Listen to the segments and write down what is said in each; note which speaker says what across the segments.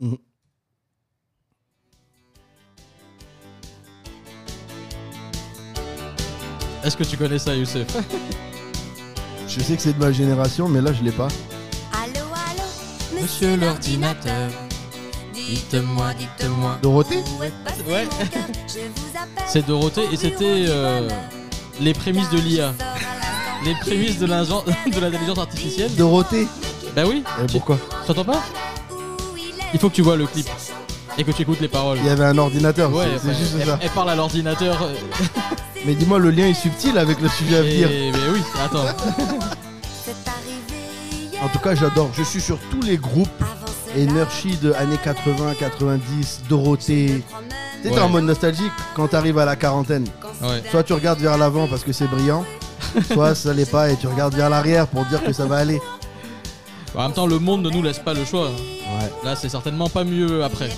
Speaker 1: Mhm.
Speaker 2: Est-ce que tu connais ça, Youssef?
Speaker 1: Je sais que c'est de ma génération, mais là, je l'ai pas.
Speaker 3: Allô, allô,
Speaker 2: Monsieur l'ordinateur, dites-moi, dites-moi.
Speaker 1: Dorothée?
Speaker 2: Ouais.
Speaker 3: mon cœur Je vous appelle
Speaker 2: C'est Dorothée et c'était euh, les prémices de l'IA. Les prémices de l'intelligence artificielle
Speaker 1: Dorothée?
Speaker 2: Bah oui.
Speaker 1: Et
Speaker 2: Tu-
Speaker 1: pourquoi?
Speaker 2: Tu entends pas?
Speaker 3: Il
Speaker 2: faut que tu vois le clip et que tu écoutes les paroles.
Speaker 1: Il y avait un ordinateur,
Speaker 2: Ouais,
Speaker 1: c'est-
Speaker 2: bah,
Speaker 1: juste
Speaker 2: elle,
Speaker 1: ça.
Speaker 2: elle parle à l'ordinateur. euh,
Speaker 1: Mais dis-moi, le lien est subtil avec le sujet à venir.
Speaker 2: et, mais oui, attends.
Speaker 3: C'est arrivé hier
Speaker 1: En tout cas, j'adore. Je suis sur tous les groupes. Energy de années 80, 90, Dorothée. T'es
Speaker 2: Ouais.
Speaker 1: en mode nostalgique quand t'arrives à la quarantaine.
Speaker 2: Ouais.
Speaker 1: Soit tu regardes vers l'avant parce que c'est brillant, soit ça l'est pas et tu regardes vers l'arrière pour dire que ça va aller.
Speaker 2: En même temps, le monde ne nous laisse pas le choix.
Speaker 1: Ouais.
Speaker 2: Là, c'est certainement pas mieux après.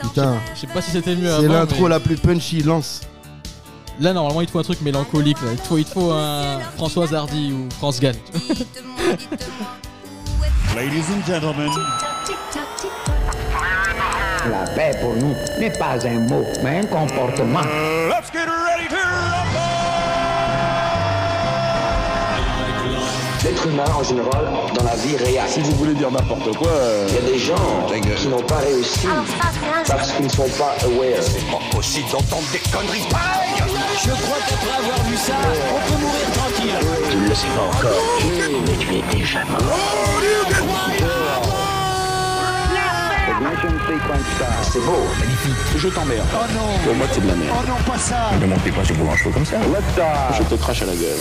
Speaker 1: Putain,
Speaker 2: Je sais pas si c'était mieux avant.
Speaker 1: c'est l'intro
Speaker 2: mais
Speaker 1: la plus punchy, lance.
Speaker 2: Là, normalement, il te faut un truc mélancolique. là. Il, te faut, il te faut un Françoise Hardy ou France
Speaker 3: est
Speaker 4: Ladies and gentlemen,
Speaker 5: La paix pour nous n'est pas un mot, mais un comportement.
Speaker 4: let's get ready
Speaker 6: L'être humain, en général, dans la vie réelle,
Speaker 7: Si vous voulez dire n'importe quoi, euh,
Speaker 6: il y a des gens qui n'ont pas réussi parce qu'ils ne sont pas aware.
Speaker 4: Pas possible d'entendre des conneries pareilles!
Speaker 8: Je crois qu'après avoir vu ça, on peut mourir tranquille.
Speaker 6: Tu ne le sais pas encore, mais tu es déjà mort.
Speaker 5: Start.
Speaker 6: C'est beau.
Speaker 7: je t'emmerde.
Speaker 8: Oh non
Speaker 7: Pour moi, c'est de la merde.
Speaker 8: Oh non, pas ça
Speaker 7: Ne montez pas sur vos manches comme ça. Je te crache à la gueule.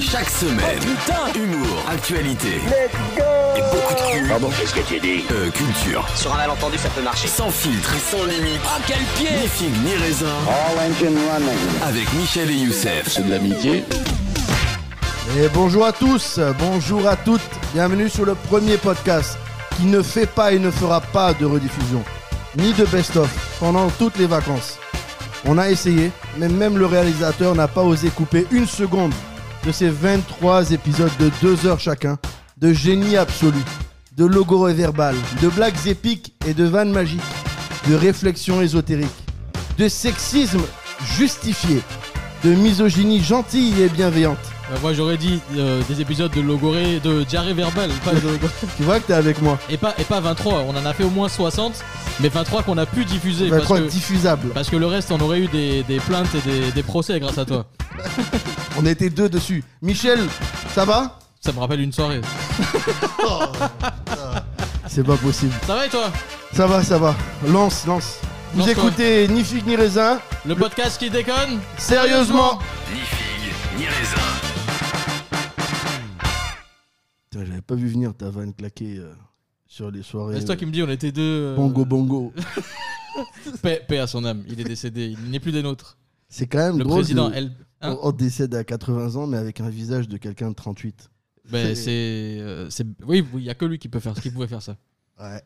Speaker 9: Chaque semaine,
Speaker 8: Putain
Speaker 9: humour, actualité
Speaker 5: Let's go.
Speaker 9: et beaucoup de cul.
Speaker 7: Pardon, qu'est-ce que tu dis
Speaker 9: Euh, culture.
Speaker 6: Sur un malentendu, ça peut marcher.
Speaker 9: Sans filtre et sans limite.
Speaker 8: Ah, quel pied
Speaker 9: Ni figue ni raisin.
Speaker 5: All engine running.
Speaker 9: Avec Michel et Youssef.
Speaker 7: C'est de l'amitié.
Speaker 1: Et bonjour à tous, bonjour à toutes, bienvenue sur le premier podcast qui ne fait pas et ne fera pas de rediffusion, ni de best-of pendant toutes les vacances. On a essayé, mais même le réalisateur n'a pas osé couper une seconde de ces 23 épisodes de 2 heures chacun, de génie absolu, de logo verbal, de blagues épiques et de vannes magiques, de réflexions ésotériques, de sexisme justifié, de misogynie gentille et bienveillante.
Speaker 2: Euh, moi, j'aurais dit euh, des épisodes de logoré, de diarrhée verbale, pas de logoré.
Speaker 1: Tu vois que t'es avec moi.
Speaker 2: et pas et pas 23. On en a fait au moins 60, mais 23 qu'on a pu diffuser parce
Speaker 1: 23
Speaker 2: que,
Speaker 1: diffusable.
Speaker 2: parce que le reste, on aurait eu des, des plaintes et des, des procès grâce à toi.
Speaker 1: On était deux dessus. Michel, ça va?
Speaker 2: Ça me rappelle une soirée.
Speaker 1: C'est pas possible.
Speaker 2: Ça va et toi?
Speaker 1: Ça va, ça va. Lance, lance. Vous écoutez ni figue ni raisin.
Speaker 2: Le podcast qui déconne?
Speaker 1: Sérieusement.
Speaker 9: Ni figue, ni raisin.
Speaker 1: J'avais pas vu venir ta vanne claquer euh, sur les soirées.
Speaker 2: C'est toi qui me dis, on était deux. euh,
Speaker 1: Bongo bongo.
Speaker 2: Paix, paix à son âme, il est décédé, il n'est plus des nôtres.
Speaker 1: C'est quand même
Speaker 2: Le
Speaker 1: drôle.
Speaker 2: président,
Speaker 1: de-
Speaker 2: elle. hein
Speaker 1: On on décède à 80 ans, mais avec un visage de quelqu'un de 38.
Speaker 2: Ben,
Speaker 1: c'est-
Speaker 2: euh, c'est, oui, il y a que lui qui peut faire, qui pouvait faire ça.
Speaker 1: Ouais.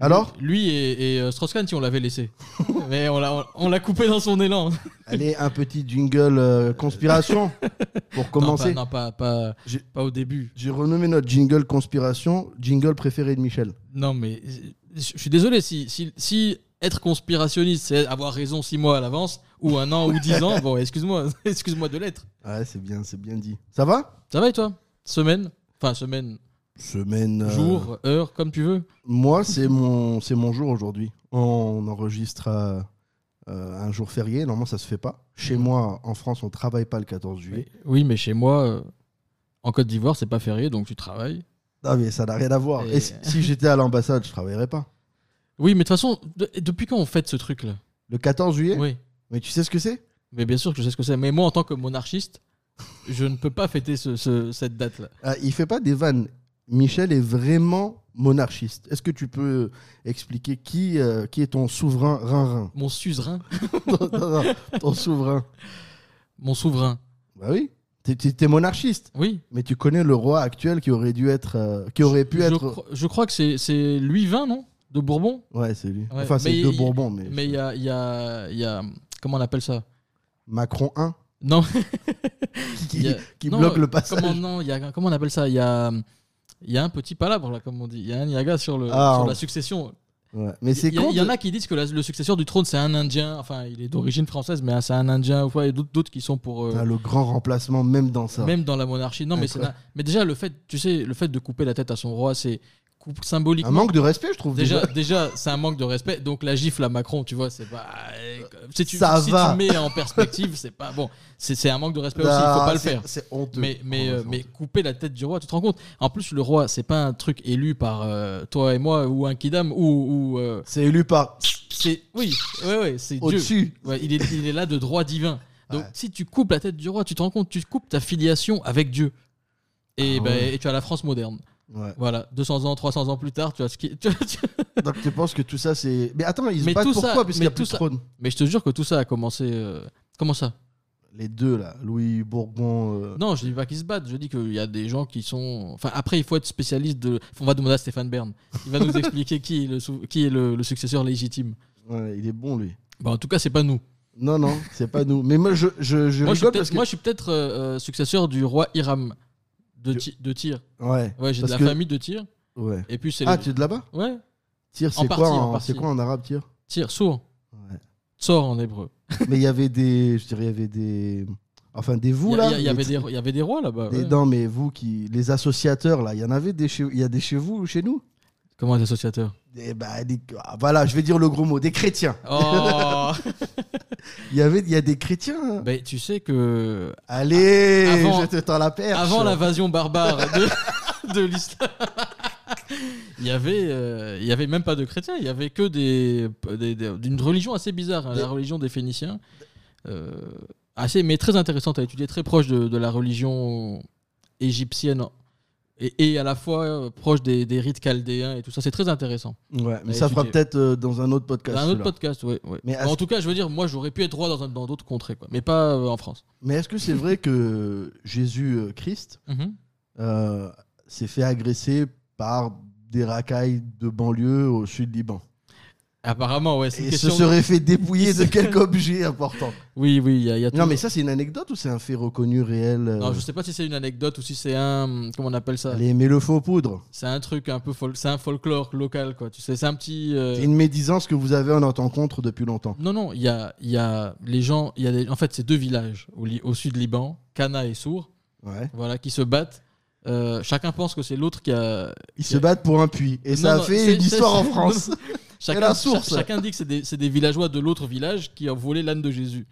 Speaker 1: Alors
Speaker 2: Lui et, et euh, Strauss-Kahn, si on l'avait laissé, mais on l'a, on l'a coupé dans son élan.
Speaker 1: Allez, un petit jingle euh, conspiration pour commencer.
Speaker 2: Non, pas, non, pas, pas,
Speaker 1: J'ai-
Speaker 2: pas au début.
Speaker 1: J'ai renommé notre jingle conspiration, jingle préféré de Michel.
Speaker 2: Non, mais je je suis désolé si, si, si être conspirationniste, c'est avoir raison six mois à l'avance ou un an ou dix ans. Bon, excuse-moi, excuse-moi de l'être.
Speaker 1: Ouais, c'est bien, c'est bien dit. Ça va?
Speaker 2: Ça va et toi? Semaine, enfin semaine,
Speaker 1: Semaine. euh,
Speaker 2: jour, heure, comme tu veux.
Speaker 1: Moi, c'est mon, c'est mon jour aujourd'hui. On enregistre euh, euh, un jour férié. Normalement, ça se fait pas. Chez moi, en France, on travaille pas le 14 juillet.
Speaker 2: Oui, mais chez moi, euh, en Côte d'Ivoire, c'est pas férié, donc tu travailles.
Speaker 1: Non, mais ça n'a rien à voir.
Speaker 2: Et-
Speaker 1: Et si, si j'étais à l'ambassade, je travaillerais pas.
Speaker 2: Oui, mais de toute façon, de- depuis quand on fête ce truc-là?
Speaker 1: Le 14 juillet?
Speaker 2: Oui.
Speaker 1: Mais tu sais ce que c'est?
Speaker 2: Mais bien sûr que je sais ce que c'est. Mais moi, en tant que monarchiste, je ne peux pas fêter ce- ce- cette date-là.
Speaker 1: Ah, Il fait pas des vannes. Michel est vraiment monarchiste. Est-ce que tu peux expliquer qui, euh, qui est ton souverain rinrin?
Speaker 2: Mon suzerain,
Speaker 1: Non, non, Ton souverain.
Speaker 2: mon souverain.
Speaker 1: Bah oui. T'es- T'es monarchiste.
Speaker 2: Oui.
Speaker 1: Mais tu connais le roi actuel qui aurait dû être. euh, qui aurait pu
Speaker 2: je,
Speaker 1: être.
Speaker 2: je crois que c'est- c'est Louis XX, non? De Bourbon?
Speaker 1: Ouais, c'est lui.
Speaker 2: Ouais,
Speaker 1: Enfin, c'est
Speaker 2: mais il-
Speaker 1: Bourbons, mais.
Speaker 2: Mais il y a, y, a, y a. Comment on appelle ça?
Speaker 1: Macron 1
Speaker 2: Non.
Speaker 1: qui,
Speaker 2: a- non,
Speaker 1: bloque le passage.
Speaker 2: Comment, non, y a, comment on appelle ça? Il y a, Il y a un petit palabre là, comme on dit. Il y a un Niaga sur, le,
Speaker 1: Ah,
Speaker 2: sur la succession.
Speaker 1: Ouais. Mais c'est
Speaker 2: Il y, en a qui disent que la- le successeur du trône c'est un Indien. Enfin, il est d'origine française, mais c'est un Indien. Ouais, et d'autres d'autres qui sont pour. euh,
Speaker 1: Ah, le grand remplacement, même dans ça.
Speaker 2: même dans la monarchie. Non, mais, mais déjà, le fait, tu sais, le fait de couper la tête à son roi, c'est coupe symboliquement.
Speaker 1: Un manque de respect, je trouve.
Speaker 2: Déjà,
Speaker 1: Déjà.
Speaker 2: déjà c'est un manque de respect. Donc la gifle à Macron, tu vois, c'est pas. euh, Si tu,
Speaker 1: Ça
Speaker 2: si
Speaker 1: va.
Speaker 2: tu mets en perspective, c'est pas bon. C'est un manque de respect aussi. Il faut pas le faire.
Speaker 1: C'est honteux.
Speaker 2: Mais, mais, euh, mais couper la tête du roi, tu te rends compte? En plus, le roi, c'est pas un truc élu par euh, toi et moi ou un kidam ou. ou euh,
Speaker 1: C'est élu par
Speaker 2: c'est oui, ouais, ouais, c'est Dieu.
Speaker 1: au-dessus.
Speaker 2: Ouais, il, est, il est là de droit divin. Donc,
Speaker 1: Ouais.
Speaker 2: si tu coupes la tête du roi, tu te rends compte, tu coupes ta filiation avec Dieu. Et,
Speaker 1: Ah
Speaker 2: ben, et tu as la France moderne.
Speaker 1: Ouais.
Speaker 2: Voilà, 200 ans, 300 ans plus tard, tu as ce qui. tu vois, tu-
Speaker 1: Donc tu penses que tout ça c'est. Mais attends, ils se
Speaker 2: Mais
Speaker 1: battent
Speaker 2: tout
Speaker 1: pourquoi Puisqu'il
Speaker 2: mais
Speaker 1: n'y a plus
Speaker 2: ça-. Mais je te jure que tout ça a commencé. euh, Comment ça?
Speaker 1: Les deux là, Louis Bourbon. euh,
Speaker 2: Non, je dis pas qu'ils se battent, je dis qu'il y a des gens qui sont. Enfin, après, il faut être spécialiste de. On va demander à Stéphane Bern. Il va nous expliquer qui est le, sou- qui est le, le successeur légitime.
Speaker 1: ouais, il est bon lui.
Speaker 2: Bon, en tout cas, c'est pas nous.
Speaker 1: Non, non, c'est pas nous. Mais moi je, je, je
Speaker 2: Moi, je suis
Speaker 1: rigole
Speaker 2: peut-être
Speaker 1: parce que.
Speaker 2: moi, je suis peut-être, euh, euh, successeur du roi Hiram de,
Speaker 1: Du-
Speaker 2: Ti- de Tyr.
Speaker 1: Ouais.
Speaker 2: Ouais, j'ai de
Speaker 1: parce
Speaker 2: la
Speaker 1: que-
Speaker 2: famille de Tyr.
Speaker 1: Ouais.
Speaker 2: Et puis, c'est.
Speaker 1: Ah, tu es de là-bas?
Speaker 2: Ouais,
Speaker 1: Tir,
Speaker 2: En
Speaker 1: c'est
Speaker 2: partie,
Speaker 1: quoi,
Speaker 2: en
Speaker 1: en-
Speaker 2: partie.
Speaker 1: c'est quoi en arabe, tir?
Speaker 2: Tyr, sourd.
Speaker 1: Ouais.
Speaker 2: Sort en hébreu.
Speaker 1: Mais il y avait des. Je dirais, il y avait des. Enfin, des
Speaker 2: Il
Speaker 1: vous
Speaker 2: y, a-
Speaker 1: là
Speaker 2: il y avait des, il y avait des rois là-bas.
Speaker 1: des-
Speaker 2: ouais.
Speaker 1: Non, mais vous qui. Les associateurs là, il y en avait des chez. Il y a des chez vous ou chez nous?
Speaker 2: Comment les associateurs?
Speaker 1: Eh bah, des- ah, Voilà, je vais dire le gros mot. Des chrétiens.
Speaker 2: Oh
Speaker 1: Il y avait, il y a des chrétiens. hein.
Speaker 2: Ben, Tu sais que
Speaker 1: Allez,
Speaker 2: Avant-
Speaker 1: je te tends la perche.
Speaker 2: avant l'invasion barbare de, de l'islam, il y avait, euh, il y avait même pas de chrétiens, il y avait que des, d'une religion assez bizarre, hein, la religion des Phéniciens, Euh, assez mais très intéressante à étudier, très proche de, de la religion égyptienne et, et à la fois euh, proche des, des rites chaldéens et tout ça. C'est très intéressant.
Speaker 1: Ouais, mais ça fera peut-être euh, dans un autre podcast.
Speaker 2: Dans un autre podcast, ouais.
Speaker 1: Mais
Speaker 2: en tout cas, je veux dire, moi, j'aurais pu être roi dans un- dans d'autres contrées, quoi, mais pas euh, en France.
Speaker 1: Mais est-ce que c'est vrai que Jésus euh, Christ
Speaker 2: Mhm.
Speaker 1: s'est fait agresser par des racailles de banlieue au sud Liban?
Speaker 2: Apparemment, ouais.
Speaker 1: Et se serait fait dépouiller de quelque objet important
Speaker 2: Oui, oui, il y a, y a
Speaker 1: Non,
Speaker 2: tout-
Speaker 1: mais ça, c'est une anecdote ou c'est un fait reconnu réel euh,
Speaker 2: Non, je sais pas si c'est une anecdote ou si c'est un. Comment on appelle ça?
Speaker 1: Allez, mais le faux poudre.
Speaker 2: C'est un truc un peu. fol- C'est un folklore local, quoi. Tu sais, c'est un petit. euh,
Speaker 1: C'est une médisance que vous avez en notre contre depuis longtemps.
Speaker 2: Non, non, il y a, y a les gens. Il y a. En fait, c'est deux villages au, Li- au sud Liban, Cana et Sour,
Speaker 1: Ouais.
Speaker 2: voilà, qui se battent. Euh, chacun pense que c'est l'autre qui a.
Speaker 1: Ils se battent pour un puits. Et ça a
Speaker 2: non,
Speaker 1: fait une histoire en France.
Speaker 2: Chacun,
Speaker 1: la source.
Speaker 2: cha- chacun dit que c'est des, villageois de l'autre village qui ont volé l'âne de Jésus.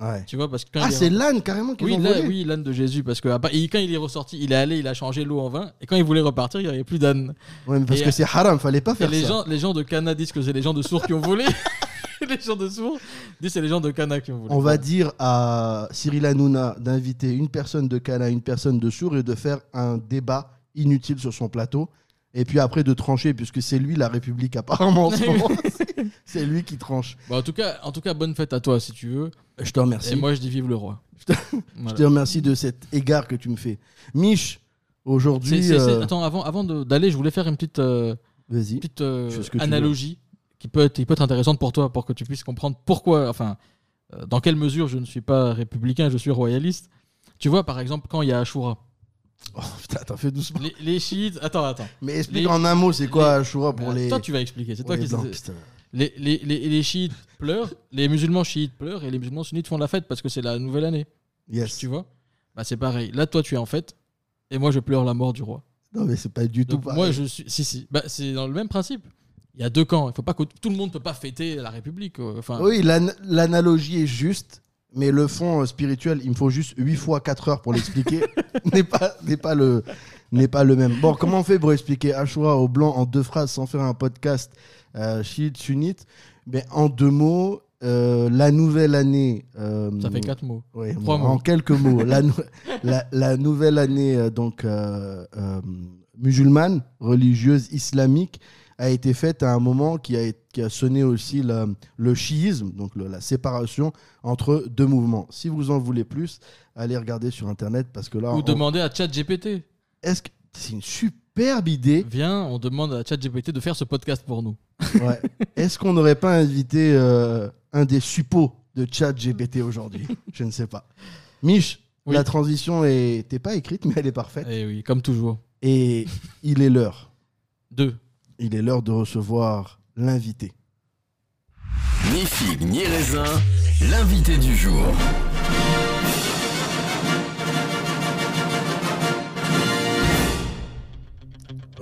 Speaker 1: Ouais.
Speaker 2: Tu vois, parce que quand
Speaker 1: Ah,
Speaker 2: il
Speaker 1: c'est l'âne carrément qu'ils
Speaker 2: Oui,
Speaker 1: ont volé
Speaker 2: oui, l'âne de Jésus, parce que il- quand il est ressorti, il est allé, il a changé l'eau en vin, et quand il voulait repartir, il n'y avait plus d'âne.
Speaker 1: Ouais, mais parce
Speaker 2: Et-
Speaker 1: que c'est haram, fallait pas
Speaker 2: Et
Speaker 1: faire
Speaker 2: les
Speaker 1: ça.
Speaker 2: gens, les gens de Cana disent que c'est les gens de Sour qui ont volé. les gens de Sour disent que c'est les gens de Cana qui ont volé.
Speaker 1: On va dire à Cyril Hanouna d'inviter une personne de Cana, une personne de Sourd et de faire un débat inutile sur son plateau. Et puis après de trancher, puisque c'est lui la République apparemment en ce moment. c'est lui qui tranche.
Speaker 2: Bon, en, tout cas, en tout cas, bonne fête à toi si tu veux.
Speaker 1: Je te remercie.
Speaker 2: Et moi, je dis vive le roi.
Speaker 1: Je
Speaker 2: Voilà.
Speaker 1: te remercie de cet égard que tu me fais. Mich, aujourd'hui. Euh,
Speaker 2: Attends, avant, d'aller, je voulais faire une petite, euh,
Speaker 1: Vas-y.
Speaker 2: petite euh, analogie qui peut, être, qui peut être intéressante pour toi, pour que tu puisses comprendre pourquoi, enfin, euh, dans quelle mesure je ne suis pas républicain, je suis royaliste. Tu vois, par exemple, quand il y a Ashura,
Speaker 1: Oh, putain, t'as fait doucement.
Speaker 2: les, les chiites. Attends, attends.
Speaker 1: Mais explique
Speaker 2: Les-
Speaker 1: en un mot, c'est quoi Ashura pour les.
Speaker 2: Toi, tu vas expliquer. C'est toi qui. Les, les, les, les chiites pleurent, les musulmans chiites pleurent et les musulmans sunnites font la fête parce que c'est la nouvelle année.
Speaker 1: Yes.
Speaker 2: Tu vois? Bah c'est pareil. Là, toi, tu es en fête et moi, je pleure la mort du roi.
Speaker 1: Non, mais c'est pas du tout pareil.
Speaker 2: moi, je suis. Si, si. Bah, c'est dans le même principe. Il y a deux camps. Il faut pas que tout le monde peut pas fêter la République. quoi. Enfin,
Speaker 1: Oui, l'an- l'analogie est juste, mais le fond euh, spirituel, il me faut juste 8 fois 4 heures pour l'expliquer, n'est pas, n'est pas, le, n'est pas le même. Bon, comment on fait pour expliquer Ashura au blanc en deux phrases sans faire un podcast euh, chiite, sunnite? Ben, En deux mots, euh, la nouvelle année. euh,
Speaker 2: ça fait quatre mots.
Speaker 1: ouais,
Speaker 2: trois
Speaker 1: en
Speaker 2: mots.
Speaker 1: quelques mots. la, la, la nouvelle année donc musulmane, religieuse, islamique, a été faite à un moment qui a, qui a sonné aussi la- le chiisme, donc le- la séparation entre deux mouvements. Si vous en voulez plus, allez regarder sur Internet parce que là,
Speaker 2: Ou
Speaker 1: on-
Speaker 2: demander à ChatGPT.
Speaker 1: est-ce que c'est une superbe idée
Speaker 2: Viens, on demande à ChatGPT de faire ce podcast pour nous.
Speaker 1: Ouais. Est-ce qu'on n'aurait pas invité euh, un des suppos de chat GPT aujourd'hui? Je ne sais pas. Mich,
Speaker 2: Oui.
Speaker 1: la transition n'était pas écrite, mais elle est parfaite.
Speaker 2: Et Eh oui, comme toujours.
Speaker 1: Et il est l'heure.
Speaker 2: Deux.
Speaker 1: Il est l'heure de recevoir l'invité.
Speaker 9: Ni figue ni raisin, l'invité du jour.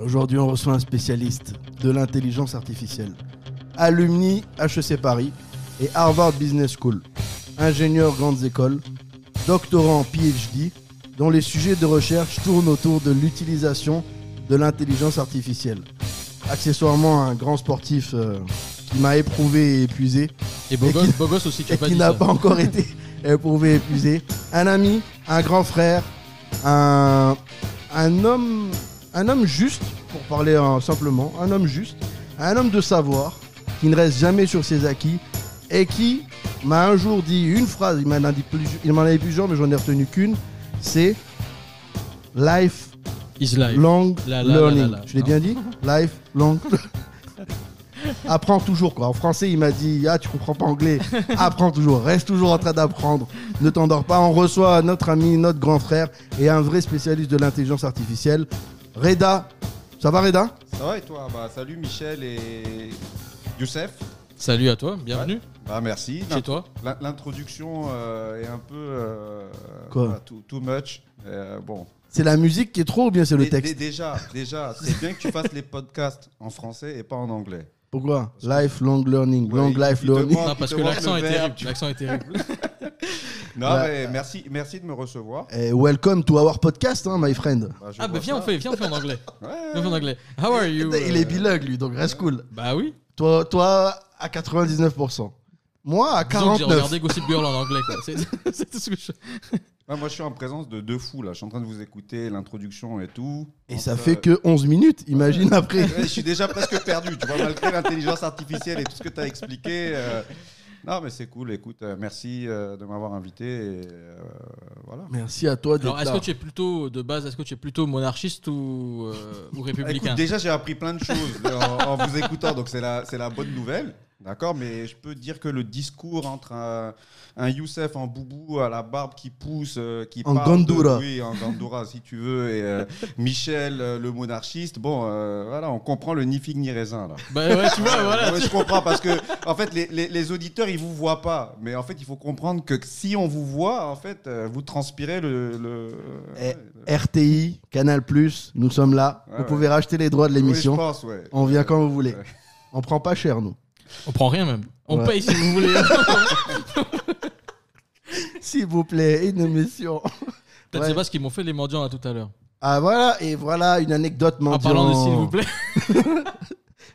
Speaker 1: Aujourd'hui, on reçoit un spécialiste de l'intelligence artificielle. Alumni HEC Paris et Harvard Business School. Ingénieur grandes écoles, doctorant en PhD, dont les sujets de recherche tournent autour de l'utilisation de l'intelligence artificielle. Accessoirement, un grand sportif euh, qui m'a éprouvé et épuisé
Speaker 2: Et beau
Speaker 1: Et
Speaker 2: gosse,
Speaker 1: qui-
Speaker 2: beau gosse aussi, tu
Speaker 1: et
Speaker 2: pas
Speaker 1: qui n'a pas encore été éprouvé et épuisé. Un ami, un grand frère, un, un homme, un homme juste, pour parler simplement, un homme juste, un homme de savoir, qui ne reste jamais sur ses acquis et qui m'a un jour dit une phrase, il m'en a dit plusieurs, il m'en a dit plusieurs, mais j'en ai retenu qu'une, c'est life
Speaker 2: Is live.
Speaker 1: long
Speaker 2: La, la, la,
Speaker 1: learning.
Speaker 2: la, la.
Speaker 1: Je l'ai bien dit Life long. Apprends toujours quoi. En français, il m'a dit Ah, tu comprends pas anglais. Apprends toujours. Reste toujours en train d'apprendre. Ne t'endors pas. On reçoit notre ami, notre grand frère et un vrai spécialiste de l'intelligence artificielle, Reda. Ça va, Reda?
Speaker 10: Ça va et toi? Bah, Salut Michel et Youssef.
Speaker 2: Salut à toi, bienvenue
Speaker 10: Bah, merci.
Speaker 2: chez toi.
Speaker 10: L'in- L'introduction euh, est un peu euh,
Speaker 1: Quoi?
Speaker 10: voilà, too, too much. Euh, bon.
Speaker 1: C'est la musique qui est trop ou bien c'est le texte
Speaker 10: dé- Déjà, déjà, c'est bien que tu fasses les podcasts en français et pas en anglais.
Speaker 1: Pourquoi Life long learning.
Speaker 10: Ouais,
Speaker 1: long life
Speaker 10: il
Speaker 1: learning.
Speaker 2: Non, parce que l'accent est terrible. L'accent est terrible.
Speaker 10: Non,
Speaker 1: Ouais.
Speaker 10: mais merci, merci de me recevoir.
Speaker 1: Eh, welcome to our podcast, hein, my friend.
Speaker 10: Bah, je
Speaker 2: Ah, bah
Speaker 10: vois
Speaker 2: viens, on
Speaker 10: ça.
Speaker 2: fait, viens, on fait en anglais.
Speaker 10: Ouais,
Speaker 2: Viens, on fait en anglais. How are you?
Speaker 1: Il
Speaker 2: euh,
Speaker 1: est bilingue, lui, donc reste cool.
Speaker 2: Bah oui.
Speaker 1: Toi, toi à 99%. Moi, à
Speaker 2: Disons que j'ai
Speaker 1: 49%.
Speaker 2: regardé Gossip Girl en anglais, quoi. C'est c'est tout ce que je...
Speaker 10: Ouais, moi, je suis en présence de deux fous là. Je suis en train de vous écouter, l'introduction et tout.
Speaker 1: Et
Speaker 10: Entre-
Speaker 1: ça fait que 11 minutes, imagine après.
Speaker 10: Ouais, je suis déjà presque perdu, tu vois, malgré l'intelligence artificielle et tout ce que tu as expliqué. euh, Non, mais c'est cool, écoute, euh, merci euh, de m'avoir invité. et, euh, voilà.
Speaker 1: Merci à toi
Speaker 2: Alors, est-ce que tu es plutôt, de base, est-ce que tu es plutôt monarchiste ou, euh, ou républicain?
Speaker 10: Écoute, déjà, j'ai appris plein de choses en, en vous écoutant, donc c'est la, c'est la bonne nouvelle. D'accord, mais je peux dire que le discours entre un, un Youssef en boubou à la barbe qui pousse, euh, qui
Speaker 1: En
Speaker 10: parle de-
Speaker 1: Gandoura.
Speaker 10: oui, en Gandoura si tu veux, et euh, Michel euh, le monarchiste. Bon, euh, voilà, on comprend le ni figue ni raisin là.
Speaker 2: Bah ouais, tu vois, voilà.
Speaker 10: Ouais, je comprends parce que en fait les, les- les auditeurs ils vous voient pas, mais en fait il faut comprendre que si on vous voit, en fait euh, vous transpirez le. le-
Speaker 1: Eh,
Speaker 10: ouais, le-
Speaker 1: RTI, Canal+, nous sommes là.
Speaker 10: Ouais,
Speaker 1: vous
Speaker 10: ouais.
Speaker 1: pouvez racheter les droits de
Speaker 10: Oui,
Speaker 1: l'émission.
Speaker 10: je pense, ouais.
Speaker 1: On vient quand vous voulez.
Speaker 10: Ouais.
Speaker 1: On prend pas cher, nous.
Speaker 2: On prend rien même. On
Speaker 1: Ouais.
Speaker 2: paye si vous voulez.
Speaker 1: S'il vous plaît, une émission.
Speaker 2: Peut-être
Speaker 1: Ouais.
Speaker 2: c'est pas ce qu'ils m'ont fait les mendiants là tout à l'heure.
Speaker 1: Ah voilà, et voilà une anecdote
Speaker 2: En
Speaker 1: mendiant.
Speaker 2: parlant de s'il vous plaît.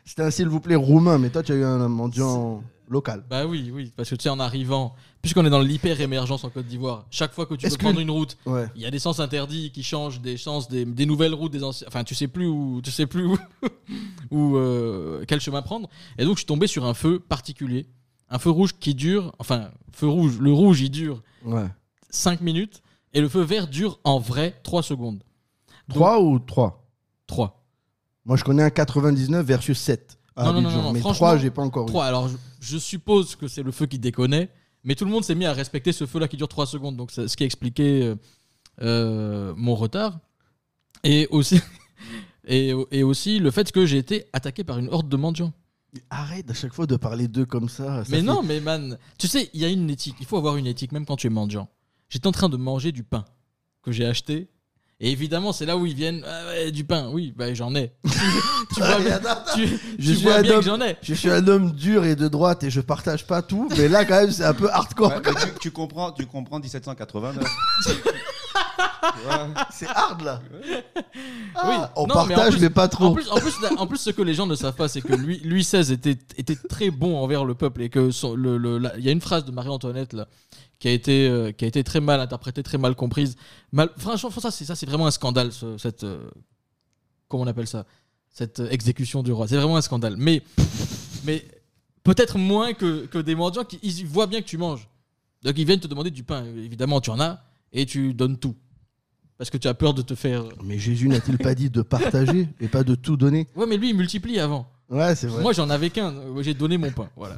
Speaker 1: C'était un s'il vous plaît roumain, mais toi tu as eu un mendiant local.
Speaker 2: Bah oui, oui, parce que tu sais, en arrivant, puisqu'on est dans l'hyper-émergence en Côte d'Ivoire, chaque fois que tu veux prendre une route,
Speaker 1: Ouais.
Speaker 2: il y a des sens interdits qui changent des sens, des, des nouvelles routes, des anciens. Enfin, tu sais plus où, tu sais plus où, où, euh, quel chemin prendre. Et donc, je suis tombé sur un feu particulier, un feu rouge qui dure, enfin, feu rouge, le rouge il dure
Speaker 1: Ouais.
Speaker 2: 5 minutes et le feu vert dure en vrai 3 secondes.
Speaker 1: 3 ou 3
Speaker 2: 3.
Speaker 1: Moi je connais un 99 versus 7. à
Speaker 2: Non, non, non, non,
Speaker 1: mais
Speaker 2: franchement,
Speaker 1: 3 j'ai pas encore eu.
Speaker 2: 3. Alors, je, suppose que c'est le feu qui déconnait, mais tout le monde s'est mis à respecter ce feu-là qui dure 3 secondes. Donc, c'est ce qui expliquait euh, euh, mon retard. Et aussi, et, et aussi le fait que j'ai été attaqué par une horde de mendiants.
Speaker 1: Arrête à chaque fois de parler d'eux comme ça. ça
Speaker 2: mais
Speaker 1: fait-
Speaker 2: non, mais man, tu sais, il y a une éthique. Il faut avoir une éthique, même quand tu es mendiant. J'étais en train de manger du pain que j'ai acheté. Et évidemment, c'est là où ils viennent. Ah ouais, du pain, oui, bah, j'en ai. tu vois, bien- tu,
Speaker 1: Je
Speaker 2: tu
Speaker 1: suis
Speaker 2: vois
Speaker 1: un
Speaker 2: bien
Speaker 1: homme-
Speaker 2: que j'en ai.
Speaker 1: Je suis un homme dur et de droite et je partage pas tout, mais là quand même c'est un peu hardcore.
Speaker 10: Ouais, tu, tu comprends, tu comprends 1789. Tu vois
Speaker 1: C'est hard là. Ah,
Speaker 2: Oui.
Speaker 1: On
Speaker 2: Non, mais en
Speaker 1: partage
Speaker 2: plus-
Speaker 1: mais, pas trop.
Speaker 2: En plus, en, plus, en plus, ce que les gens ne savent pas, c'est que lui, Louis XVI était, était très bon envers le peuple et que il y a une phrase de Marie-Antoinette là qui a été euh, qui a été très mal interprétée, très mal comprise. Mal, franchement, ça c'est ça c'est vraiment un scandale ce- cette euh, comment on appelle ça? Cette euh, exécution du roi. C'est vraiment un scandale. Mais mais peut-être moins que, que des mendiants qui ils voient bien que tu manges. Donc ils viennent te demander du pain. Évidemment, tu en as et tu donnes tout parce que tu as peur de te faire.
Speaker 1: Mais Jésus n'a-t-il pas dit de partager et pas de tout donner?
Speaker 2: Ouais, mais lui il multiplie avant.
Speaker 1: Ouais, c'est vrai.
Speaker 2: Moi, j'en avais qu'un. J'ai donné mon pain. Voilà.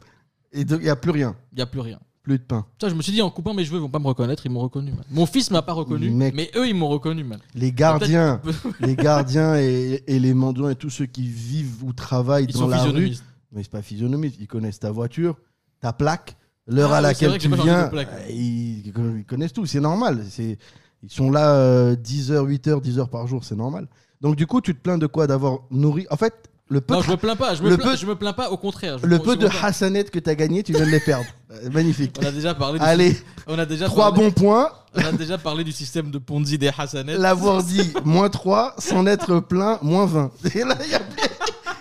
Speaker 1: Et donc il y a plus rien.
Speaker 2: Il n'y a plus rien.
Speaker 1: Plus de pain.
Speaker 2: Ça, je me suis dit, en coupant mes cheveux, ils vont pas me reconnaître, ils m'ont reconnu. man. Mon fils m'a pas reconnu,
Speaker 1: Mec.
Speaker 2: mais eux, ils m'ont reconnu, man.
Speaker 1: Les gardiens, les gardiens et, et les mendiants et tous ceux qui vivent ou travaillent
Speaker 2: Ils
Speaker 1: dans
Speaker 2: sont
Speaker 1: la rue, mais c'est pas physionomiste, ils connaissent ta voiture, ta plaque, l'heure
Speaker 2: Ah
Speaker 1: à laquelle tu viens, ils, ils connaissent tout, c'est normal. C'est, ils sont là euh, 10 heures, 8 heures, 10 heures par jour, c'est normal. Donc du coup, tu te plains de quoi? D'avoir nourri. En fait, le peu,
Speaker 2: Non,
Speaker 1: de,
Speaker 2: je me plains pas, je me,
Speaker 1: le
Speaker 2: plains,
Speaker 1: peu-
Speaker 2: je me plains pas, au contraire. Je
Speaker 1: le
Speaker 2: me-
Speaker 1: peu de. Hassanet que tu as gagné, tu viens de les perdre. Euh, Magnifique.
Speaker 2: On a déjà parlé. Du,
Speaker 1: Allez,
Speaker 2: on a déjà
Speaker 1: trois
Speaker 2: parlé,
Speaker 1: bons points.
Speaker 2: On a déjà parlé du système de Ponzi des Hassanettes.
Speaker 1: L'avoir dit moins 3 sans être plein, moins 20. Et là, il y a plus-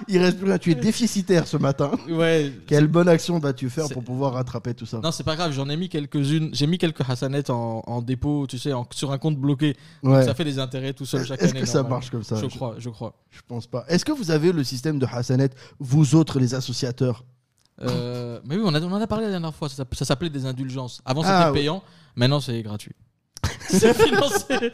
Speaker 1: il reste plus rien. Tu es déficitaire ce matin.
Speaker 2: Ouais.
Speaker 1: Quelle bonne action vas-tu faire pour pouvoir rattraper tout ça?
Speaker 2: Non, c'est pas grave, j'en ai mis quelques-unes. J'ai mis quelques Hassanettes en, en dépôt, tu sais, en- sur un compte bloqué. Donc
Speaker 1: Ouais.
Speaker 2: Ça fait des intérêts tout seul chaque
Speaker 1: Est-ce
Speaker 2: année.
Speaker 1: que ça marche comme ça?
Speaker 2: Je crois, je crois.
Speaker 1: Je pense pas. Est-ce que vous avez le système de Hassanet, vous autres les associateurs?
Speaker 2: Euh, mais oui, on, a- on en a parlé la dernière fois. Ça, s'app- ça s'appelait des indulgences. Avant, c'était
Speaker 1: Ah, oui.
Speaker 2: payant. Maintenant, c'est gratuit. c'est financé.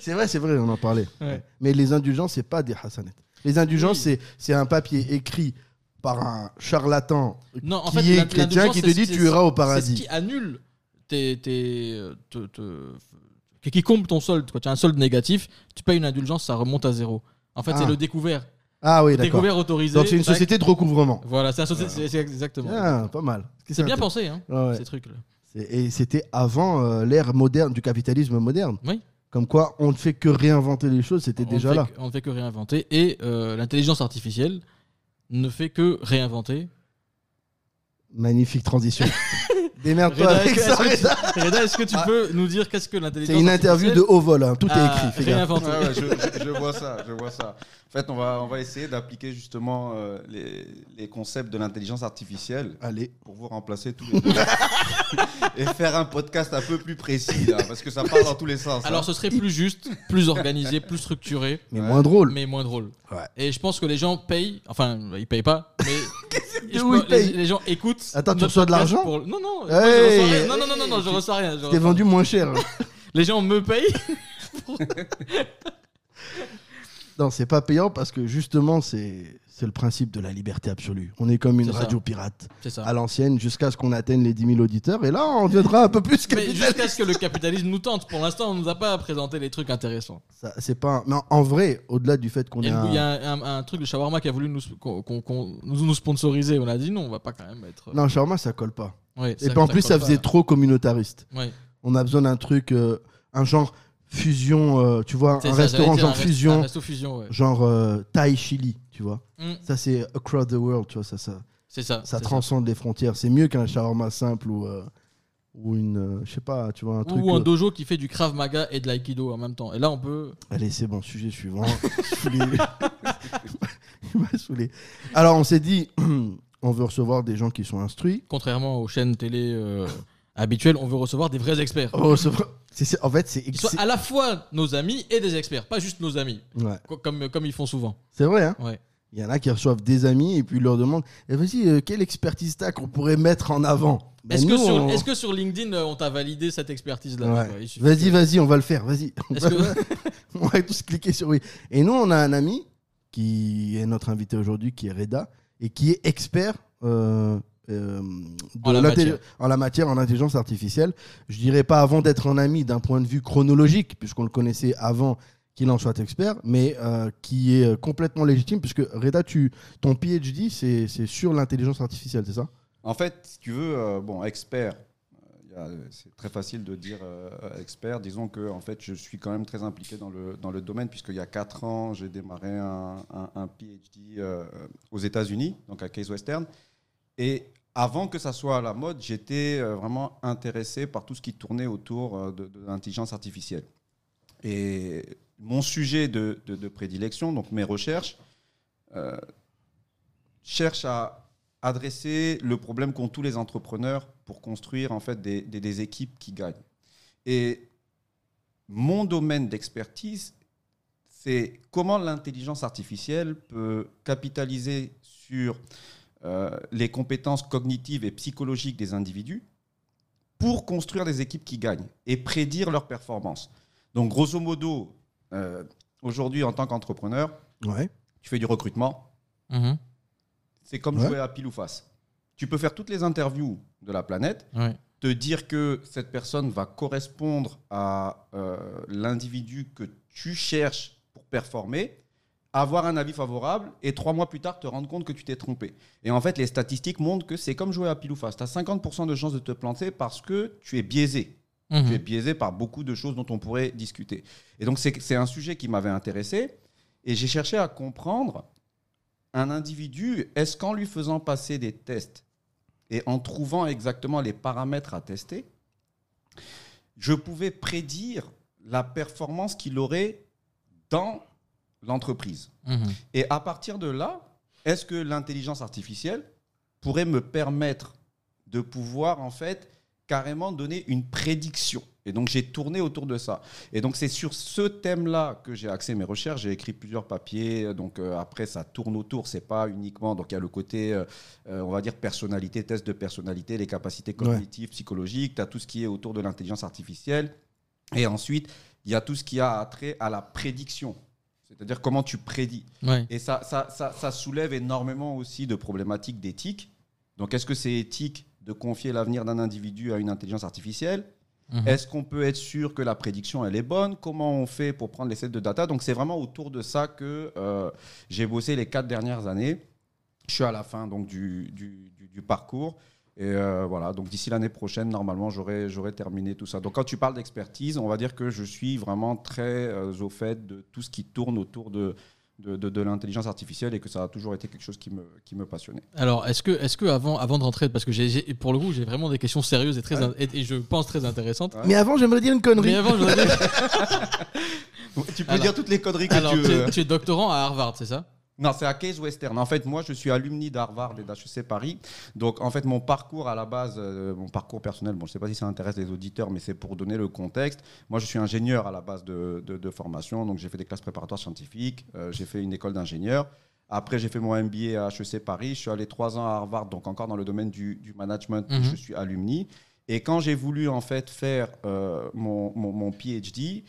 Speaker 1: C'est vrai, c'est vrai, on en parlait.
Speaker 2: Ouais.
Speaker 1: Mais les indulgences, c'est pas des Hassanet. Les indulgences,
Speaker 2: Oui.
Speaker 1: c'est c'est un papier écrit par un charlatan
Speaker 2: Non, en
Speaker 1: qui
Speaker 2: fait,
Speaker 1: est chrétien qui te
Speaker 2: c'est-
Speaker 1: dit
Speaker 2: c'est-
Speaker 1: tu iras au
Speaker 2: C'est ce
Speaker 1: paradis.
Speaker 2: qui annule tes, tes, te- te- qui comble ton solde. Quand tu as un solde négatif, tu payes une indulgence, ça remonte à zéro. En fait,
Speaker 1: Ah.
Speaker 2: c'est le découvert.
Speaker 1: Ah oui, d'accord.
Speaker 2: Découvert autorisé.
Speaker 1: Donc c'est une société de recouvrement.
Speaker 2: Voilà, c'est c'est- c'est exactement.
Speaker 1: Ah, pas mal.
Speaker 2: c'est bien pensé, hein,
Speaker 1: ouais.
Speaker 2: ces trucs-là.
Speaker 1: C'est- Et c'était avant euh, l'ère moderne du capitalisme moderne.
Speaker 2: Oui.
Speaker 1: Comme quoi, on ne fait que réinventer les choses, c'était déjà
Speaker 2: fait
Speaker 1: là.
Speaker 2: que- on ne fait que réinventer. Et euh, l'intelligence artificielle ne fait que réinventer.
Speaker 1: Magnifique transition. Démerde-toi
Speaker 2: Reda,
Speaker 1: avec
Speaker 2: est-ce
Speaker 1: ça,
Speaker 2: que- est-ce que
Speaker 1: Reda.
Speaker 2: tu- Reda, est-ce que tu peux nous dire qu'est-ce que l'intelligence
Speaker 1: C'est une interview de haut vol, hein. tout est écrit. fais gaffe.
Speaker 2: réinventé
Speaker 10: Ouais, ouais, je, je- je vois ça, je vois ça. En fait, on va, on va essayer d'appliquer justement euh, les, les concepts de l'intelligence artificielle
Speaker 1: Allez.
Speaker 10: pour vous remplacer tous les deux. et faire un podcast un peu plus précis, là, parce que ça parle dans tous les sens.
Speaker 2: Alors
Speaker 10: hein.
Speaker 2: ce serait plus juste, plus organisé, plus structuré,
Speaker 1: Mais
Speaker 10: Ouais.
Speaker 1: moins drôle.
Speaker 2: mais moins drôle.
Speaker 1: Ouais.
Speaker 2: Et je pense que les gens payent, enfin ils payent pas, mais
Speaker 1: où ils payent
Speaker 2: les, les gens écoutent.
Speaker 1: Attends, tu reçois de l'argent
Speaker 2: pour- Non non,
Speaker 1: Hey,
Speaker 2: moi, non non non non, non, je
Speaker 1: tu-
Speaker 2: reçois rien.
Speaker 1: T'es vendu moins cher.
Speaker 2: Les gens me payent.
Speaker 1: Non, c'est pas payant parce que justement, c'est c'est le principe de la liberté absolue. On est comme une
Speaker 2: ça.
Speaker 1: radio pirate
Speaker 2: ça.
Speaker 1: à l'ancienne jusqu'à ce qu'on atteigne les 10 000 auditeurs. Et là, on deviendra un peu plus capitaliste.
Speaker 2: jusqu'à ce que le capitalisme nous tente. Pour l'instant, on nous a pas présenté les trucs intéressants.
Speaker 1: Ça, C'est pas. un- Mais en- vrai, au-delà du fait qu'on est.
Speaker 2: il y a un, un- un truc de shawarma qui a voulu nous, qu'on- nous, nous sponsoriser. On a dit non, on va pas quand même être.
Speaker 1: Non, Sharma, ça colle pas.
Speaker 2: Ouais,
Speaker 1: Et puis en plus, ça
Speaker 2: pas.
Speaker 1: faisait trop communautariste.
Speaker 2: Ouais.
Speaker 1: On a besoin d'un truc, euh, un genre fusion, euh, tu vois, un
Speaker 2: ça,
Speaker 1: restaurant genre
Speaker 2: un rest-
Speaker 1: fusion,
Speaker 2: Un resto fusion, ouais.
Speaker 1: genre euh, Thai Chili, tu vois.
Speaker 2: Mm,
Speaker 1: Ça, c'est across the world, tu vois, ça, ça,
Speaker 2: c'est ça.
Speaker 1: transcende les frontières. C'est mieux qu'un shawarma simple ou, euh, ou une, euh, je sais pas, tu vois, un truc.
Speaker 2: Ou un
Speaker 1: euh,
Speaker 2: dojo qui fait du krav maga et de l'aïkido en même temps. Et là, on peut.
Speaker 1: Allez, c'est bon, sujet suivant. Il m'a saoulé. Alors, on s'est dit, on veut recevoir des gens qui sont instruits.
Speaker 2: Contrairement aux chaînes télé habituelles, on veut recevoir des vrais experts.
Speaker 1: On veut recevoir- c'est- c'est- en fait, c'est
Speaker 2: Qui soient à la fois nos amis et des experts, pas juste nos amis,
Speaker 1: ouais.
Speaker 2: co- comme, comme ils font souvent.
Speaker 1: C'est vrai, hein
Speaker 2: Ouais.
Speaker 1: Il y en a qui reçoivent des amis et puis ils leur demandent eh, Vas-y, euh, quelle expertise t'as qu'on pourrait mettre en avant? Ben,
Speaker 2: Est-ce que,
Speaker 1: nous,
Speaker 2: sur,
Speaker 1: on-
Speaker 2: est-ce que sur LinkedIn, euh, on t'a validé cette expertise-là?
Speaker 1: Ouais.
Speaker 2: quoi Il suffit
Speaker 1: Vas-y,
Speaker 2: que-
Speaker 1: vas-y, on va le faire, vas-y.
Speaker 2: Est-ce
Speaker 1: on va tous cliquer sur oui. Et nous, on a un ami qui est notre invité aujourd'hui, qui est Reda, et qui est expert euh, euh, de
Speaker 2: En la matière.
Speaker 1: en la matière, en intelligence artificielle. Je dirais pas avant d'être un ami d'un point de vue chronologique, puisqu'on le connaissait avant qu'il en soit expert, mais euh, qui est euh, complètement légitime, puisque Reda, tu, ton PhD, c'est c'est sur l'intelligence artificielle, c'est ça?
Speaker 10: En fait, si tu veux, euh, bon, expert, euh, c'est très facile de dire euh, expert. Disons que en fait, je suis quand même très impliqué dans le, dans le domaine, puisqu'il y a 4 ans, j'ai démarré un, un- un PhD euh, aux États-Unis, donc à Case Western. Et avant que ça soit à la mode, j'étais euh, vraiment intéressé par tout ce qui tournait autour euh, de, l'intelligence artificielle. Et mon sujet de, prédilection, donc mes recherches, euh, cherchent à adresser le problème qu'ont tous les entrepreneurs pour construire en fait des, équipes qui gagnent. Et mon domaine d'expertise, c'est comment l'intelligence artificielle peut capitaliser sur les compétences cognitives et psychologiques des individus pour construire des équipes qui gagnent et prédire leurs performances. Donc, grosso modo, euh, aujourd'hui, en tant qu'entrepreneur,
Speaker 1: Ouais.
Speaker 10: tu fais du recrutement,
Speaker 2: Mhm.
Speaker 10: c'est comme
Speaker 1: Ouais.
Speaker 10: jouer à pile ou face. Tu peux faire toutes les interviews de la planète,
Speaker 2: Ouais.
Speaker 10: te dire que cette personne va correspondre à euh, l'individu que tu cherches pour performer, avoir un avis favorable et trois mois plus tard te rendre compte que tu t'es trompé. Et en fait, les statistiques montrent que c'est comme jouer à pile ou face. Tu as 50% de chances de te planter parce que tu es biaisé.
Speaker 2: Mhm.
Speaker 10: Tu es biaisé par beaucoup de choses dont on pourrait discuter. Et donc, c'est c'est un sujet qui m'avait intéressé. Et j'ai cherché à comprendre un individu, est-ce qu'en lui faisant passer des tests et en trouvant exactement les paramètres à tester, je pouvais prédire la performance qu'il aurait dans l'entreprise.
Speaker 2: Mhm.
Speaker 10: Et à partir de là, est-ce que l'intelligence artificielle pourrait me permettre de pouvoir en fait carrément donner une prédiction? Et donc j'ai tourné autour de ça. Et donc c'est sur ce thème-là que j'ai axé mes recherches. J'ai écrit plusieurs papiers. Donc euh, après ça tourne autour. C'est pas uniquement donc il y a le côté euh, euh, on va dire personnalité, test de personnalité, les capacités cognitives, psychologiques. Tu as tout ce qui est autour de l'intelligence artificielle. Et ensuite il y a tout ce qui a trait à la prédiction. C'est-à-dire comment tu prédis.
Speaker 2: Ouais.
Speaker 10: Et ça, ça, ça, ça soulève énormément aussi de problématiques d'éthique. Donc, est-ce que c'est éthique de confier l'avenir d'un individu à une intelligence artificielle?
Speaker 2: Mhm.
Speaker 10: Est-ce qu'on peut être sûr que la prédiction, elle est bonne? Comment on fait pour prendre les sets de data? Donc, c'est vraiment autour de ça que euh, j'ai bossé les quatre dernières années. Je suis à la fin donc, du, du, du- du parcours. Et euh, voilà, donc d'ici l'année prochaine, normalement, j'aurai terminé tout ça. Donc quand tu parles d'expertise, on va dire que je suis vraiment très euh, au fait de tout ce qui tourne autour de, de, de- de l'intelligence artificielle et que ça a toujours été quelque chose qui me, qui me passionnait.
Speaker 2: Alors, est-ce que, avant, avant de rentrer, parce que pour le coup, j'ai vraiment des questions sérieuses et très,
Speaker 10: Ouais.
Speaker 2: et, et je pense très intéressantes.
Speaker 1: Mais avant, j'aimerais dire une connerie.
Speaker 2: Mais avant, je voudrais dire-
Speaker 10: Tu peux
Speaker 2: Alors-
Speaker 10: dire toutes les conneries que
Speaker 2: Alors,
Speaker 10: tu
Speaker 2: tu,
Speaker 10: veux.
Speaker 2: es, tu es doctorant à Harvard, c'est ça?
Speaker 10: Non, c'est à Case Western. En fait, moi, je suis alumni d'Harvard et d'HEC Paris. Donc, en fait, mon parcours à la base, euh, mon parcours personnel, bon, je ne sais pas si ça intéresse les auditeurs, mais c'est pour donner le contexte. Moi, je suis ingénieur à la base de, de- de formation. Donc, j'ai fait des classes préparatoires scientifiques. euh, j'ai fait une école d'ingénieur. Après, j'ai fait mon MBA à HEC Paris. Je suis allé trois ans à Harvard, donc encore dans le domaine du, du management.
Speaker 2: Mhm.
Speaker 10: Je suis alumni. Et quand j'ai voulu, en fait, faire euh, mon, mon- mon PhD,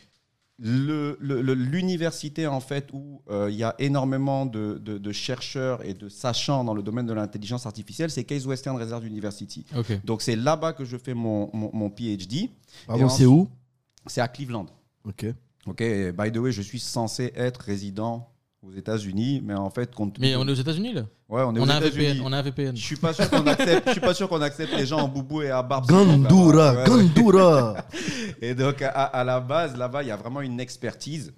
Speaker 10: le- le- le- l'université en fait où euh, il y a énormément de, de- de chercheurs et de sachants dans le domaine de l'intelligence artificielle, c'est Case Western Reserve University. Donc c'est là-bas que je fais mon, mon, mon PhD.
Speaker 1: Pardon, c'est où?
Speaker 10: C'est à Cleveland.
Speaker 1: Ok.
Speaker 10: Ok. et by the way, je suis censé être résident aux États-Unis, mais en fait, compte
Speaker 2: Mais on est aux États-Unis là
Speaker 10: ouais, on est
Speaker 2: on,
Speaker 10: aux
Speaker 2: a un
Speaker 10: États-Unis.
Speaker 2: VPN, on a un VPN.
Speaker 10: Je suis pas sûr qu'on accepte. Je suis pas sûr qu'on accepte les gens en boubou et à barbe.
Speaker 1: Gandura.
Speaker 10: Ouais, ouais.
Speaker 1: Gandura.
Speaker 10: Et donc, à, à la base, là-bas, il y a vraiment une expertise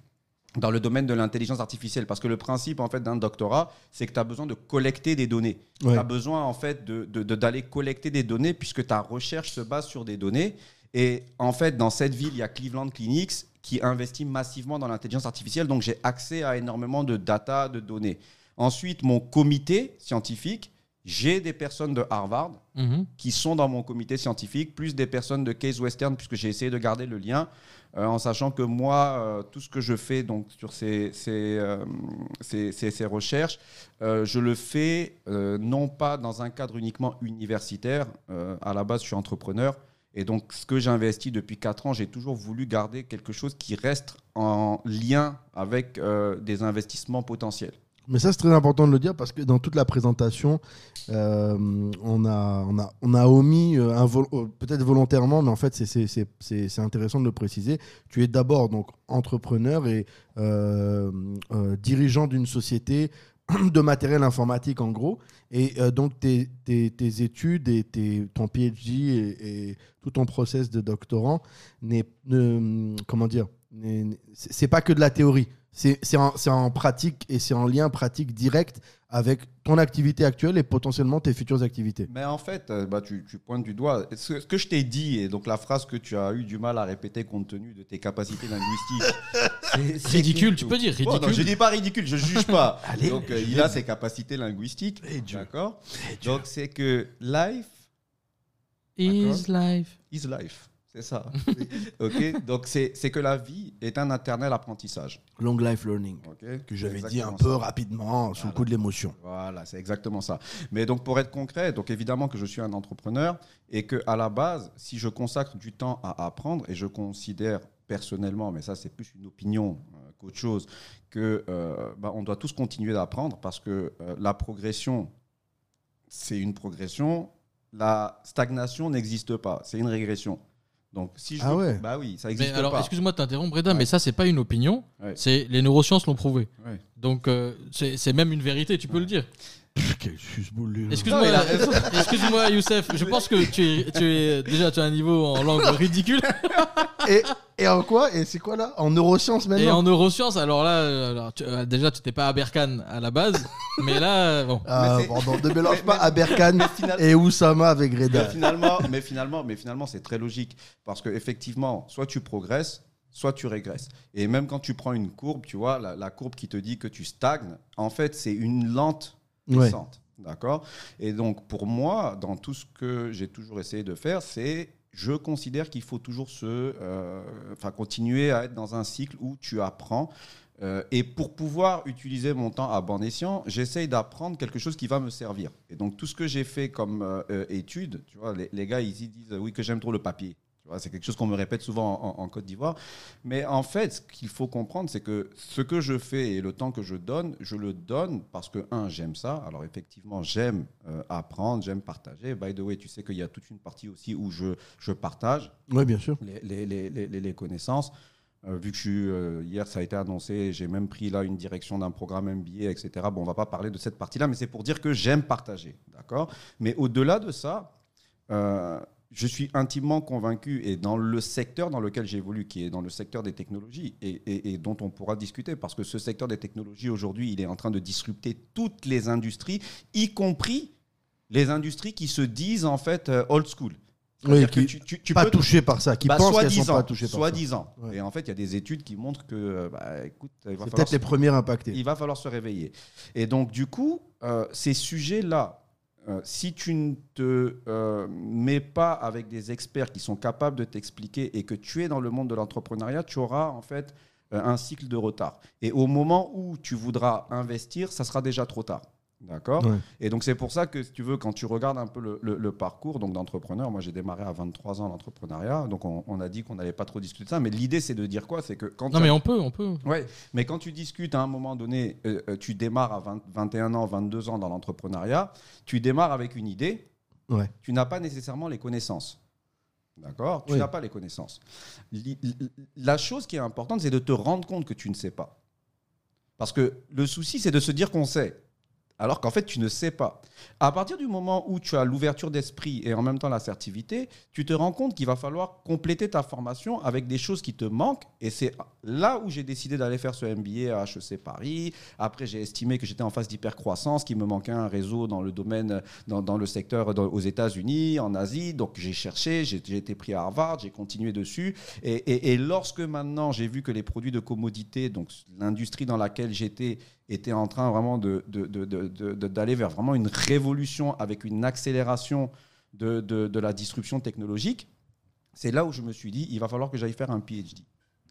Speaker 10: dans le domaine de l'intelligence artificielle. Parce que le principe, en fait, d'un doctorat, c'est que tu as besoin de collecter des données.
Speaker 1: Ouais.
Speaker 10: Tu as besoin, en fait, de- de- de- d'aller collecter des données puisque ta recherche se base sur des données. Et en fait, dans cette ville, il y a Cleveland Clinics qui investit massivement dans l'intelligence artificielle. Donc, j'ai accès à énormément de data, de données. Ensuite, mon comité scientifique, j'ai des personnes de Harvard
Speaker 2: Mhm.
Speaker 10: qui sont dans mon comité scientifique, plus des personnes de Case Western, puisque j'ai essayé de garder le lien, euh, en sachant que moi, euh, tout ce que je fais donc, sur ces, ces, euh, ces- ces- recherches, je le fais non pas dans un cadre uniquement universitaire. À la base, je suis entrepreneur. Et donc, ce que j'ai investi depuis 4 ans, j'ai toujours voulu garder quelque chose qui reste en lien avec euh, des investissements potentiels.
Speaker 1: Mais ça, c'est très important de le dire parce que dans toute la présentation, euh, on, a, omis, euh, peut-être volontairement, mais en fait, c'est- intéressant de le préciser. Tu es d'abord donc entrepreneur et dirigeant d'une société de matériel informatique, en gros. Et euh, donc, tes, études et ton PhD et, tout ton process de doctorant n'est, ne- comment dire, c'est pas que de la théorie. C'est c'est en, en pratique et c'est en lien pratique direct avec ton activité actuelle et potentiellement tes futures activités.
Speaker 10: Mais en fait, euh, bah, tu, tu pointes du doigt. Ce, ce que je t'ai dit, et donc la phrase que tu as eu du mal à répéter compte tenu de tes capacités linguistiques. c'est-
Speaker 2: Ridicule, tu peux dire
Speaker 10: Bon,
Speaker 2: ridicule.
Speaker 10: non, je dis pas ridicule, je juge pas.
Speaker 1: Allez,
Speaker 10: donc euh, il a ses capacités linguistiques.
Speaker 1: Eh.
Speaker 10: D'accord Donc c'est que life
Speaker 2: Is life.
Speaker 10: is life. C'est ça. ok Donc c'est que la vie est un éternel apprentissage.
Speaker 1: Long life learning, que j'avais dit un peu
Speaker 10: ça.
Speaker 1: rapidement sous le coup de l'émotion.
Speaker 10: Voilà, c'est exactement ça. Mais donc pour être concret, donc évidemment que je suis un entrepreneur et que à la base, si je consacre du temps à apprendre et je considère personnellement, mais ça c'est plus une opinion euh, qu'autre chose, que euh, bah, on doit tous continuer d'apprendre parce que euh, la progression c'est une progression. La stagnation n'existe pas, c'est une régression. Donc, si je
Speaker 1: Ah
Speaker 10: veux-
Speaker 1: ouais.
Speaker 10: bah oui, ça
Speaker 2: Mais
Speaker 10: n'existe
Speaker 2: alors,
Speaker 10: pas.
Speaker 2: excuse-moi de t'interrompre, Breda,
Speaker 10: Ouais.
Speaker 2: mais ça, c'est pas une opinion.
Speaker 10: Ouais.
Speaker 2: C'est les neurosciences l'ont prouvé.
Speaker 10: Ouais.
Speaker 2: Donc, euh, c'est c'est même une vérité, tu peux le dire. Excuse-moi,
Speaker 10: il a
Speaker 2: excuse-moi, Youssef. Je pense que tu es, tu es déjà tu as un niveau en langue ridicule
Speaker 1: Et, et en quoi Et c'est quoi là? En neurosciences
Speaker 2: et
Speaker 1: maintenant?
Speaker 2: en neurosciences. Alors là, euh, alors, tu- euh, déjà, tu n'étais pas à Berkane à la base, mais là, euh, bon.
Speaker 1: Ah,
Speaker 10: Mais c'est-
Speaker 1: pardon, ne mélange
Speaker 10: Mais-
Speaker 1: pas
Speaker 10: mais-
Speaker 1: Aberkan
Speaker 10: final-
Speaker 1: et Oussama avec
Speaker 10: Mais
Speaker 1: Reda.
Speaker 10: finalement, mais finalement, mais finalement, c'est très logique parce que effectivement, soit tu progresses, soit tu régresses. Et même quand tu prends une courbe, tu vois, la, la courbe qui te dit que tu stagnes, en fait, c'est une lente D'accord? Et donc, pour moi, dans tout ce que j'ai toujours essayé de faire, c'est. Je considère qu'il faut toujours se, euh, continuer à être dans un cycle où tu apprends. Euh, et pour pouvoir utiliser mon temps à bon escient, j'essaye d'apprendre quelque chose qui va me servir. Et donc, tout ce que j'ai fait comme euh, étude, tu vois, les, gars, ils y disent oui, que j'aime trop le papier. C'est quelque chose qu'on me répète souvent en, Côte d'Ivoire. Mais en fait, ce qu'il faut comprendre, c'est que ce que je fais et le temps que je donne, je le donne parce que, un, j'aime ça. Alors, effectivement, j'aime euh, apprendre, j'aime partager. By the way, tu sais qu'il y a toute une partie aussi où je, je partage
Speaker 1: Oui, bien sûr.
Speaker 10: les, les- les- les- les- les connaissances. Euh, vu que je suis, euh, hier, ça a été annoncé, j'ai même pris là une direction d'un programme MBA, etc. Bon, on va pas parler de cette partie-là, mais c'est pour dire que j'aime partager, d'accord? Mais au-delà de ça, euh, je suis intimement convaincu, et dans le secteur dans lequel j'évolue, qui est dans le secteur des technologies, et, et- et dont on pourra discuter, parce que ce secteur des technologies, aujourd'hui, il est en train de disrupter toutes les industries, y compris les industries qui se disent en fait euh, old school.
Speaker 1: Oui, qui
Speaker 10: tu- tu- tu
Speaker 1: pas
Speaker 10: peux-
Speaker 1: touchés par ça, qui
Speaker 10: bah,
Speaker 1: pensent qu'elles sont pas touchées par ça.
Speaker 10: Soi-disant.
Speaker 1: Ouais.
Speaker 10: Et en fait, il y a des études qui montrent que, euh, bah, écoute, il va,
Speaker 1: C'est
Speaker 10: falloir
Speaker 1: peut-être
Speaker 10: se,
Speaker 1: les premières impactées.
Speaker 10: il va falloir se réveiller. Et donc, du coup, euh, ces sujets-là, euh, si tu ne te euh, mets pas avec des experts qui sont capables de t'expliquer et que tu es dans le monde de l'entrepreneuriat, tu auras en fait euh, un cycle de retard. Et au moment où tu voudras investir, ça sera déjà trop tard. D'accord
Speaker 1: Ouais.
Speaker 10: Et donc, c'est pour ça que, si tu veux, quand tu regardes un peu le, le- le parcours donc d'entrepreneur, moi j'ai démarré à 23 ans d'entrepreneuriat, donc on, on a dit qu'on n'allait pas trop discuter de ça, mais l'idée c'est de dire quoi? C'est que quand
Speaker 2: Non,
Speaker 10: tu
Speaker 2: mais on peut, on peut.
Speaker 10: Ouais, mais quand tu discutes à un moment donné, euh, euh, tu démarres à 20 21 ans, 22 ans dans l'entrepreneuriat, tu démarres avec une idée,
Speaker 1: Ouais.
Speaker 10: tu n'as pas nécessairement les connaissances. D'accord? Tu
Speaker 1: Oui.
Speaker 10: n'as pas les connaissances. La chose qui est importante, c'est de te rendre compte que tu ne sais pas. Parce que le souci, c'est de se dire qu'on sait, alors qu'en fait, tu ne sais pas. À partir du moment où tu as l'ouverture d'esprit et en même temps l'assertivité, tu te rends compte qu'il va falloir compléter ta formation avec des choses qui te manquent. Et c'est là où j'ai décidé d'aller faire ce MBA à HEC Paris. Après, j'ai estimé que j'étais en phase d'hypercroissance, qu'il me manquait un réseau dans le domaine, dans, le secteur aux États-Unis, en Asie. Donc, j'ai cherché, j'ai été pris à Harvard, j'ai continué dessus. Et- et lorsque maintenant j'ai vu que les produits de commodité, donc l'industrie dans laquelle j'étais, était en train vraiment de- de- de- de- d'aller vers vraiment une révolution avec une accélération de, la disruption technologique, c'est là où je me suis dit, il va falloir que j'aille faire un PhD.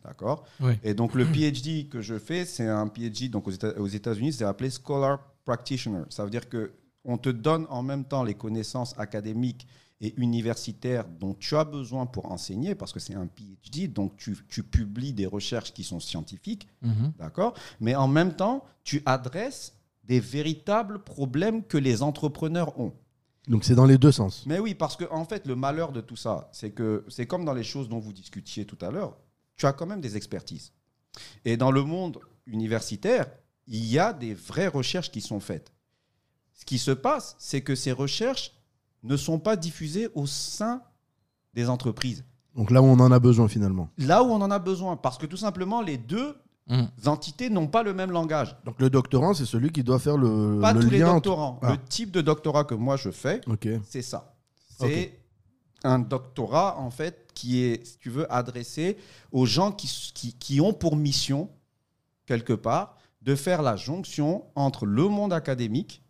Speaker 10: D'accord?
Speaker 2: Oui.
Speaker 10: Et donc, le PhD que je fais, c'est un PhD donc aux États-Unis, c'est appelé Scholar Practitioner. Ça veut dire que on te donne en même temps les connaissances académiques et universitaires dont tu as besoin pour enseigner, parce que c'est un PhD, donc tu, tu publies des recherches qui sont scientifiques,
Speaker 2: Mhm.
Speaker 10: d'accord Mais en même temps, tu adresses des véritables problèmes que les entrepreneurs ont.
Speaker 1: Donc c'est dans les deux sens.
Speaker 10: Mais oui, parce que en fait, le malheur de tout ça, c'est que c'est comme dans les choses dont vous discutiez tout à l'heure, tu as quand même des expertises. Et dans le monde universitaire, il y a des vraies recherches qui sont faites. Ce qui se passe, c'est que ces recherches ne sont pas diffusées au sein des entreprises.
Speaker 1: Donc là où on en a besoin finalement.
Speaker 10: Là où on en a besoin, parce que tout simplement, les deux
Speaker 2: Mhm.
Speaker 10: entités n'ont pas le même langage.
Speaker 1: Donc le doctorant, c'est celui qui doit faire le,
Speaker 10: Pas
Speaker 1: le
Speaker 10: tous les
Speaker 1: entre-
Speaker 10: doctorants.
Speaker 1: Ah.
Speaker 10: Le type de doctorat que moi je fais, c'est ça. C'est un doctorat, en fait, qui est, si tu veux, adressé aux gens qui, qui, qui ont pour mission, quelque part, de faire la jonction entre le monde académique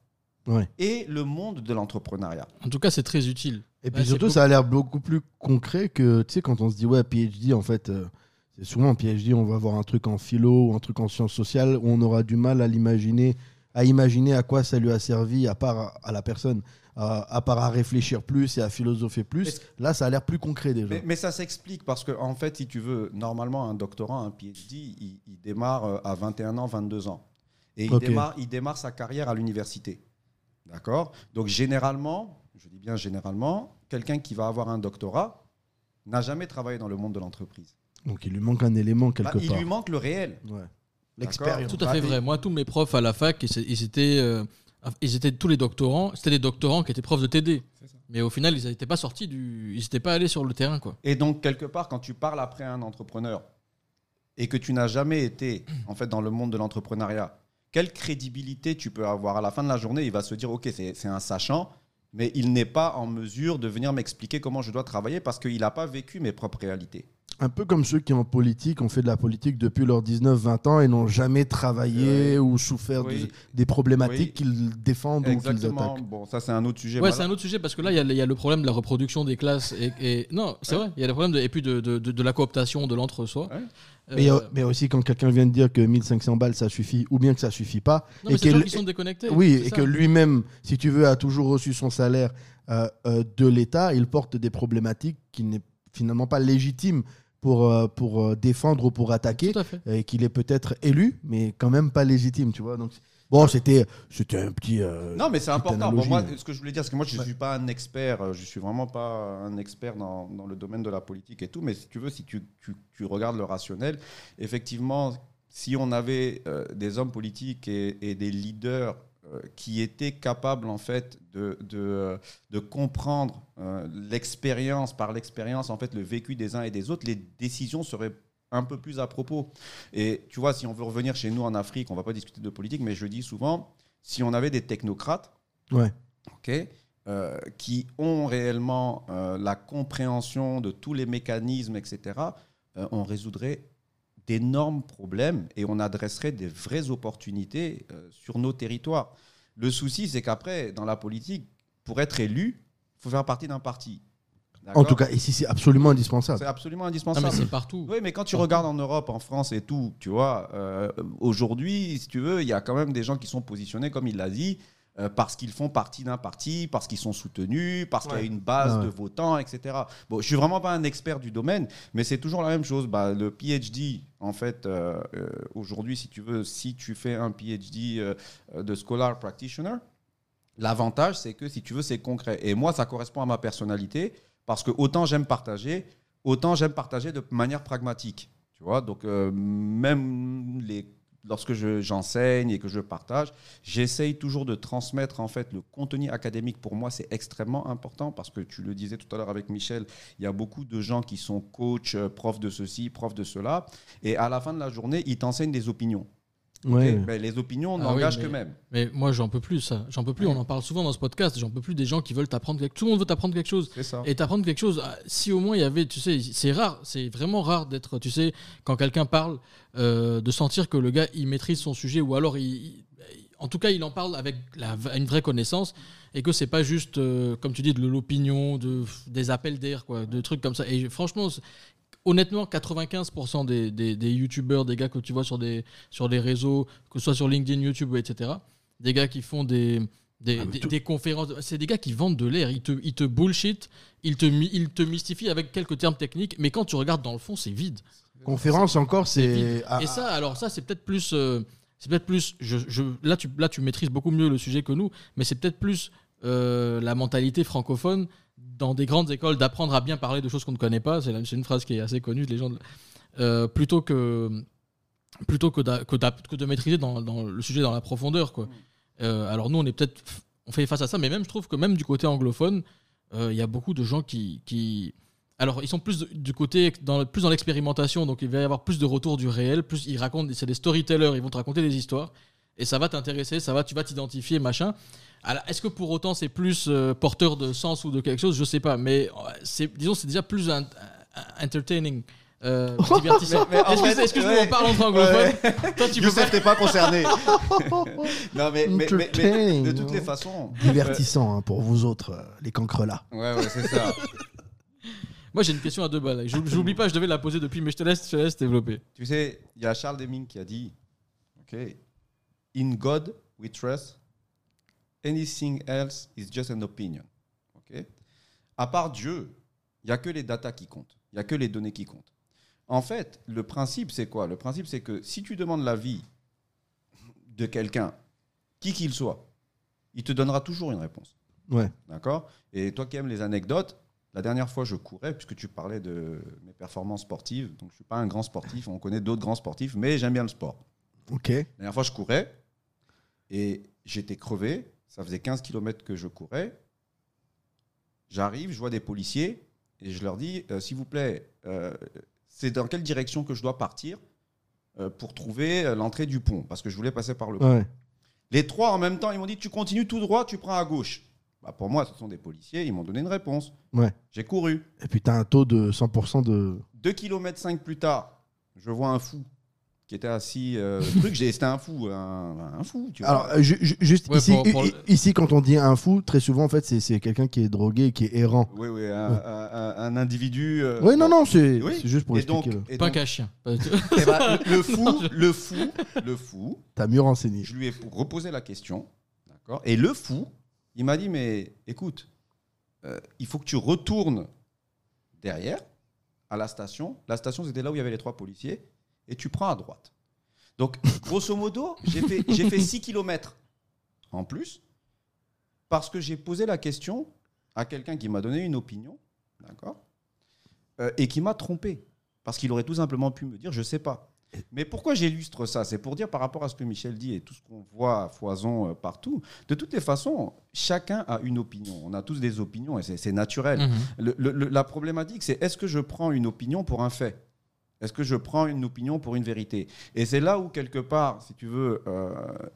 Speaker 1: Ouais.
Speaker 10: et le monde de l'entrepreneuriat.
Speaker 2: En tout cas, c'est très utile.
Speaker 1: Et puis
Speaker 2: Ouais,
Speaker 1: surtout, ça a l'air beaucoup plus concret que, tu sais, quand on se dit, ouais, PhD, en fait, euh, c'est souvent un PhD, on va avoir un truc en philo ou un truc en sciences sociales où on aura du mal à l'imaginer, à imaginer à quoi ça lui a servi, à part à, à la personne, à, à part à réfléchir plus et à philosopher plus. Là, ça a l'air plus concret déjà.
Speaker 10: Mais, mais ça s'explique parce que, en fait, si tu veux, normalement, un doctorant, un PhD, il, il démarre euh, à 21 ans, 22 ans. Et il, démarre, il démarre sa carrière à l'université. D'accord? Donc généralement, je dis bien généralement, quelqu'un qui va avoir un doctorat n'a jamais travaillé dans le monde de l'entreprise.
Speaker 1: Donc il lui manque un élément
Speaker 10: Bah,
Speaker 1: quelque
Speaker 10: il
Speaker 1: part.
Speaker 10: lui manque le réel.
Speaker 1: Ouais. L'expérience.
Speaker 2: Tout à
Speaker 10: Bah,
Speaker 2: fait
Speaker 10: et-
Speaker 2: vrai. Moi, tous mes profs à la fac, ils, ils étaient, euh, ils étaient tous les doctorants. C'était des doctorants qui étaient profs de TD. Mais au final, ils n'étaient pas sortis du, ils n'étaient pas allés sur le terrain, quoi.
Speaker 10: Et donc, quelque part, quand tu parles après un entrepreneur et que tu n'as jamais été en fait dans le monde de l'entrepreneuriat, quelle crédibilité tu peux avoir à la fin de la journée Il va se dire, ok, c'est un sachant, mais il n'est pas en mesure de venir m'expliquer comment je dois travailler parce qu'il n'a pas vécu mes propres réalités.
Speaker 1: Un peu comme ceux qui en politique ont fait de la politique depuis leurs 19-20 ans et n'ont jamais travaillé ou souffert de- des problématiques
Speaker 10: Oui.
Speaker 1: qu'ils défendent ou qu'ils attaquent.
Speaker 10: Bon, ça c'est un autre sujet.
Speaker 2: Ouais, c'est un autre sujet parce que là, il y a- il y, a le problème de la reproduction des classes. Et, et- non, c'est vrai. Il y a le problème de, et puis de, de, de- de la cooptation de l'entre-soi.
Speaker 10: Ouais.
Speaker 1: Mais,
Speaker 2: Euh,
Speaker 1: mais aussi quand quelqu'un vient de dire que 1500 balles ça suffit ou bien que ça suffit pas.
Speaker 2: non,
Speaker 1: et
Speaker 2: c'est des gens
Speaker 1: que-
Speaker 2: qui sont déconnectés.
Speaker 1: Oui, et
Speaker 2: ça.
Speaker 1: que lui-même, si tu veux, a toujours reçu son salaire euh, euh, de l'État, il porte des problématiques qui n'est finalement pas légitime pour, pour défendre ou pour attaquer,
Speaker 2: Tout à fait.
Speaker 1: et qu'il est peut-être élu, mais quand même pas légitime, tu vois. Donc, bon, c'était c'était un petit. euh,
Speaker 10: Non, mais c'est important. Bon, moi,
Speaker 1: mais-
Speaker 10: ce que je voulais dire, c'est que moi, je ne
Speaker 1: Ouais.
Speaker 10: suis pas un expert. euh, Je suis vraiment pas un expert dans, dans le domaine de la politique et tout. Mais si tu veux, si tu, tu- tu regardes le rationnel, effectivement, si on avait euh, des hommes politiques et, et des leaders euh, qui étaient capables, en fait, de, de, euh, de comprendre euh, l'expérience, par l'expérience, en fait, le vécu des uns et des autres, les décisions seraient un peu plus à propos. Et tu vois, si on veut revenir chez nous en Afrique, on va pas discuter de politique, mais je dis souvent, si on avait des technocrates,
Speaker 1: Ouais.
Speaker 10: ok, euh, qui ont réellement euh, la compréhension de tous les mécanismes, etc., euh, on résoudrait d'énormes problèmes et on adresserait des vraies opportunités sur nos territoires. Le souci, c'est qu'après, dans la politique, pour être élu, il faut faire partie d'un parti.
Speaker 1: En tout cas, ici, c'est absolument indispensable.
Speaker 10: c'est absolument
Speaker 2: Non,
Speaker 10: indispensable.
Speaker 2: mais c'est partout.
Speaker 10: Oui, mais quand tu regardes en Europe, en France et tout, tu vois, euh, aujourd'hui, si tu veux, il y a quand même des gens qui sont positionnés, comme il l'a dit, euh, parce qu'ils font partie d'un parti, parce qu'ils sont soutenus, parce qu'il y a une base
Speaker 1: ouais.
Speaker 10: de votants, etc. Bon, je suis vraiment pas un expert du domaine, mais c'est toujours la même chose. Bah, le PhD, en fait, euh, aujourd'hui, si tu veux, si tu fais un PhD de scholar practitioner, L'avantage, c'est que si tu veux, c'est concret. Et moi, ça correspond à ma personnalité parce que autant j'aime partager, autant j'aime partager de manière pragmatique. Tu vois, donc euh, même les, lorsque je- j'enseigne et que je partage, j'essaye toujours de transmettre en fait le contenu académique. Pour moi, c'est extrêmement important parce que tu le disais tout à l'heure avec Michel, il y a beaucoup de gens qui sont coach, euh, prof de ceci, prof de cela, et à la fin de la journée, ils t'enseignent des opinions.
Speaker 1: Ouais.
Speaker 10: Ok Mais les opinions
Speaker 2: Ah
Speaker 10: n'engagent
Speaker 2: oui,
Speaker 10: que même.
Speaker 2: Mais moi, j'en peux plus, ça. J'en peux plus. On en parle souvent dans ce podcast. J'en peux plus des gens qui veulent t'apprendre quelque Tout le monde veut t'apprendre quelque chose.
Speaker 10: C'est ça.
Speaker 2: Et t'apprendre quelque chose, ah, si au moins il y avait, tu sais, c'est rare, c'est vraiment rare d'être, tu sais, quand quelqu'un parle, euh, de sentir que le gars, il maîtrise son sujet, ou alors, il, il- en tout cas, il en parle avec la- une vraie connaissance, et que c'est pas juste, euh, comme tu dis, de l'opinion, de, des appels d'air, quoi, de trucs comme ça. Et franchement, honnêtement, 95% des, des, des youtubeurs, des gars que tu vois sur des, sur des réseaux, que ce soit sur LinkedIn, YouTube, etc., des gars qui font des, des,
Speaker 1: Ah,
Speaker 2: des-
Speaker 1: tout-
Speaker 2: des conférences, c'est des gars qui vendent de l'air, ils te, ils te bullshit, ils te, ils te mystifient avec quelques termes techniques, mais quand tu regardes dans le fond, c'est vide.
Speaker 1: Conférence encore,
Speaker 2: C'est
Speaker 1: ah,
Speaker 2: Et ça, alors ça, c'est peut-être plus. euh, c'est peut-être plus. Je, je- là, tu, là, tu maîtrises beaucoup mieux le sujet que nous, mais c'est peut-être plus euh, la mentalité francophone dans des grandes écoles d'apprendre à bien parler de choses qu'on ne connaît pas. C'est une phrase qui est assez connue. Les gens, euh, plutôt que plutôt que, de maîtriser dans, dans le sujet dans la profondeur, quoi. Euh, alors nous, on est peut-être, on fait face à ça, mais même je trouve que même du côté anglophone, euh, il y a beaucoup de gens qui, qui alors, ils sont plus du côté, dans, plus dans l'expérimentation, donc il va y avoir plus de retour du réel, plus ils racontent, c'est des storytellers, ils vont te raconter des histoires, et ça va t'intéresser, ça va, tu vas t'identifier, machin. Alors, est-ce que pour autant c'est plus euh, porteur de sens ou de quelque chose? Je sais pas, mais euh, c'est, disons, c'est déjà plus un- un- entertaining. euh, divertissant.
Speaker 10: Mais- mais en
Speaker 2: Excuse-
Speaker 10: fait,
Speaker 2: Excuse-moi,
Speaker 10: ouais.
Speaker 2: on parle entre anglophones. Toi, tu peux
Speaker 10: Youssef,
Speaker 2: pas-
Speaker 10: t'es pas concerné. non, mais, mais- mais- mais
Speaker 1: Entertaining,
Speaker 10: de toutes les façons.
Speaker 1: Divertissant hein, pour vous autres, euh, les cancrelats.
Speaker 10: euh, ouais, ouais, c'est ça.
Speaker 2: Moi, j'ai une question à deux balles. Je J'oublie pas, je devais la poser depuis, mais je te laisse, je te laisse développer.
Speaker 10: tu sais, il y a Charles Deming qui a dit OK, In God we trust, anything else is just an opinion. OK? À part Dieu, il n'y a que les datas qui comptent. Il n'y a que les données qui comptent. En fait, le principe, c'est quoi? Le principe, c'est que si tu demandes l'avis de quelqu'un, qui qu'il soit, il te donnera toujours une réponse.
Speaker 1: Ouais.
Speaker 10: D'accord? Et toi qui aimes les anecdotes, la dernière fois, je courais, puisque tu parlais de mes performances sportives. Donc, je ne suis pas un grand sportif. On connaît d'autres grands sportifs, mais j'aime bien le sport.
Speaker 1: Ok.
Speaker 10: La dernière fois, je courais et j'étais crevé. Ça faisait 15 km que je courais. J'arrive, je vois des policiers et je leur dis euh, S'il vous plaît, euh, c'est dans quelle direction que je dois partir euh, pour trouver l'entrée du pont? Parce que je voulais passer par le pont.
Speaker 1: Ouais.
Speaker 10: Les trois en même temps, ils m'ont dit Tu continues tout droit, tu prends à gauche. Bah, pour moi, ce sont des policiers, ils m'ont donné une réponse.
Speaker 1: Ouais.
Speaker 10: J'ai couru.
Speaker 1: Et puis, tu as un taux de 100% de.
Speaker 10: 2 km 5 plus tard, je vois un fou qui était assis. euh, truc, j'ai- c'était un fou, un, un fou, tu vois.
Speaker 1: Alors, euh, ju- ju- juste
Speaker 2: Ouais,
Speaker 1: ici,
Speaker 2: pour- pour
Speaker 1: i-
Speaker 2: le-
Speaker 1: ici, quand on dit un fou, très souvent, en fait, c'est- c'est quelqu'un qui est drogué, qui est errant.
Speaker 10: Oui, oui, un, un- un- un individu. euh,
Speaker 1: Oui, non, non, c'est
Speaker 10: Oui.
Speaker 1: c'est juste pour
Speaker 10: Et donc,
Speaker 1: expliquer.
Speaker 10: et
Speaker 2: Pas
Speaker 10: donc-
Speaker 2: qu'un chien.
Speaker 10: Eh ben, le fou, le fou, le fou,
Speaker 1: T'as mieux renseigné.
Speaker 10: je lui ai reposé la question, d'accord Et le fou, il m'a dit, mais écoute, euh, il faut que tu retournes derrière, à la station. La station, c'était là où il y avait les trois policiers, et tu prends à droite. Donc, grosso modo, j'ai fait, fait 6 km en plus, parce que j'ai posé la question à quelqu'un qui m'a donné une opinion, d'accord Euh, Et qui m'a trompé. Parce qu'il aurait tout simplement pu me dire, je sais pas. Mais pourquoi j'illustre ça? C'est pour dire par rapport à ce que Michel dit et tout ce qu'on voit à foison euh, partout, de toutes les façons, chacun a une opinion. On a tous des opinions et c'est naturel. Le- le- la problématique, c'est est-ce que je prends une opinion pour un fait? Est-ce que je prends une opinion pour une vérité? Et c'est là où, quelque part, si tu veux, euh,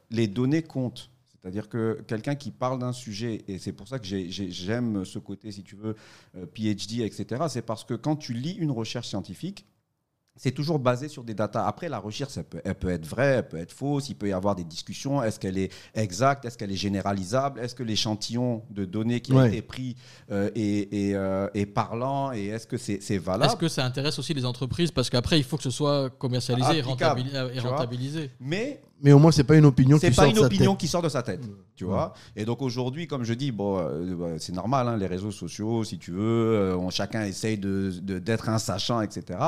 Speaker 10: les données comptent. C'est-à-dire que quelqu'un qui parle d'un sujet, et c'est pour ça que j'ai- j'ai- j'aime ce côté, si tu veux, euh, PhD, etc., c'est parce que quand tu lis une recherche scientifique, c'est toujours basé sur des datas. Après, la recherche, elle peut, elle peut être vraie, elle peut être fausse, il peut y avoir des discussions. Est-ce qu'elle est exacte? Est-ce qu'elle est généralisable? Est-ce que l'échantillon de données qui a été pris euh, est, est, euh, est parlant Et est-ce que c'est valable?
Speaker 2: Est-ce que ça intéresse aussi les entreprises? Parce qu'après, il faut que ce soit commercialisé et, et rentabilisé.
Speaker 10: Mais
Speaker 1: Mais au moins, c'est pas une opinion qui
Speaker 10: c'est
Speaker 1: sort
Speaker 10: pas
Speaker 1: de
Speaker 10: une
Speaker 1: sa
Speaker 10: opinion
Speaker 1: tête.
Speaker 10: qui sort de sa tête, tu vois. Et donc aujourd'hui, comme je dis, bon, euh, bah, c'est normal, hein, les réseaux sociaux, si tu veux, euh, on- chacun essaye de d'être un sachant, etc.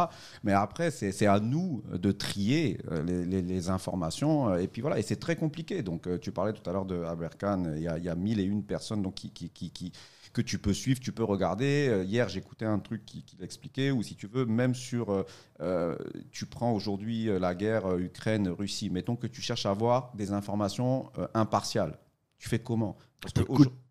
Speaker 10: Mais après, c'est à nous de trier euh, les, les- les informations. Et puis voilà, et c'est très compliqué. Donc tu parlais tout à l'heure de Aberkan, il y a, il y a mille et une personnes donc, qui, qui, qui, qui- que tu peux suivre, tu peux regarder. Euh, Hier, j'écoutais un truc qui, qui l'expliquait, ou si tu veux, même sur, euh, euh, tu prends aujourd'hui la guerre Ukraine-Russie, mettons que tu cherches à avoir des informations euh, impartiales. Tu fais comment? Parce que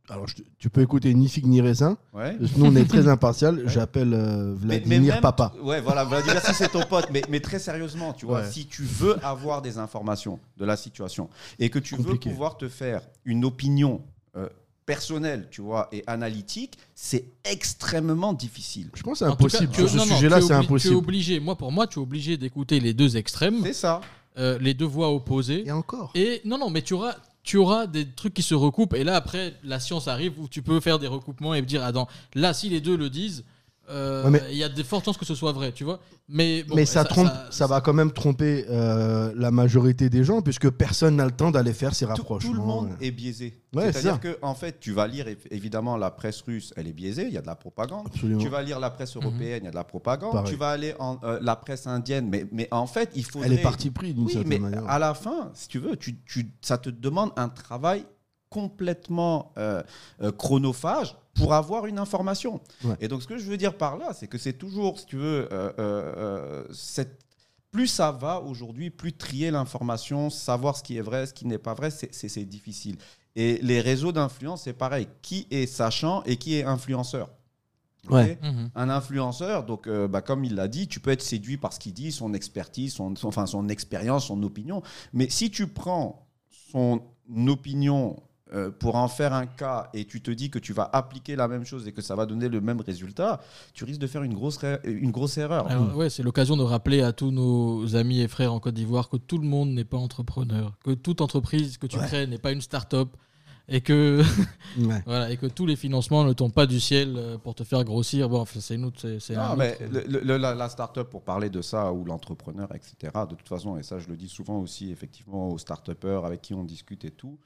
Speaker 1: alors, je tu peux écouter ni figue ni raisin.
Speaker 10: Ouais.
Speaker 1: Nous, on est très impartial. J'appelle euh,
Speaker 10: Mais-
Speaker 1: Vladimir
Speaker 10: mais même-
Speaker 1: Papa.
Speaker 10: Ouais, voilà, Vladimir, si c'est ton pote. Mais, mais très sérieusement, tu vois,
Speaker 1: Ouais.
Speaker 10: si tu veux avoir des informations de la situation et que tu
Speaker 1: Compliqué.
Speaker 10: veux pouvoir te faire une opinion euh, personnelle, tu vois, et analytique, c'est extrêmement difficile.
Speaker 1: Je pense que c'est
Speaker 2: tout cas,
Speaker 1: impossible.
Speaker 2: tu-
Speaker 1: Sur ce
Speaker 2: non,
Speaker 1: sujet-là, c'est
Speaker 2: obli- Tu es
Speaker 1: impossible.
Speaker 2: obligé, moi pour moi, tu es obligé d'écouter les deux extrêmes,
Speaker 10: C'est ça.
Speaker 2: euh, les deux voix opposées.
Speaker 1: Et encore.
Speaker 2: Et non, non, mais tu auras, tu auras des trucs qui se recoupent. Et là, après, la science arrive où tu peux faire des recoupements et dire, attends, là, si les deux le disent, euh,
Speaker 1: Ouais,
Speaker 2: il y a de fortes chances que ce soit vrai, tu vois. Mais, bon,
Speaker 1: mais ça, trompe, ça, va quand même tromper euh, la majorité des gens, puisque personne n'a le temps d'aller faire ces
Speaker 10: Tout,
Speaker 1: rapprochements.
Speaker 10: tout le monde
Speaker 1: ouais.
Speaker 10: est biaisé.
Speaker 1: Ouais,
Speaker 10: C'est-à-dire
Speaker 1: c'est
Speaker 10: que, en fait, tu vas lire, év- évidemment, la presse russe, elle est biaisée, il y a de la propagande.
Speaker 1: Absolument.
Speaker 10: Tu vas lire la presse européenne, il y a de la propagande.
Speaker 1: Pareil.
Speaker 10: Tu vas aller en euh, la presse indienne, mais, mais en fait, il faut.
Speaker 1: Elle est parti pris d'une
Speaker 10: Oui,
Speaker 1: certaine
Speaker 10: mais
Speaker 1: manière.
Speaker 10: à la fin, si tu veux, tu, tu- ça te demande un travail complètement euh, euh, chronophage pour avoir une information.
Speaker 1: Ouais.
Speaker 10: Et donc, ce que je veux dire par là, c'est que c'est toujours, si tu veux, euh, cette- plus ça va aujourd'hui, plus trier l'information, savoir ce qui est vrai, ce qui n'est pas vrai, c'est- difficile. Et les réseaux d'influence, c'est pareil. Qui est sachant et qui est influenceur?
Speaker 2: Mhm.
Speaker 10: un influenceur, donc euh, bah, comme il l'a dit, tu peux être séduit par ce qu'il dit, son expertise, son, son- enfin, son expérience, son opinion. Mais si tu prends son opinion euh, pour en faire un cas et tu te dis que tu vas appliquer la même chose et que ça va donner le même résultat, tu risques de faire une grosse, une grosse erreur.
Speaker 2: Alors, ouais, c'est l'occasion de rappeler à tous nos amis et frères en Côte d'Ivoire que tout le monde n'est pas entrepreneur, que toute entreprise que tu
Speaker 1: Ouais.
Speaker 2: crées n'est pas une start-up et que
Speaker 1: Ouais.
Speaker 2: voilà et que tous les financements ne tombent pas du ciel euh, pour te faire grossir. Bon, c'est une autre, c'est-
Speaker 10: Non,
Speaker 2: un
Speaker 10: mais
Speaker 2: autre-
Speaker 10: le- le- la, la start-up, pour parler de ça, ou l'entrepreneur, etc., de toute façon, et ça je le dis souvent aussi effectivement aux start-upers avec qui on discute et tout,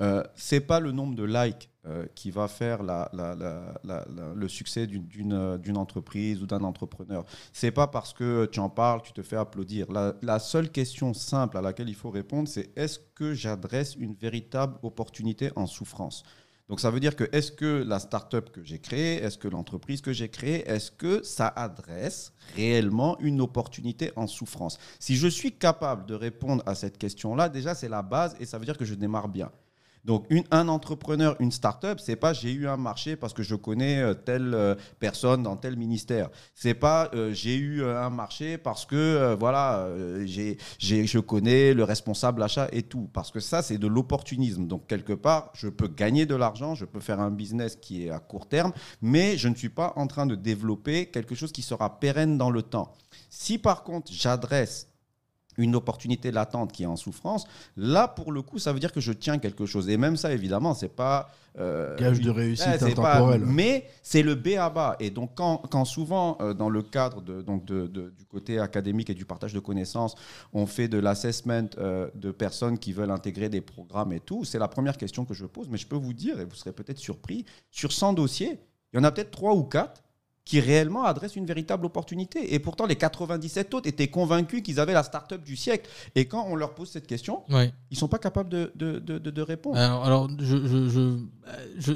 Speaker 10: Euh, c'est pas le nombre de likes euh, qui va faire le succès euh, d'une entreprise ou d'un entrepreneur. C'est pas parce que tu en parles, tu te fais applaudir. La, la seule question simple à laquelle il faut répondre, c'est est-ce que j'adresse une véritable opportunité en souffrance? Donc ça veut dire que est-ce que la start-up que j'ai créée, est-ce que l'entreprise que j'ai créée, est-ce que ça adresse réellement une opportunité en souffrance? Si je suis capable de répondre à cette question-là, déjà c'est la base et ça veut dire que je démarre bien. Donc un entrepreneur, une start-up, c'est pas j'ai eu un marché parce que je connais euh, telle euh, personne dans tel ministère. C'est pas euh, j'ai eu un marché parce que voilà j'ai j'ai- je connais le responsable achat et tout. Parce que ça c'est de l'opportunisme. Donc quelque part je peux gagner de l'argent, je peux faire un business qui est à court terme, mais je ne suis pas en train de développer quelque chose qui sera pérenne dans le temps. Si par contre j'adresse une opportunité latente qui est en souffrance, là pour le coup, ça veut dire que je tiens quelque chose. Et même ça, évidemment, c'est pas euh,
Speaker 1: Gage de réussite
Speaker 10: Ouais, pas- mais c'est le B à bas. Et donc quand, quand souvent euh, dans le cadre de, donc de, de- du côté académique et du partage de connaissances, on fait de l'assessment euh, de personnes qui veulent intégrer des programmes et tout, c'est la première question que je pose. Mais je peux vous dire, et vous serez peut-être surpris, sur 100 dossiers, il y en a peut-être 3 ou 4 qui réellement adressent une véritable opportunité. Et pourtant, les 97 autres étaient convaincus qu'ils avaient la start-up du siècle. Et quand on leur pose cette question,
Speaker 2: Ouais.
Speaker 10: ils sont pas capables de, de, de- répondre.
Speaker 2: Alors, alors, je, je- je-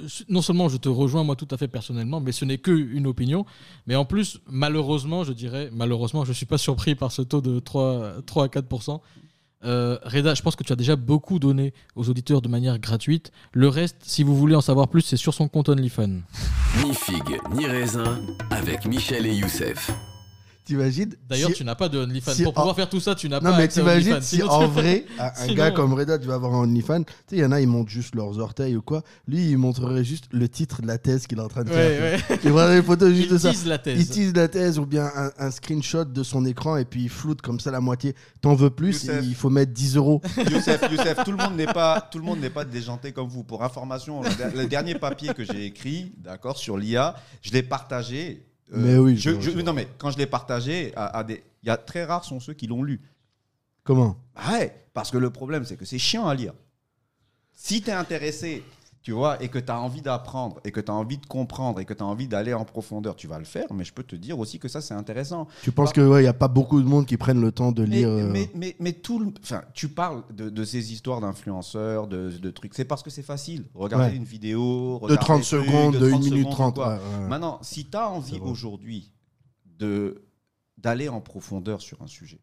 Speaker 2: je- non seulement je te rejoins moi tout à fait personnellement, mais ce n'est que une opinion. Mais en plus, malheureusement, je dirais, malheureusement, je suis pas surpris par ce taux de 3, 3 à 4 Euh, Reda, je pense que tu as déjà beaucoup donné aux auditeurs de manière gratuite. Le reste, si vous voulez en savoir plus, c'est sur son compte OnlyFans.
Speaker 9: Ni figue, ni raisin, avec Michel et Youssef.
Speaker 1: T'imagines
Speaker 2: D'ailleurs,
Speaker 1: si-
Speaker 2: tu n'as pas de OnlyFans.
Speaker 1: si
Speaker 2: Pour pouvoir
Speaker 1: en-
Speaker 2: faire tout ça, tu n'as
Speaker 1: Non,
Speaker 2: pas
Speaker 1: mais
Speaker 2: accès à
Speaker 1: t'imagines
Speaker 2: OnlyFans.
Speaker 1: si
Speaker 2: Sinon,
Speaker 1: en vrai, un,
Speaker 2: Sinon-
Speaker 1: gars comme Reda, tu vas avoir un OnlyFans, tu sais, il y en a, ils montrent juste leurs orteils ou quoi. Lui, il montrerait juste le titre de la thèse qu'il est en train de faire.
Speaker 2: Ouais, ouais.
Speaker 1: Il prendrait des photos juste
Speaker 2: Il
Speaker 1: de ça.
Speaker 2: tease la thèse.
Speaker 1: Il tease la thèse ou bien un, un screenshot de son écran et puis il floute comme ça la moitié. T'en veux plus,
Speaker 10: Youssef.
Speaker 1: il faut mettre 10 euros.
Speaker 10: Youssef, Youssef, tout le monde n'est pas, tout le monde n'est pas déjanté comme vous. Pour information, le, le dernier papier que j'ai écrit, d'accord, sur l'IA, je l'ai partagé. Euh,
Speaker 1: Mais oui,
Speaker 10: je,
Speaker 1: je-
Speaker 10: je-
Speaker 1: je-
Speaker 10: non mais quand je l'ai partagé, à, à des, il y a très rares sont ceux qui l'ont lu.
Speaker 1: Comment?
Speaker 10: Ah Ouais, parce que le problème c'est que c'est chiant à lire. Si tu es intéressé, tu vois, et que tu as envie d'apprendre, et que tu as envie de comprendre, et que tu as envie d'aller en profondeur, tu vas le faire. Mais je peux te dire aussi que ça c'est intéressant.
Speaker 1: Tu penses que ouais, il y a pas beaucoup de monde qui prennent le temps de
Speaker 10: Mais,
Speaker 1: lire. euh,
Speaker 10: mais, mais, mais tout le- enfin, tu parles de, de ces histoires d'influenceurs, de, de trucs. C'est parce que c'est facile. Regarder
Speaker 1: Ouais.
Speaker 10: une vidéo,
Speaker 1: de
Speaker 10: regarder
Speaker 1: 30
Speaker 10: un truc,
Speaker 1: secondes, de 1
Speaker 10: 30
Speaker 1: minute
Speaker 10: secondes ou
Speaker 1: 30.
Speaker 10: quoi.
Speaker 1: ouais, ouais.
Speaker 10: Maintenant, si tu as envie aujourd'hui de d'aller en profondeur sur un sujet,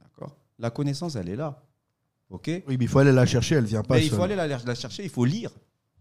Speaker 10: d'accord? La connaissance, elle est là. OK?
Speaker 1: Oui, mais il faut aller la chercher, elle vient pas.
Speaker 10: Mais il faut aller la, la chercher, il faut lire.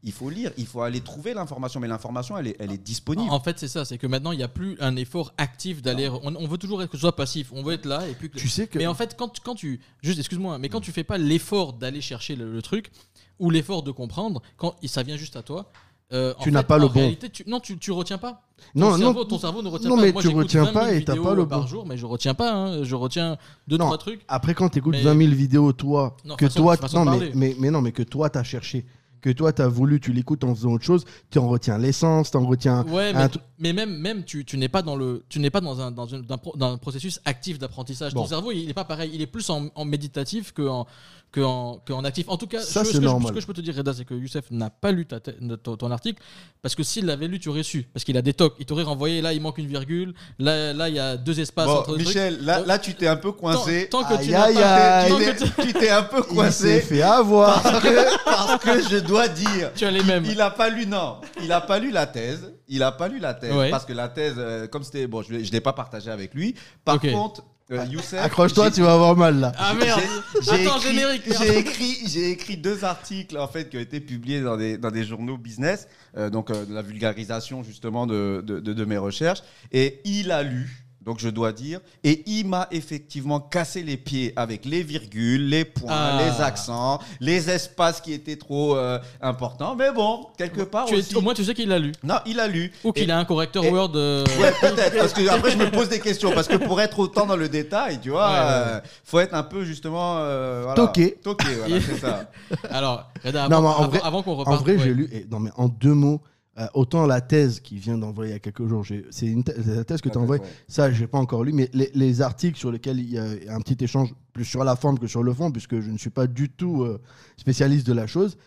Speaker 10: Il faut lire, il faut aller trouver l'information, mais l'information, elle est, elle est disponible.
Speaker 2: En fait, c'est ça, c'est que maintenant, il n'y a plus un effort actif d'aller. On, on veut toujours que ce soit passif, on veut être là et puis. que-
Speaker 1: Tu sais que.
Speaker 2: Mais en fait, quand, tu- quand tu. Juste, excuse-moi, mais quand tu fais pas l'effort d'aller chercher le, le truc, ou l'effort de comprendre, quand ça vient juste à toi. euh, en
Speaker 1: Tu n'as pas le bon.
Speaker 2: réalité, tu- non, tu, tu retiens pas. Ton
Speaker 1: non,
Speaker 2: cerveau,
Speaker 1: non,
Speaker 2: ton cerveau ne retient
Speaker 1: non,
Speaker 2: pas.
Speaker 1: mais
Speaker 2: Moi,
Speaker 1: tu retiens
Speaker 2: 20 000
Speaker 1: pas et t'as pas le
Speaker 2: par
Speaker 1: bon.
Speaker 2: jour, mais je retiens pas. hein. Je retiens deux,
Speaker 1: Non.
Speaker 2: trois trucs.
Speaker 1: Après, quand tu écoutes
Speaker 2: Mais-
Speaker 1: 20 000 vidéos, toi,
Speaker 2: Non,
Speaker 1: que
Speaker 2: façon-
Speaker 1: toi, non, mais, mais, mais non, mais que toi, t'as cherché, que toi, t'as voulu, tu l'écoutes en faisant autre chose, tu en retiens l'essence, tu en retiens.
Speaker 2: Ouais, mais, même, même tu, tu n'es pas dans le, tu n'es pas dans un, dans une- d'un pro- dans un processus actif d'apprentissage.
Speaker 1: Bon.
Speaker 2: Ton cerveau, il n'est pas pareil. Il est plus en, en méditatif que en, que en, que en actif. En tout cas,
Speaker 1: Ça,
Speaker 2: je-
Speaker 1: c'est
Speaker 2: ce, que je,
Speaker 1: normal.
Speaker 2: ce que je peux te dire, Reda, c'est que Youssef n'a pas lu ta, ton, ton article parce que s'il l'avait lu, tu aurais su. Parce qu'il a des tocs. Il t'aurait renvoyé. Là, il manque une virgule. Là, là, il y a deux espaces
Speaker 10: Bon,
Speaker 2: entre les trucs.
Speaker 10: Michel, là, là, tu t'es un peu
Speaker 2: Tant,
Speaker 10: coincé.
Speaker 2: tant que tu
Speaker 1: Aïe,
Speaker 2: n'as
Speaker 1: aïe,
Speaker 2: pas,
Speaker 1: aïe.
Speaker 2: tant
Speaker 10: Tu
Speaker 2: que
Speaker 10: t'es-
Speaker 2: tu-
Speaker 10: tu t'es un peu
Speaker 1: Il s'est
Speaker 10: coincé
Speaker 1: fait avoir.
Speaker 10: parce que, parce que je dois dire
Speaker 2: tu as les mêmes.
Speaker 10: Il a pas lu, non. Il a pas lu la thèse. Il a pas lu la thèse.
Speaker 2: Ouais.
Speaker 10: Parce que la thèse, euh, comme c'était. Bon, je ne l'ai pas partagé avec lui. Par
Speaker 2: Ok.
Speaker 10: contre, euh, Youssef.
Speaker 1: Accroche-toi, tu vas avoir mal là.
Speaker 2: Ah merde.
Speaker 10: j'ai
Speaker 2: Attends,
Speaker 10: écrit-
Speaker 2: générique. merde.
Speaker 10: J'ai écrit, j'ai écrit deux articles en fait qui ont été publiés dans des, dans des journaux business, euh, donc euh, de la vulgarisation justement de, de, de- de mes recherches. Et il a lu, donc je dois dire, et il m'a effectivement cassé les pieds avec les virgules, les points,
Speaker 2: Ah.
Speaker 10: les accents, les espaces qui étaient trop euh, importants. Mais bon, quelque part
Speaker 2: Tu es- au moins, tu sais qu'il l'a lu.
Speaker 10: Non, il a lu.
Speaker 2: Ou qu'il a un correcteur
Speaker 10: et-
Speaker 2: Word. euh,
Speaker 10: Ouais, peut-être, parce que après je me pose des questions, parce que pour être autant dans le détail, tu vois,
Speaker 2: Ouais, ouais, ouais.
Speaker 10: euh, faut être un peu justement. euh, voilà,
Speaker 1: Toqué.
Speaker 10: Toqué, voilà, c'est ça.
Speaker 2: Alors, Reda,
Speaker 1: Non,
Speaker 2: avant,
Speaker 1: mais en
Speaker 2: avant-
Speaker 1: vrai-
Speaker 2: avant qu'on
Speaker 1: En
Speaker 2: reparte.
Speaker 1: vrai,
Speaker 2: ouais.
Speaker 1: j'ai lu. et- non, mais en deux mots, euh, autant la thèse qui vient d'envoyer il y a quelques jours, c'est une thèse- la thèse que tu as envoyée, ça, j'ai pas encore lu, mais les, les articles sur lesquels il y a un petit échange plus sur la forme que sur le fond, puisque je ne suis pas du tout euh, spécialiste de la chose,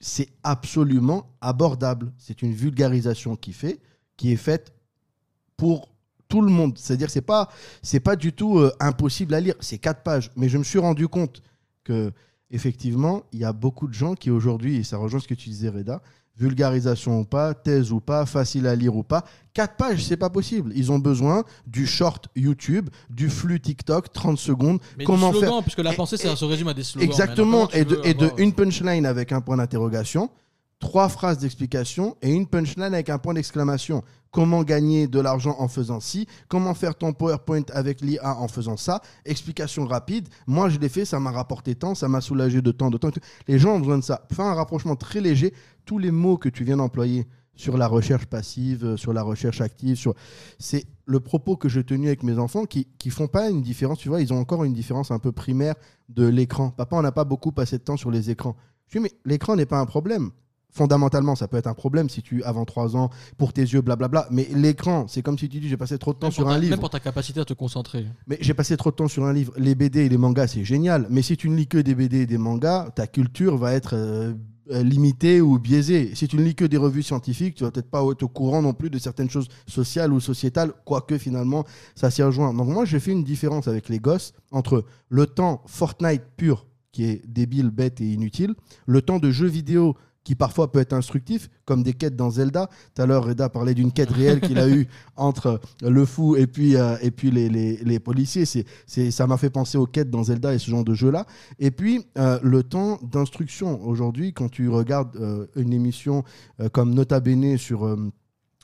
Speaker 1: c'est absolument abordable. C'est une vulgarisation qui fait, qui est faite pour tout le monde. C'est-à-dire, c'est pas, c'est pas du tout euh, impossible à lire. C'est quatre pages. Mais je me suis rendu compte que, effectivement, il y a beaucoup de gens qui aujourd'hui, et ça rejoint ce que tu disais, Reda, vulgarisation ou pas, thèse ou pas, facile à lire ou pas, quatre pages, c'est pas possible. Ils ont besoin du short YouTube, du flux TikTok, 30 secondes.
Speaker 2: Mais
Speaker 1: comment
Speaker 2: slogan,
Speaker 1: faire
Speaker 2: puisque la
Speaker 1: Et-
Speaker 2: pensée, ça
Speaker 1: et-
Speaker 2: se résume à des slogans.
Speaker 1: Exactement, et de, et de une punchline avec un point d'interrogation, trois phrases d'explication et une punchline avec un point d'exclamation. Comment gagner de l'argent en faisant ci Comment faire ton PowerPoint avec l'IA en faisant ça Explication rapide. Moi, je l'ai fait, ça m'a rapporté tant, ça m'a soulagé de temps, de temps. Les gens ont besoin de ça. Fais un rapprochement très léger. Tous les mots que tu viens d'employer sur la recherche passive, euh, sur la recherche active, sur... c'est le propos que j'ai tenu avec mes enfants qui qui font pas une différence. Tu vois, ils ont encore une différence un peu primaire de l'écran. Papa, on n'a pas beaucoup passé de temps sur les écrans. Je dis, mais l'écran n'est pas un problème. Fondamentalement, ça peut être un problème si tu, avant 3 ans, pour tes yeux, blablabla. Mais l'écran, c'est comme si tu dis, j'ai passé trop de temps
Speaker 2: Même
Speaker 1: sur un livre.
Speaker 2: Même pour ta capacité à te concentrer.
Speaker 1: Mais j'ai passé trop de temps sur un livre. Les BD et les mangas, c'est génial. Mais si tu ne lis que des BD et des mangas, ta culture va être euh, euh, limitée ou biaisée. Si tu ne lis que des revues scientifiques, tu vas peut-être pas être au courant non plus de certaines choses sociales ou sociétales, quoique finalement, ça s'y rejoint. Donc moi, j'ai fait une différence avec les gosses entre le temps Fortnite pur, qui est débile, bête et inutile, le temps de jeux vidéo qui parfois peut être instructif, comme des quêtes dans Zelda. Tout à l'heure, Reda parlait d'une quête réelle qu'il a eue entre le fou et puis, euh, et puis les, les- les policiers. C'est, c'est, ça m'a fait penser aux quêtes dans Zelda et ce genre de jeu-là. Et puis, euh, le temps d'instruction. Aujourd'hui, quand tu regardes euh, une émission comme Nota Bene sur...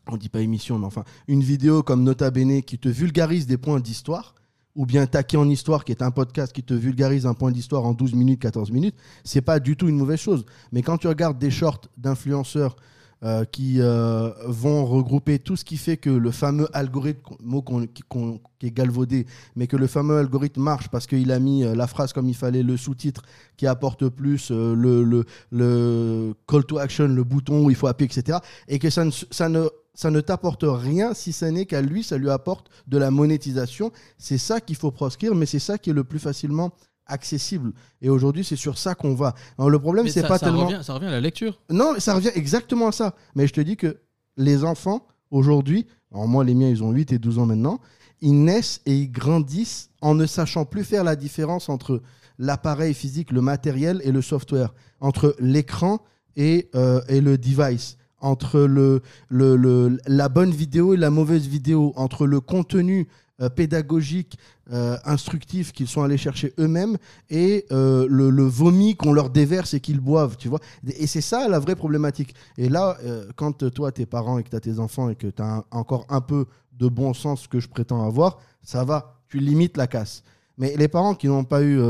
Speaker 1: on dit pas émission, mais enfin, une vidéo comme Nota Bene qui te vulgarise des points d'histoire, ou bien Taquet en histoire, qui est un podcast qui te vulgarise un point d'histoire en 12 minutes, 14 minutes, c'est pas du tout une mauvaise chose. Mais quand tu regardes des shorts d'influenceurs euh, qui euh, vont regrouper tout ce qui fait que le fameux algorithme, mot qui, est galvaudé, mais que le fameux algorithme marche parce qu'il a mis euh, la phrase comme il fallait, le sous-titre qui apporte plus, le, le, le call to action, le bouton où il faut appuyer, etc. Et que ça ne, ça ne, ça ne t'apporte rien si ce n'est qu'à lui, ça lui apporte de la monétisation. C'est ça qu'il faut proscrire, mais c'est ça qui est le plus facilement accessible. Et aujourd'hui, c'est sur ça qu'on va. Alors, le problème, c'est pas
Speaker 2: ça
Speaker 1: tellement.
Speaker 2: revient, ça revient à la lecture.
Speaker 1: Non, ça revient exactement à ça. Mais je te dis que les enfants, aujourd'hui, alors moi, les miens, ils ont 8 et 12 ans maintenant, ils naissent et ils grandissent en ne sachant plus faire la différence entre l'appareil physique, le matériel et le software, entre l'écran et, euh, et le device, entre le, le, le- la bonne vidéo et la mauvaise vidéo, entre le contenu euh, pédagogique, euh, instructif qu'ils sont allés chercher eux-mêmes et euh, le, vomi qu'on leur déverse et qu'ils boivent, tu vois. Et c'est ça la vraie problématique. Et là, quand toi, t'es parent et que tu as tes enfants et que tu as encore un peu de bon sens que je prétends avoir, ça va, tu limites la casse. Mais les parents qui n'ont pas eu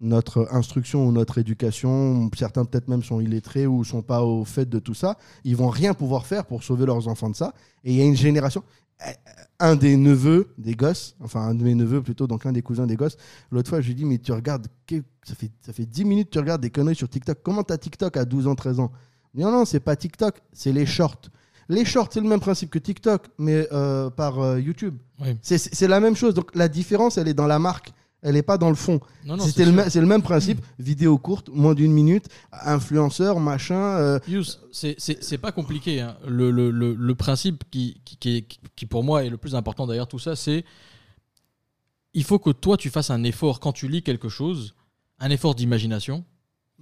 Speaker 1: notre instruction ou notre éducation, certains peut-être même sont illettrés ou sont pas au fait de tout ça, ils vont rien pouvoir faire pour sauver leurs enfants de ça. Et il y a une génération, un des neveux des gosses, enfin un de mes neveux plutôt, donc un des cousins des gosses, l'autre fois je lui dis mais tu regardes, que- ça fait, ça fait 10 minutes que tu regardes des conneries sur TikTok, comment t'as TikTok à 12 ans, 13 ans? Non, non, c'est pas TikTok, c'est les shorts. Les shorts, c'est le même principe que TikTok, mais euh, par euh, YouTube.
Speaker 2: Oui.
Speaker 1: C'est la même chose. Donc la différence, elle est dans la marque. Elle n'est pas dans le fond.
Speaker 2: C'est
Speaker 1: le, le même principe. Vidéo courte, moins d'une minute, influenceur, machin. euh,
Speaker 2: c'est- pas compliqué. hein. Le, le- le- le principe qui, qui, qui est- qui, pour moi est le plus important derrière tout ça, c'est il faut que toi tu fasses un effort quand tu lis quelque chose, un effort d'imagination,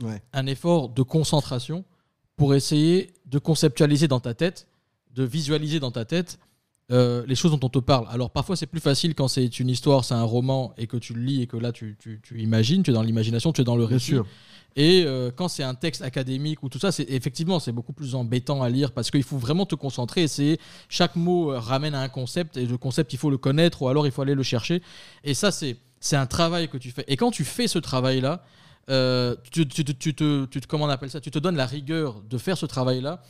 Speaker 1: ouais.
Speaker 2: un effort de concentration pour essayer de conceptualiser dans ta tête, de visualiser dans ta tête euh, les choses dont on te parle. Alors parfois c'est plus facile quand c'est une histoire, c'est un roman et que tu le lis et que là tu, tu- tu imagines, tu es dans l'imagination, tu es dans le
Speaker 1: Bien
Speaker 2: récit.
Speaker 1: sûr.
Speaker 2: Et euh, quand c'est un texte académique ou tout ça, c'est effectivement c'est beaucoup plus embêtant à lire parce qu'il faut vraiment te concentrer. C'est chaque mot euh, ramène à un concept et le concept il faut le connaître ou alors il faut aller le chercher. Et ça c'est c'est un travail que tu fais. Et quand tu fais ce travail là, euh, tu, tu- tu- tu te, comment on appelle ça? Tu te donnes la rigueur de faire ce travail là.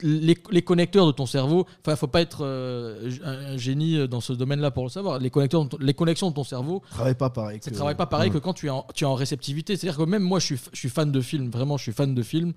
Speaker 2: Les, les connecteurs de ton cerveau, enfin, faut pas être euh, un, un génie dans ce domaine-là pour le savoir. Les connecteurs, les connexions de ton cerveau,
Speaker 1: Travaille pas pareil.
Speaker 2: ça
Speaker 1: que-
Speaker 2: travaille pas pareil que quand tu es en, tu es en réceptivité. C'est-à-dire que même moi, je suis, je suis fan de films, vraiment, je suis fan de films,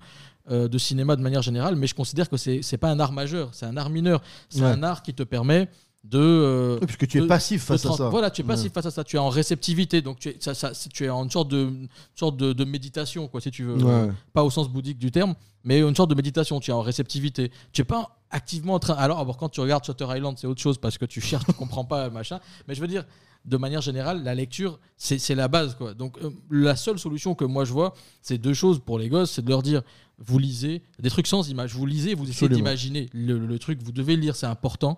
Speaker 2: euh, de cinéma de manière générale, mais je considère que c'est c'est pas un art majeur, c'est un art mineur. C'est
Speaker 1: Ouais.
Speaker 2: un art qui te permet de. euh,
Speaker 1: Oui, puisque tu es passif face à
Speaker 2: 30
Speaker 1: ça.
Speaker 2: Voilà, tu es passif
Speaker 1: Ouais.
Speaker 2: face à ça. Tu es en réceptivité, donc tu es, ça, ça- tu es en une sorte de, une sorte de, de méditation, quoi, si tu veux.
Speaker 1: Ouais.
Speaker 2: Pas au sens bouddhique du terme, mais une sorte de méditation. Tu es en réceptivité. Tu es pas activement en train. Alors, alors, quand tu regardes Shutter Island, c'est autre chose parce que tu cherches, tu comprends pas, machin. Mais je veux dire, de manière générale, la lecture, c'est la base, quoi. Donc, euh, la seule solution que moi je vois, c'est deux choses pour les gosses c'est de leur dire vous lisez des trucs sans image, vous lisez, vous essayez d'imaginer le, le truc, vous devez le lire, c'est important.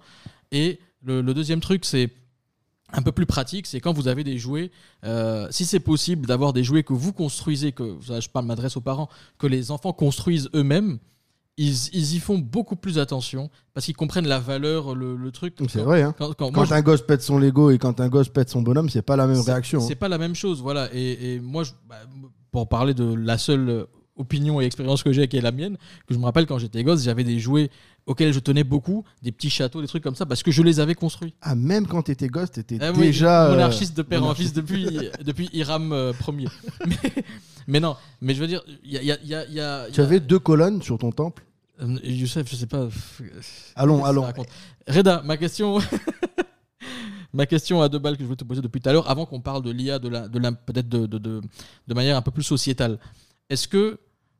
Speaker 2: Et le, le deuxième truc, c'est un peu plus pratique, c'est quand vous avez des jouets, euh, si c'est possible d'avoir des jouets que vous construisez, que je parle m'adresse aux parents, que les enfants construisent eux-mêmes, ils, ils y font beaucoup plus attention parce qu'ils comprennent la valeur, le, le truc.
Speaker 1: C'est vrai. Hein.
Speaker 2: Quand, quand-
Speaker 1: Quand
Speaker 2: moi, je-
Speaker 1: un gosse pète son Lego et quand un gosse pète son bonhomme, c'est pas la même
Speaker 2: c'est-
Speaker 1: réaction. hein.
Speaker 2: C'est pas la même chose, voilà. Et, et moi, je- bah, pour parler de la seule opinion et expérience que j'ai, qui est la mienne, que je me rappelle quand j'étais gosse, j'avais des jouets auxquels je tenais beaucoup, des petits châteaux, des trucs comme ça, parce que je les avais construits.
Speaker 1: Ah, même quand t'étais gosse, t'étais
Speaker 2: Ah
Speaker 1: déjà. euh,
Speaker 2: monarchiste de père en fils depuis, depuis Hiram euh, Ier. Mais, mais non, mais je veux dire, il y a. y a- y a- y a-
Speaker 1: Tu avais deux colonnes sur ton temple?
Speaker 2: Euh, Youssef, je sais pas.
Speaker 1: Allons, allons.
Speaker 2: Reda, ma question. ma question à deux balles que je voulais te poser depuis tout à l'heure, avant qu'on parle de l'IA, de la, de la, peut-être de, de, de, de manière un peu plus sociétale. Est-ce que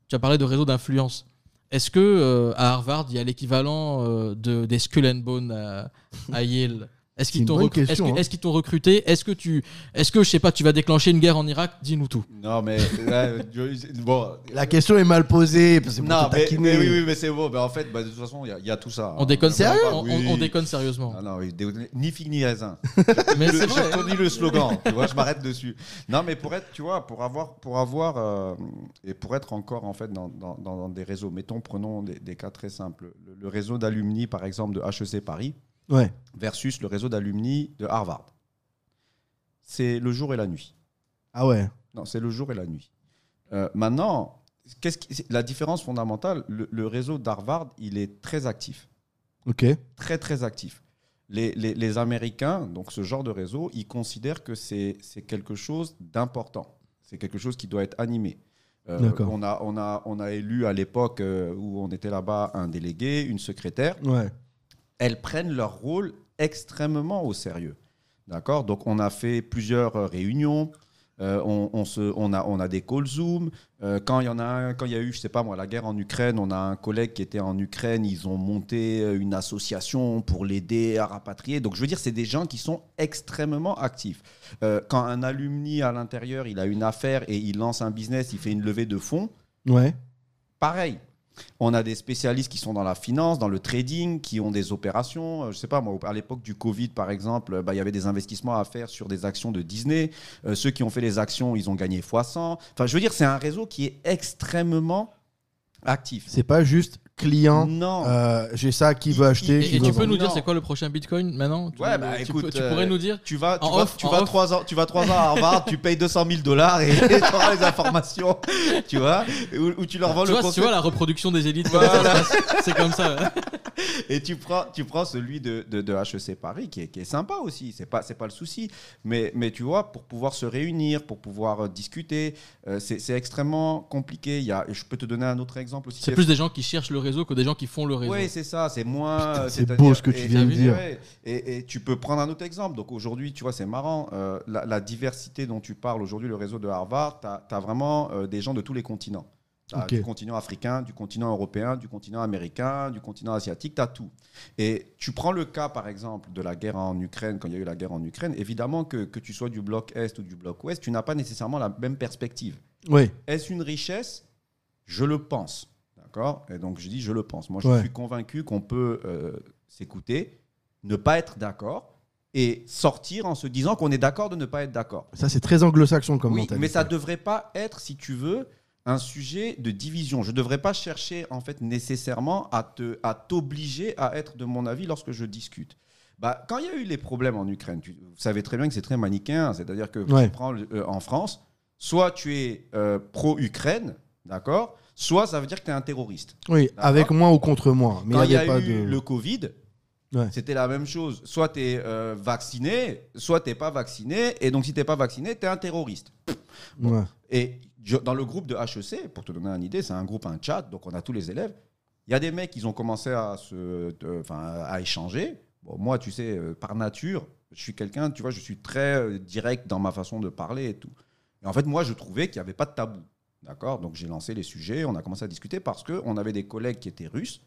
Speaker 2: tu as parlé de réseau d'influence. Est-ce que euh, à Harvard il y a l'équivalent euh, de, des Skull and Bones à, à Yale? Est-ce
Speaker 1: C'est
Speaker 2: qu'ils t'ont
Speaker 1: bonne
Speaker 2: recru- est-ce
Speaker 1: hein.
Speaker 2: est-ce t'ont recruté? Est-ce que tu, est-ce que je sais pas, tu vas déclencher une guerre en Irak? Dis-nous tout.
Speaker 10: Non, mais là, bon.
Speaker 1: La question est mal posée. parce que
Speaker 10: Non, mais, mais oui, oui, mais c'est bon. Mais en fait, bah, de toute façon, il y y, a tout ça.
Speaker 2: On déconne
Speaker 10: hein.
Speaker 2: sérieux?
Speaker 10: Ah,
Speaker 2: on,
Speaker 10: oui.
Speaker 2: on- on déconne sérieusement.
Speaker 10: Ah non, oui, ni figue ni raisin.
Speaker 2: Mais
Speaker 10: Je-
Speaker 2: c'est vrai.
Speaker 10: Le slogan. Tu vois, je m'arrête dessus. Non, mais pour être, tu vois, pour avoir, pour avoir euh, et pour être encore en fait dans, dans- dans- dans des réseaux. Mettons, prenons des, des cas très simples. Le, le réseau d'alumni, par exemple, de HEC Paris
Speaker 1: Ouais.
Speaker 10: versus le réseau d'alumni de Harvard. C'est le jour et la nuit.
Speaker 1: Ah ouais.
Speaker 10: Non, c'est le jour et la nuit. Euh, maintenant, qu'est-ce qui- la différence fondamentale, le, le réseau d'Harvard, il est très actif
Speaker 1: Ok.
Speaker 10: très très actif. Les, les- les Américains, donc ce genre de réseau, ils considèrent que c'est c'est quelque chose d'important. C'est quelque chose qui doit être animé. Euh,
Speaker 1: D'accord.
Speaker 10: on, a, on, a, on a élu à l'époque euh, où on était là-bas un délégué, une secrétaire.
Speaker 1: Ouais.
Speaker 10: Elles prennent leur rôle extrêmement au sérieux. D'accord? Donc on a fait plusieurs euh, réunions. Euh, on, on se, on, a, on a des calls Zoom. Euh, quand il y en a un, quand il y a eu, je sais pas moi, la guerre en Ukraine, on a un collègue qui était en Ukraine. Ils ont monté une association pour l'aider à rapatrier. Donc je veux dire, c'est des gens qui sont extrêmement actifs. Euh, quand un alumni à l'intérieur, il a une affaire et il lance un business, il fait une levée de fonds.
Speaker 1: Ouais.
Speaker 10: Pareil. On a des spécialistes qui sont dans la finance, dans le trading, qui ont des opérations. Euh, Je sais pas, moi, à l'époque du Covid, par exemple, euh, bah, il y avait des investissements à faire sur des actions de Disney. Euh, ceux qui ont fait les actions, ils ont gagné x100. Enfin, je veux dire, c'est un réseau qui est extrêmement actif.
Speaker 1: C'est pas juste client.
Speaker 10: Non.
Speaker 1: euh, J'ai ça qui veut acheter.
Speaker 2: Et,
Speaker 1: qui
Speaker 2: et
Speaker 1: veut
Speaker 2: tu peux
Speaker 1: vendre.
Speaker 2: nous dire c'est quoi le prochain Bitcoin maintenant Tu-
Speaker 10: Ouais, bah
Speaker 2: tu,
Speaker 10: écoute,
Speaker 2: tu
Speaker 10: euh,
Speaker 2: pourrais nous dire
Speaker 10: Tu vas, tu vas,
Speaker 2: off,
Speaker 10: tu trois ans, tu vas trois ans à Harvard, tu payes 200 000 dollars et tu auras les informations, tu vois, ou, ou tu leur vends
Speaker 2: tu
Speaker 10: le
Speaker 2: vois, tu
Speaker 10: concept.
Speaker 2: vois la reproduction des élites,
Speaker 10: Voilà.
Speaker 2: c'est comme ça.
Speaker 10: Et tu prends, tu prends celui de, de, de HEC Paris, qui est, qui est sympa aussi, c'est pas, c'est pas le souci. Mais, mais tu vois, pour pouvoir se réunir, pour pouvoir euh, discuter, euh, c'est c'est extrêmement compliqué. Il y a, je peux te donner un autre exemple aussi.
Speaker 2: C'est plus des gens qui cherchent le réseau que des gens qui font le réseau.
Speaker 10: Oui, c'est ça, c'est moins. euh,
Speaker 1: c'est beau ce que tu
Speaker 10: et-
Speaker 1: viens de dire.
Speaker 10: ouais, Et, et tu peux prendre un autre exemple. Donc aujourd'hui, tu vois, c'est marrant. euh, la, la diversité dont tu parles aujourd'hui, le réseau de Harvard, tu as, vraiment euh, des gens de tous les continents. Du continent africain, du continent européen, du continent américain, du continent asiatique, tu as tout. Et tu prends le cas, par exemple, de la guerre en Ukraine, quand il y a eu la guerre en Ukraine, évidemment que, que tu sois du bloc Est ou du bloc Ouest, tu n'as pas nécessairement la même perspective.
Speaker 1: Oui.
Speaker 10: Est-ce une richesse? Je le pense. D'accord Et donc, je dis je le pense. Moi, je
Speaker 1: Ouais.
Speaker 10: suis convaincu qu'on peut euh, s'écouter, ne pas être d'accord et sortir en se disant qu'on est d'accord de ne pas être d'accord.
Speaker 1: Ça, c'est très anglo-saxon comme
Speaker 10: Oui,
Speaker 1: mentalité.
Speaker 10: mais ça ne devrait pas être, si tu veux, un sujet de division. Je ne devrais pas chercher, en fait, nécessairement à te- à t'obliger à, être de mon avis lorsque je discute. Bah, quand il y a eu les problèmes en Ukraine, tu, vous savez très bien que c'est très manichéen. C'est-à-dire que
Speaker 1: Ouais.
Speaker 10: tu prends euh, en France, soit tu es euh, pro-Ukraine, d'accord Soit ça veut dire que tu es un terroriste.
Speaker 1: Oui, avec moi ou contre moi. Mais il
Speaker 10: y a
Speaker 1: pas
Speaker 10: eu
Speaker 1: de.
Speaker 10: le Covid,
Speaker 1: Ouais.
Speaker 10: c'était la même chose. Soit tu es vacciné, soit tu n'es pas vacciné. Et donc, si tu n'es pas vacciné, tu es un terroriste.
Speaker 1: Ouais.
Speaker 10: Et je- dans le groupe de HEC, pour te donner une idée, c'est un groupe, un chat, donc on a tous les élèves. Il y a des mecs qui ont commencé à, se, de- à échanger. Bon, moi, tu sais, euh, par nature, je suis quelqu'un, tu vois, je suis très euh, direct dans ma façon de parler et tout. Et en fait, moi, je trouvais qu'il n'y avait pas de tabou. D'accord. Donc, j'ai lancé les sujets, on a commencé à discuter parce qu'on avait des collègues qui étaient russes,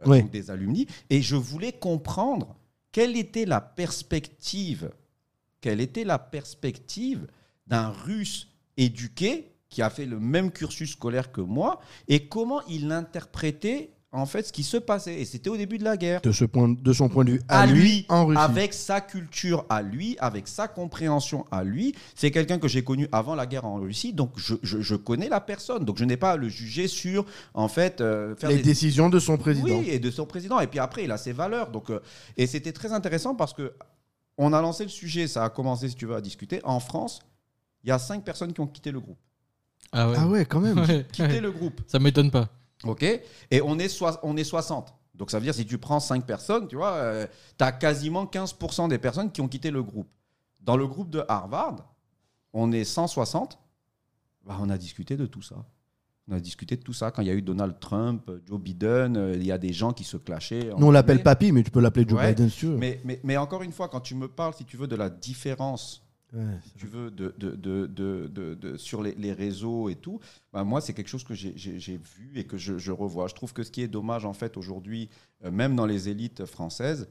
Speaker 10: euh,
Speaker 1: Oui.
Speaker 10: donc des alumni, et je voulais comprendre quelle était la perspective, quelle était la perspective d'un russe éduqué qui a fait le même cursus scolaire que moi et comment il interprétait en fait ce qui se passait. Et c'était au début de la guerre.
Speaker 1: De, ce point, de son point de vue
Speaker 10: À lui,
Speaker 1: en Russie.
Speaker 10: avec sa culture à lui, avec sa compréhension à lui. C'est quelqu'un que j'ai connu avant la guerre en Russie, donc je, je- je connais la personne. Donc je n'ai pas à le juger sur, en fait, euh, faire
Speaker 1: les
Speaker 10: des,
Speaker 1: décisions de son président.
Speaker 10: oui, et de son président. Et puis après, il a ses valeurs. Donc, euh, et c'était très intéressant parce que on a lancé le sujet, ça a commencé, si tu veux, à discuter. En France, il y a cinq personnes qui ont quitté le groupe.
Speaker 2: Ah ouais.
Speaker 1: Ah ouais, quand même.
Speaker 2: Ouais.
Speaker 10: Quitté le groupe.
Speaker 2: Ça m'étonne pas.
Speaker 10: OK Et on est, on est 60. Donc ça veut dire, si tu prends 5 personnes, tu vois, tu as quasiment 15% des personnes qui ont quitté le groupe. Dans le groupe de Harvard, on est 160. Bah, on a discuté de tout ça. On a discuté de tout ça. Quand il y a eu Donald Trump, Joe Biden, euh, il y a des gens qui se clashaient.
Speaker 1: Nous, on l'appelle papy, mais tu peux l'appeler Joe
Speaker 10: Ouais,
Speaker 1: Biden veux.
Speaker 10: Mais, mais, mais encore une fois, quand tu me parles, si tu veux, de la différence
Speaker 1: Ouais.
Speaker 10: tu veux, de, de, de, de- de- de- sur les, les réseaux et tout, bah, moi, c'est quelque chose que j'ai- vu et que je, je revois. Je trouve que ce qui est dommage, en fait, aujourd'hui, euh, même dans les élites françaises,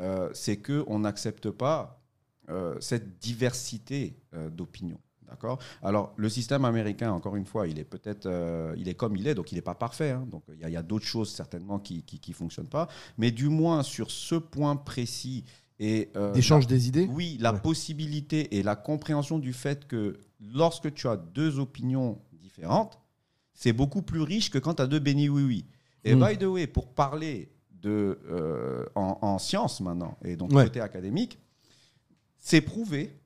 Speaker 10: euh, c'est qu'on n'accepte pas euh, cette diversité euh, d'opinions. D'accord? Alors, le système américain, encore une fois, il est peut-être, euh, il est comme il est, donc il n'est pas parfait. hein. donc, il y a, il y a d'autres choses certainement qui ne fonctionnent pas. Mais du moins, sur ce point précis et euh,
Speaker 1: D'échange des idées
Speaker 10: oui, la
Speaker 1: Ouais.
Speaker 10: possibilité et la compréhension du fait que lorsque tu as deux opinions différentes, c'est beaucoup plus riche que quand tu as deux bénis oui-oui. Et
Speaker 1: Mm.
Speaker 10: by the way, pour parler de, euh, en, en sciences maintenant, et donc
Speaker 1: Ouais.
Speaker 10: côté académique, c'est prouvé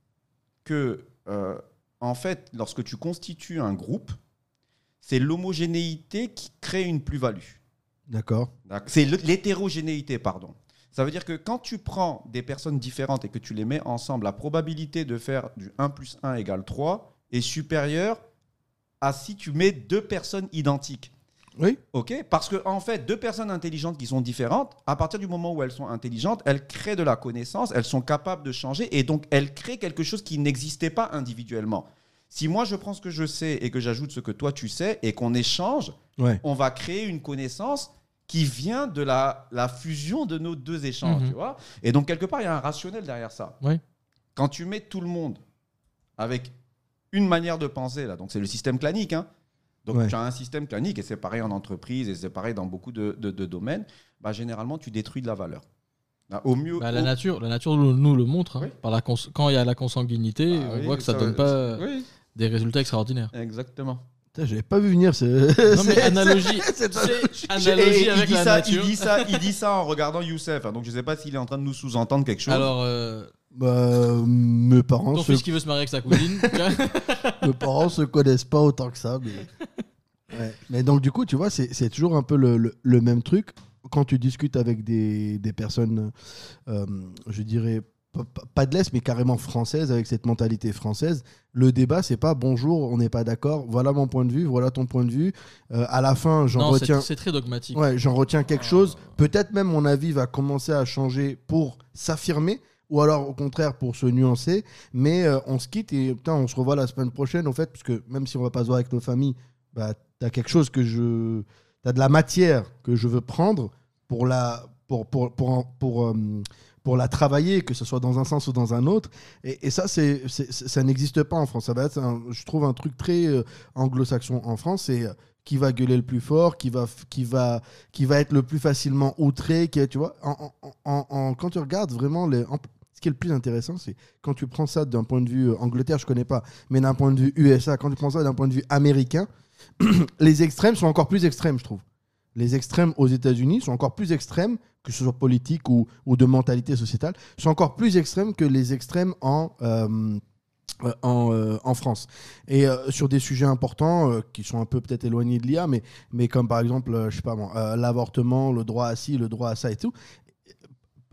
Speaker 10: que, euh, en fait, lorsque tu constitues un groupe, c'est l'homogénéité qui crée une plus-value.
Speaker 1: D'accord.
Speaker 10: C'est l'hétérogénéité, pardon. Ça veut dire que quand tu prends des personnes différentes et que tu les mets ensemble, la probabilité de faire du 1 plus 1 égale 3 est supérieure à si tu mets deux personnes identiques.
Speaker 1: Oui.
Speaker 10: OK? Parce que en fait, deux personnes intelligentes qui sont différentes, à partir du moment où elles sont intelligentes, elles créent de la connaissance, elles sont capables de changer et donc elles créent quelque chose qui n'existait pas individuellement. Si moi je prends ce que je sais et que j'ajoute ce que toi tu sais et qu'on échange,
Speaker 1: Ouais.
Speaker 10: on va créer une connaissance qui vient de la, la fusion de nos deux échanges,
Speaker 2: Mhm.
Speaker 10: tu vois. Et donc, quelque part, il y a un rationnel derrière ça.
Speaker 2: Oui.
Speaker 10: Quand tu mets tout le monde avec une manière de penser, là, donc c'est le système clanique, hein. Donc,
Speaker 1: Ouais.
Speaker 10: tu as un système clanique, et c'est pareil en entreprise, et c'est pareil dans beaucoup de, de- de domaines, bah, généralement, tu détruis de la valeur. Bah, au mieux...
Speaker 2: Bah, la
Speaker 10: au-
Speaker 2: nature, la nature nous, le montre. hein.
Speaker 10: Oui.
Speaker 2: Par la cons- quand il y a la consanguinité,
Speaker 10: Ah
Speaker 2: on
Speaker 10: oui,
Speaker 2: voit que ça,
Speaker 10: ça-
Speaker 2: donne pas
Speaker 10: Oui,
Speaker 2: des résultats extraordinaires.
Speaker 10: exactement.
Speaker 1: J'avais pas vu venir ce.
Speaker 2: Non mais analogie,
Speaker 10: il, dit
Speaker 2: la
Speaker 10: ça,
Speaker 2: nature.
Speaker 10: il dit ça, il dit ça en regardant Youssef. hein. donc, je sais pas s'il est en train de nous sous-entendre quelque chose.
Speaker 2: Alors, euh,
Speaker 1: Bah, mes parents,
Speaker 2: ton fils qui veut se marier avec sa cousine,
Speaker 1: mes parents se connaissent pas autant que ça. Mais, Ouais. Mais donc, du coup, tu vois, c'est c'est toujours un peu le, le- le même truc. Quand tu discutes avec des, des personnes, euh, je dirais, pas- de l'Est, mais carrément françaises, avec cette mentalité française, le débat, c'est pas bonjour, on n'est pas d'accord, voilà mon point de vue, voilà ton point de vue. Euh, à la fin, j'en retiens.
Speaker 2: c'est très dogmatique.
Speaker 1: Ouais, j'en retiens quelque chose. Peut-être même mon avis va commencer à changer pour s'affirmer, ou alors au contraire pour se nuancer. Mais euh, on se quitte et putain, on se revoit la semaine prochaine, en fait, parce que même si on va pas se voir avec nos familles, bah, t'as quelque chose que je. T'as de la matière que je veux prendre pour la. Pour, pour, pour, euh, pour la travailler, que ce soit dans un sens ou dans un autre. Et, ça, ça n'existe pas en France. Ça va être, je trouve, un truc très euh, anglo-saxon en France. C'est euh, qui va gueuler le plus fort, qui va, qui va, qui va être le plus facilement outré, tu vois. Quand tu regardes vraiment ce qui est le plus intéressant, c'est quand tu prends ça d'un point de vue euh, Angleterre, je connais pas, mais d'un point de vue USA, quand tu prends ça d'un point de vue américain, les extrêmes sont encore plus extrêmes, je trouve. Les extrêmes aux États-Unis sont encore plus extrêmes, que ce soit politique ou, ou de mentalité sociétale, sont encore plus extrêmes que les extrêmes en, euh, euh, en, euh, en France. Et sur des sujets importants qui sont un peu peut-être éloignés de l'IA, mais, mais comme par exemple, je sais pas l'avortement, le droit à ci, le droit à ça et tout,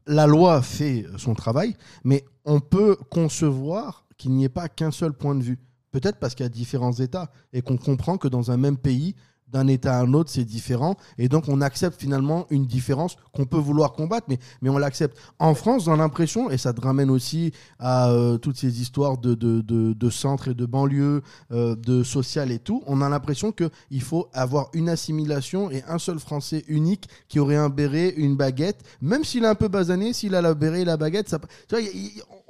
Speaker 1: la loi fait son travail, mais on peut concevoir qu'il n'y ait pas qu'un seul point de vue. Peut-être parce qu'il y a différents États et qu'on comprend que dans un même pays, d'un État à un autre, c'est différent. Et donc, on accepte finalement une différence qu'on peut vouloir combattre, mais, on l'accepte. En France, dans l'impression, et ça te ramène aussi à euh, toutes ces histoires de, de, centre et de banlieue, euh, de social et tout, on a l'impression qu'il faut avoir une assimilation et un seul Français unique qui aurait un béret, une baguette, même s'il est un peu basané, s'il a la béret et la baguette, ça, tu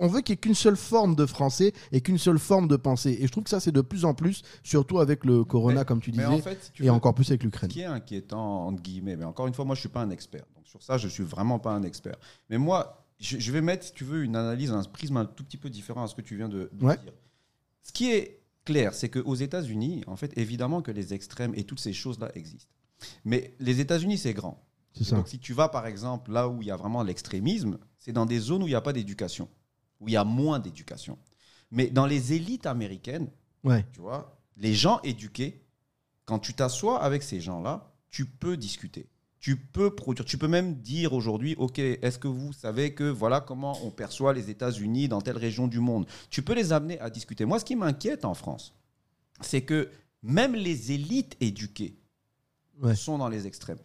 Speaker 1: veut qu'il n'y ait qu'une seule forme de français et qu'une seule forme de pensée. Et je trouve que ça, c'est de plus en plus, surtout avec le corona,
Speaker 10: Mais-
Speaker 1: comme tu disais,
Speaker 10: en fait, si tu
Speaker 1: et encore plus avec
Speaker 10: Ce
Speaker 1: l'Ukraine.
Speaker 10: qui est inquiétant, entre guillemets, mais encore une fois, moi, je suis pas un expert. Donc, sur ça, je suis vraiment pas un expert. Mais moi, je, je vais mettre, si tu veux, une analyse, un prisme un tout petit peu différent à ce que tu viens de, de
Speaker 1: Ouais.
Speaker 10: dire. Ce qui est clair, c'est qu'aux États-Unis, en fait, évidemment que les extrêmes et toutes ces choses-là existent. Mais les États-Unis, c'est grand.
Speaker 1: Ça.
Speaker 10: Donc, si tu vas, par exemple, là où il y a vraiment l'extrémisme, c'est dans des zones où il n'y a pas d'éducation, où il y a moins d'éducation. Mais dans les élites américaines,
Speaker 1: Ouais.
Speaker 10: tu vois, les gens éduqués, quand tu t'assois avec ces gens-là, tu peux discuter. Tu peux produire. Tu peux même dire aujourd'hui, OK, est-ce que vous savez que voilà comment on perçoit les États-Unis dans telle région du monde? Tu peux les amener à discuter. Moi, ce qui m'inquiète en France, c'est que même les élites éduquées
Speaker 1: Ouais.
Speaker 10: sont dans les extrêmes.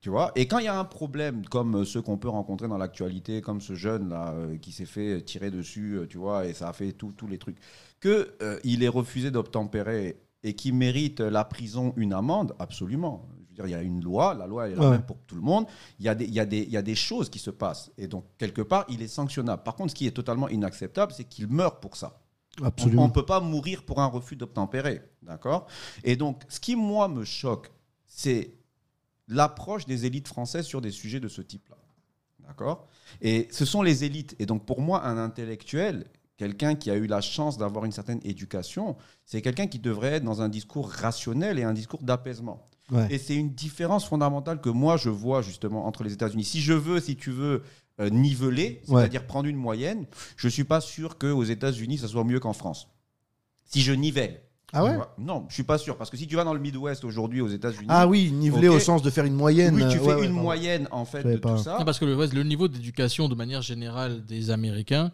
Speaker 10: Tu vois Et quand il y a un problème comme euh, ceux qu'on peut rencontrer dans l'actualité, comme ce jeune là euh, qui s'est fait tirer dessus, euh, tu vois, et ça a fait tous les trucs, que euh, il est refusé d'obtempérer et qui mérite la prison, une amende, absolument. Je veux dire, il y a une loi, la loi est la
Speaker 1: Ouais.
Speaker 10: même pour tout le monde. Il y, a des, il, y a des, il y a des choses qui se passent. Et donc, quelque part, il est sanctionnable. Par contre, ce qui est totalement inacceptable, c'est qu'il meurt pour ça. On ne peut pas mourir pour un refus d'obtempérer. D'accord? Et donc, ce qui, moi, me choque, c'est l'approche des élites françaises sur des sujets de ce type-là. D'accord? Et ce sont les élites. Et donc, pour moi, un intellectuel, quelqu'un qui a eu la chance d'avoir une certaine éducation, c'est quelqu'un qui devrait être dans un discours rationnel et un discours d'apaisement.
Speaker 1: Ouais.
Speaker 10: Et c'est une différence fondamentale que moi, je vois justement entre les États-Unis. Si je veux, si tu veux, euh, niveler,
Speaker 1: Ouais.
Speaker 10: c'est-à-dire prendre une moyenne, je ne suis pas sûr qu'aux États-Unis, ça soit mieux qu'en France. Si je nivelle.
Speaker 1: Ah ouais
Speaker 10: Non, je suis pas sûr. Parce que si tu vas dans le Midwest aujourd'hui aux États-Unis.
Speaker 1: Ah oui, nivelé
Speaker 10: Ok.
Speaker 1: au sens de faire une moyenne.
Speaker 10: Oui, tu
Speaker 1: euh,
Speaker 10: fais
Speaker 1: ouais, ouais,
Speaker 10: une
Speaker 1: pardon.
Speaker 10: moyenne en fait de
Speaker 1: pas.
Speaker 10: tout ça.
Speaker 2: Non, parce que le, le niveau d'éducation de manière générale des Américains,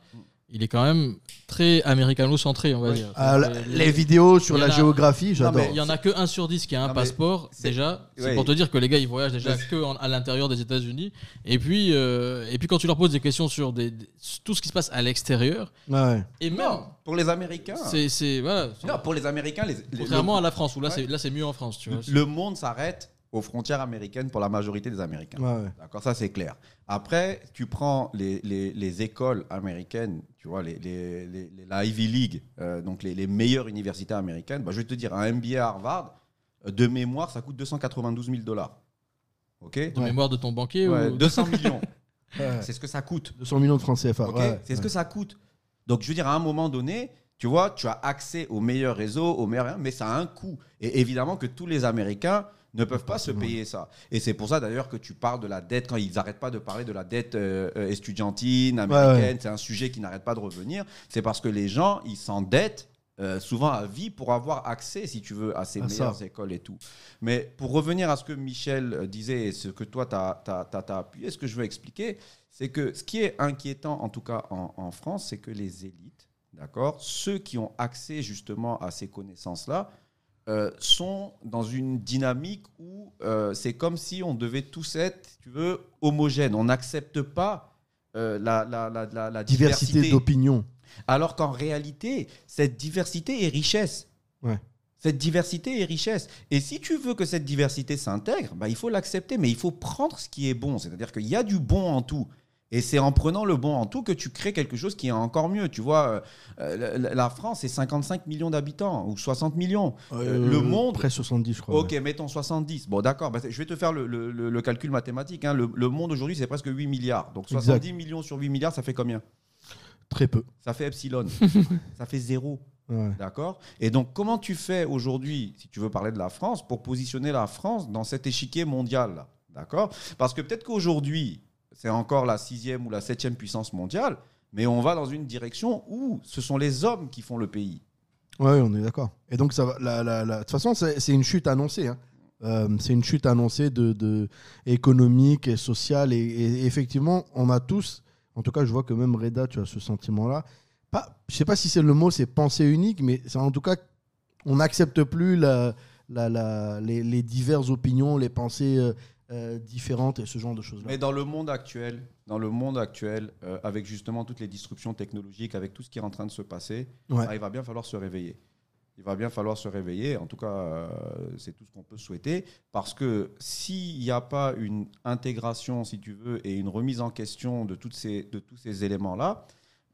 Speaker 2: il est quand même très américano-centré, on va
Speaker 10: Oui.
Speaker 2: dire.
Speaker 1: Ah, la-
Speaker 2: Les-
Speaker 1: les vidéos sur la
Speaker 2: a-
Speaker 1: géographie, j'adore.
Speaker 2: Il y en a que 1 sur 10 qui a un
Speaker 10: Non,
Speaker 2: passeport,
Speaker 10: c'est-
Speaker 2: déjà. C'est
Speaker 10: Ouais.
Speaker 2: pour te dire que les gars, ils voyagent déjà que en- à l'intérieur des États-Unis. Et puis, euh, et puis, quand tu leur poses des questions sur des, des- tout ce qui se passe à l'extérieur,
Speaker 1: ouais.
Speaker 2: et même,
Speaker 10: Non, pour les Américains.
Speaker 2: c'est, c'est- voilà.
Speaker 10: Non, pour les Américains, les, les-
Speaker 2: Contrairement
Speaker 10: le,
Speaker 2: à la France, où là,
Speaker 10: Ouais.
Speaker 2: c'est, là, c'est mieux en France, tu vois.
Speaker 10: le monde s'arrête aux frontières américaines pour la majorité des Américains.
Speaker 1: Ouais, ouais.
Speaker 10: D'accord, ça c'est clair. Après, tu prends les, les- les écoles américaines, tu vois, les, les- la Ivy League, euh, donc les, les meilleures universités américaines. Bah, je vais te dire, un MBA à Harvard, euh, de mémoire, ça coûte 292 000 dollars. Ok?
Speaker 2: De mémoire de ton banquier
Speaker 10: Ouais,
Speaker 2: ou...
Speaker 10: 200 millions.
Speaker 1: Ouais.
Speaker 10: c'est ce que ça coûte.
Speaker 1: 200 millions de francs CFA.
Speaker 10: Ok?
Speaker 1: ouais,
Speaker 10: c'est ce
Speaker 1: ouais.
Speaker 10: que ça coûte. Donc, je veux dire, à un moment donné, tu vois, tu as accès aux meilleurs réseaux, aux meilleurs, mais ça a un coût. Et évidemment que tous les Américains ne peuvent pas se payer ça. Et c'est pour ça d'ailleurs que tu parles de la dette, quand ils n'arrêtent pas de parler de la dette euh, euh, estudiantine, américaine,
Speaker 1: ouais.
Speaker 10: c'est un sujet qui n'arrête pas de revenir. C'est parce que les gens, ils s'endettent. euh, souvent à vie pour avoir accès, si tu veux, à ces
Speaker 1: À ça.
Speaker 10: meilleures écoles et tout. Mais pour revenir à ce que Michel euh, disait et ce que toi, tu as, appuyé, ce que je veux expliquer, c'est que ce qui est inquiétant, en tout cas en, en France, c'est que les élites, d'accord, ceux qui ont accès justement à ces connaissances-là, euh, sont dans une dynamique où euh, c'est comme si on devait tous être, tu veux, homogènes. On n'accepte pas euh, la, la, la, la- la
Speaker 1: Diversité
Speaker 10: diversité.
Speaker 1: d'opinion.
Speaker 10: Alors qu'en réalité, cette diversité est richesse.
Speaker 1: Ouais.
Speaker 10: Cette diversité est richesse. Et si tu veux que cette diversité s'intègre, bah, il faut l'accepter, mais il faut prendre ce qui est bon. C'est-à-dire qu'il y a du bon en tout. Et c'est en prenant le bon en tout que tu crées quelque chose qui est encore mieux. Tu vois, euh, la, la France, c'est 55 millions d'habitants, ou 60 millions. Euh, le monde,
Speaker 1: Près 70, je crois.
Speaker 10: Ok, mettons 70. Bon, d'accord. bah, je vais te faire le, le- le- le calcul mathématique. hein. Le, le monde aujourd'hui, c'est presque 8 milliards. Donc 70 millions sur 8 milliards, ça fait combien?
Speaker 1: Très peu.
Speaker 10: Ça fait epsilon. ça fait zéro.
Speaker 1: Ouais.
Speaker 10: D'accord? Et donc, comment tu fais aujourd'hui, si tu veux parler de la France, pour positionner la France dans cet échiquier mondial? D'accord? Parce que peut-être qu'aujourd'hui, c'est encore la sixième ou la septième puissance mondiale, mais on va dans une direction où ce sont les hommes qui font le pays.
Speaker 1: Ouais, on est d'accord. Et donc, ça va. De toute façon, c'est une chute annoncée. hein. Euh, c'est une chute annoncée de, économique et sociale. Et, effectivement, on a tous, en tout cas, je vois que même Reda, tu as ce sentiment-là. Pas, je sais pas si c'est le mot, c'est pensée unique, mais en tout cas, on n'accepte plus les diverses opinions, les pensées euh, euh, différentes et ce genre de choses-là.
Speaker 10: Mais dans le monde actuel, dans le monde actuel, euh, avec justement toutes les disruptions technologiques, avec tout ce qui est en train de se passer,
Speaker 1: Ouais.
Speaker 10: bah, il va bien falloir se réveiller. Il va bien falloir se réveiller. En tout cas, euh, c'est tout ce qu'on peut souhaiter. Parce que s'il n'y a pas une intégration, si tu veux, et une remise en question de, toutes ces, de tous ces éléments-là,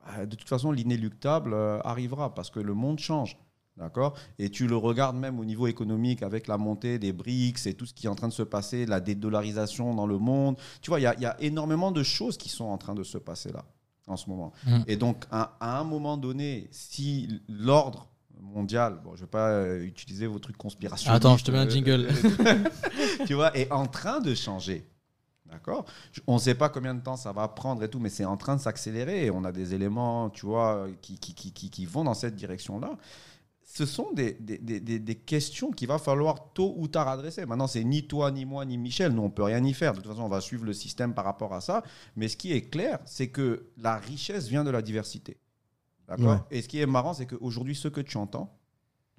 Speaker 10: bah, de toute façon, l'inéluctable arrivera parce que le monde change. D'accord? Et tu le regardes même au niveau économique avec la montée des BRICS et tout ce qui est en train de se passer, la dédollarisation dans le monde. Tu vois, il y a- il y, a énormément de choses qui sont en train de se passer là, en ce moment.
Speaker 2: Mm.
Speaker 10: Et donc, à, à un moment donné, si l'ordre mondial, bon, je ne vais pas euh, utiliser vos trucs conspirationnistes.
Speaker 2: Attends, je te mets un
Speaker 10: euh,
Speaker 2: jingle.
Speaker 10: tu vois, est en train de changer. D'accord? On ne sait pas combien de temps ça va prendre et tout, mais c'est en train de s'accélérer on a des éléments, tu vois, qui, qui, qui, qui, qui vont dans cette direction-là. Ce sont des, des, des, des- questions qu'il va falloir tôt ou tard adresser. Maintenant, c'est ni toi, ni moi, ni Michel. Nous, on peut rien y faire. De toute façon, on va suivre le système par rapport à ça. Mais ce qui est clair, c'est que la richesse vient de la diversité. D'accord
Speaker 1: Ouais.
Speaker 10: Et ce qui est marrant, c'est qu'aujourd'hui, ce que tu entends,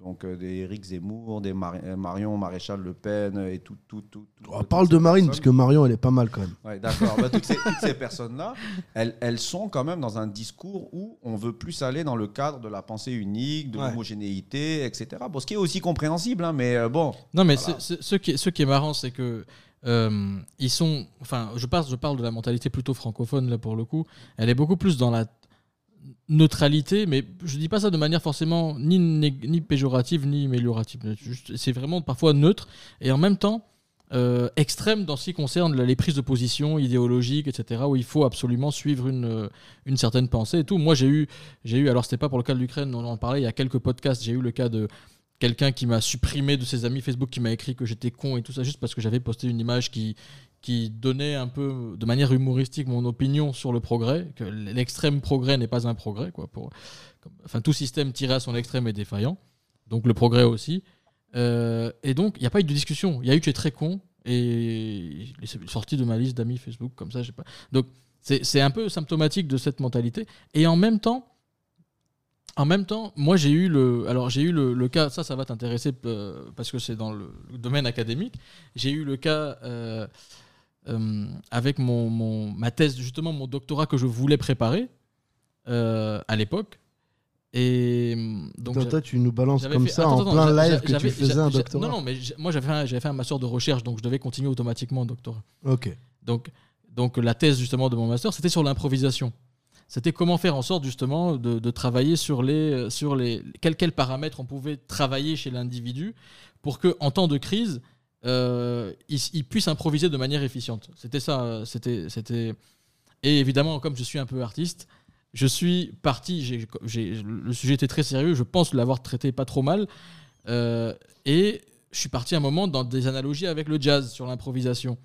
Speaker 10: donc euh, des Éric Zemmour, des Mar- euh, Marion Maréchal Le Pen euh, et tout. tout, tout, tout-
Speaker 1: On
Speaker 10: toutes
Speaker 1: parle de Marine, parce
Speaker 10: personnes-
Speaker 1: que Marion, elle est pas mal quand même.
Speaker 10: Ouais, d'accord. Bah, toutes ces, toutes ces personnes-là, elles, elles sont quand même dans un discours où on veut plus aller dans le cadre de la pensée unique, de
Speaker 1: Ouais.
Speaker 10: l'homogénéité, etc. Bon, ce qui est aussi compréhensible, hein, mais euh, bon.
Speaker 2: Non, mais
Speaker 10: Voilà.
Speaker 2: ce, qui est, ce qui est marrant, c'est que euh, ils sont. Enfin, je parle, je parle de la mentalité plutôt francophone là pour le coup. Elle est beaucoup plus dans la neutralité, mais je dis pas ça de manière forcément ni, ni péjorative ni améliorative. C'est vraiment parfois neutre et en même temps euh, extrême dans ce qui concerne les prises de position idéologiques, etc., où il faut absolument suivre une, euh, une certaine pensée et tout. Moi, j'ai eu, j'ai eu, alors c'était pas pour le cas de l'Ukraine, on en parlait il y a quelques podcasts, j'ai eu le cas de quelqu'un qui m'a supprimé de ses amis Facebook, qui m'a écrit que j'étais con et tout ça, juste parce que j'avais posté une image qui, qui donnait un peu, de manière humoristique, mon opinion sur le progrès, que l'extrême progrès n'est pas un progrès, quoi. Pour, enfin, tout système tiré à son extrême est défaillant, donc le progrès aussi. Euh, et donc, il n'y a pas eu de discussion. Il y a eu tu es très con, et il est sorti de ma liste d'amis Facebook, comme ça, je pas. Donc, c'est c'est un peu symptomatique de cette mentalité. Et en même temps, en même temps, moi j'ai eu le, alors j'ai eu le, le cas, ça, ça va t'intéresser euh, parce que c'est dans le, le domaine académique. J'ai eu le cas euh, euh, avec mon, mon- ma thèse, justement mon doctorat que je voulais préparer euh, à l'époque. Et euh, donc
Speaker 1: Toi, tu nous balances comme
Speaker 2: fait-
Speaker 1: ça
Speaker 2: attends,
Speaker 1: en
Speaker 2: attends,
Speaker 1: plein live que tu faisais un doctorat.
Speaker 2: Non, non, mais moi j'avais fait, fait un master de recherche, donc je devais continuer automatiquement en doctorat.
Speaker 1: Ok.
Speaker 2: Donc, donc la thèse justement de mon master, c'était sur l'improvisation. C'était comment faire en sorte justement de, de travailler sur les sur les quels, quels paramètres on pouvait travailler chez l'individu pour que en temps de crise euh, il, il puisse improviser de manière efficiente. C'était ça. euh, C'était c'était et évidemment comme je suis un peu artiste, je suis parti. le sujet était très sérieux. Je pense l'avoir traité pas trop mal euh, et je suis parti un moment dans des analogies avec le jazz sur l'improvisation.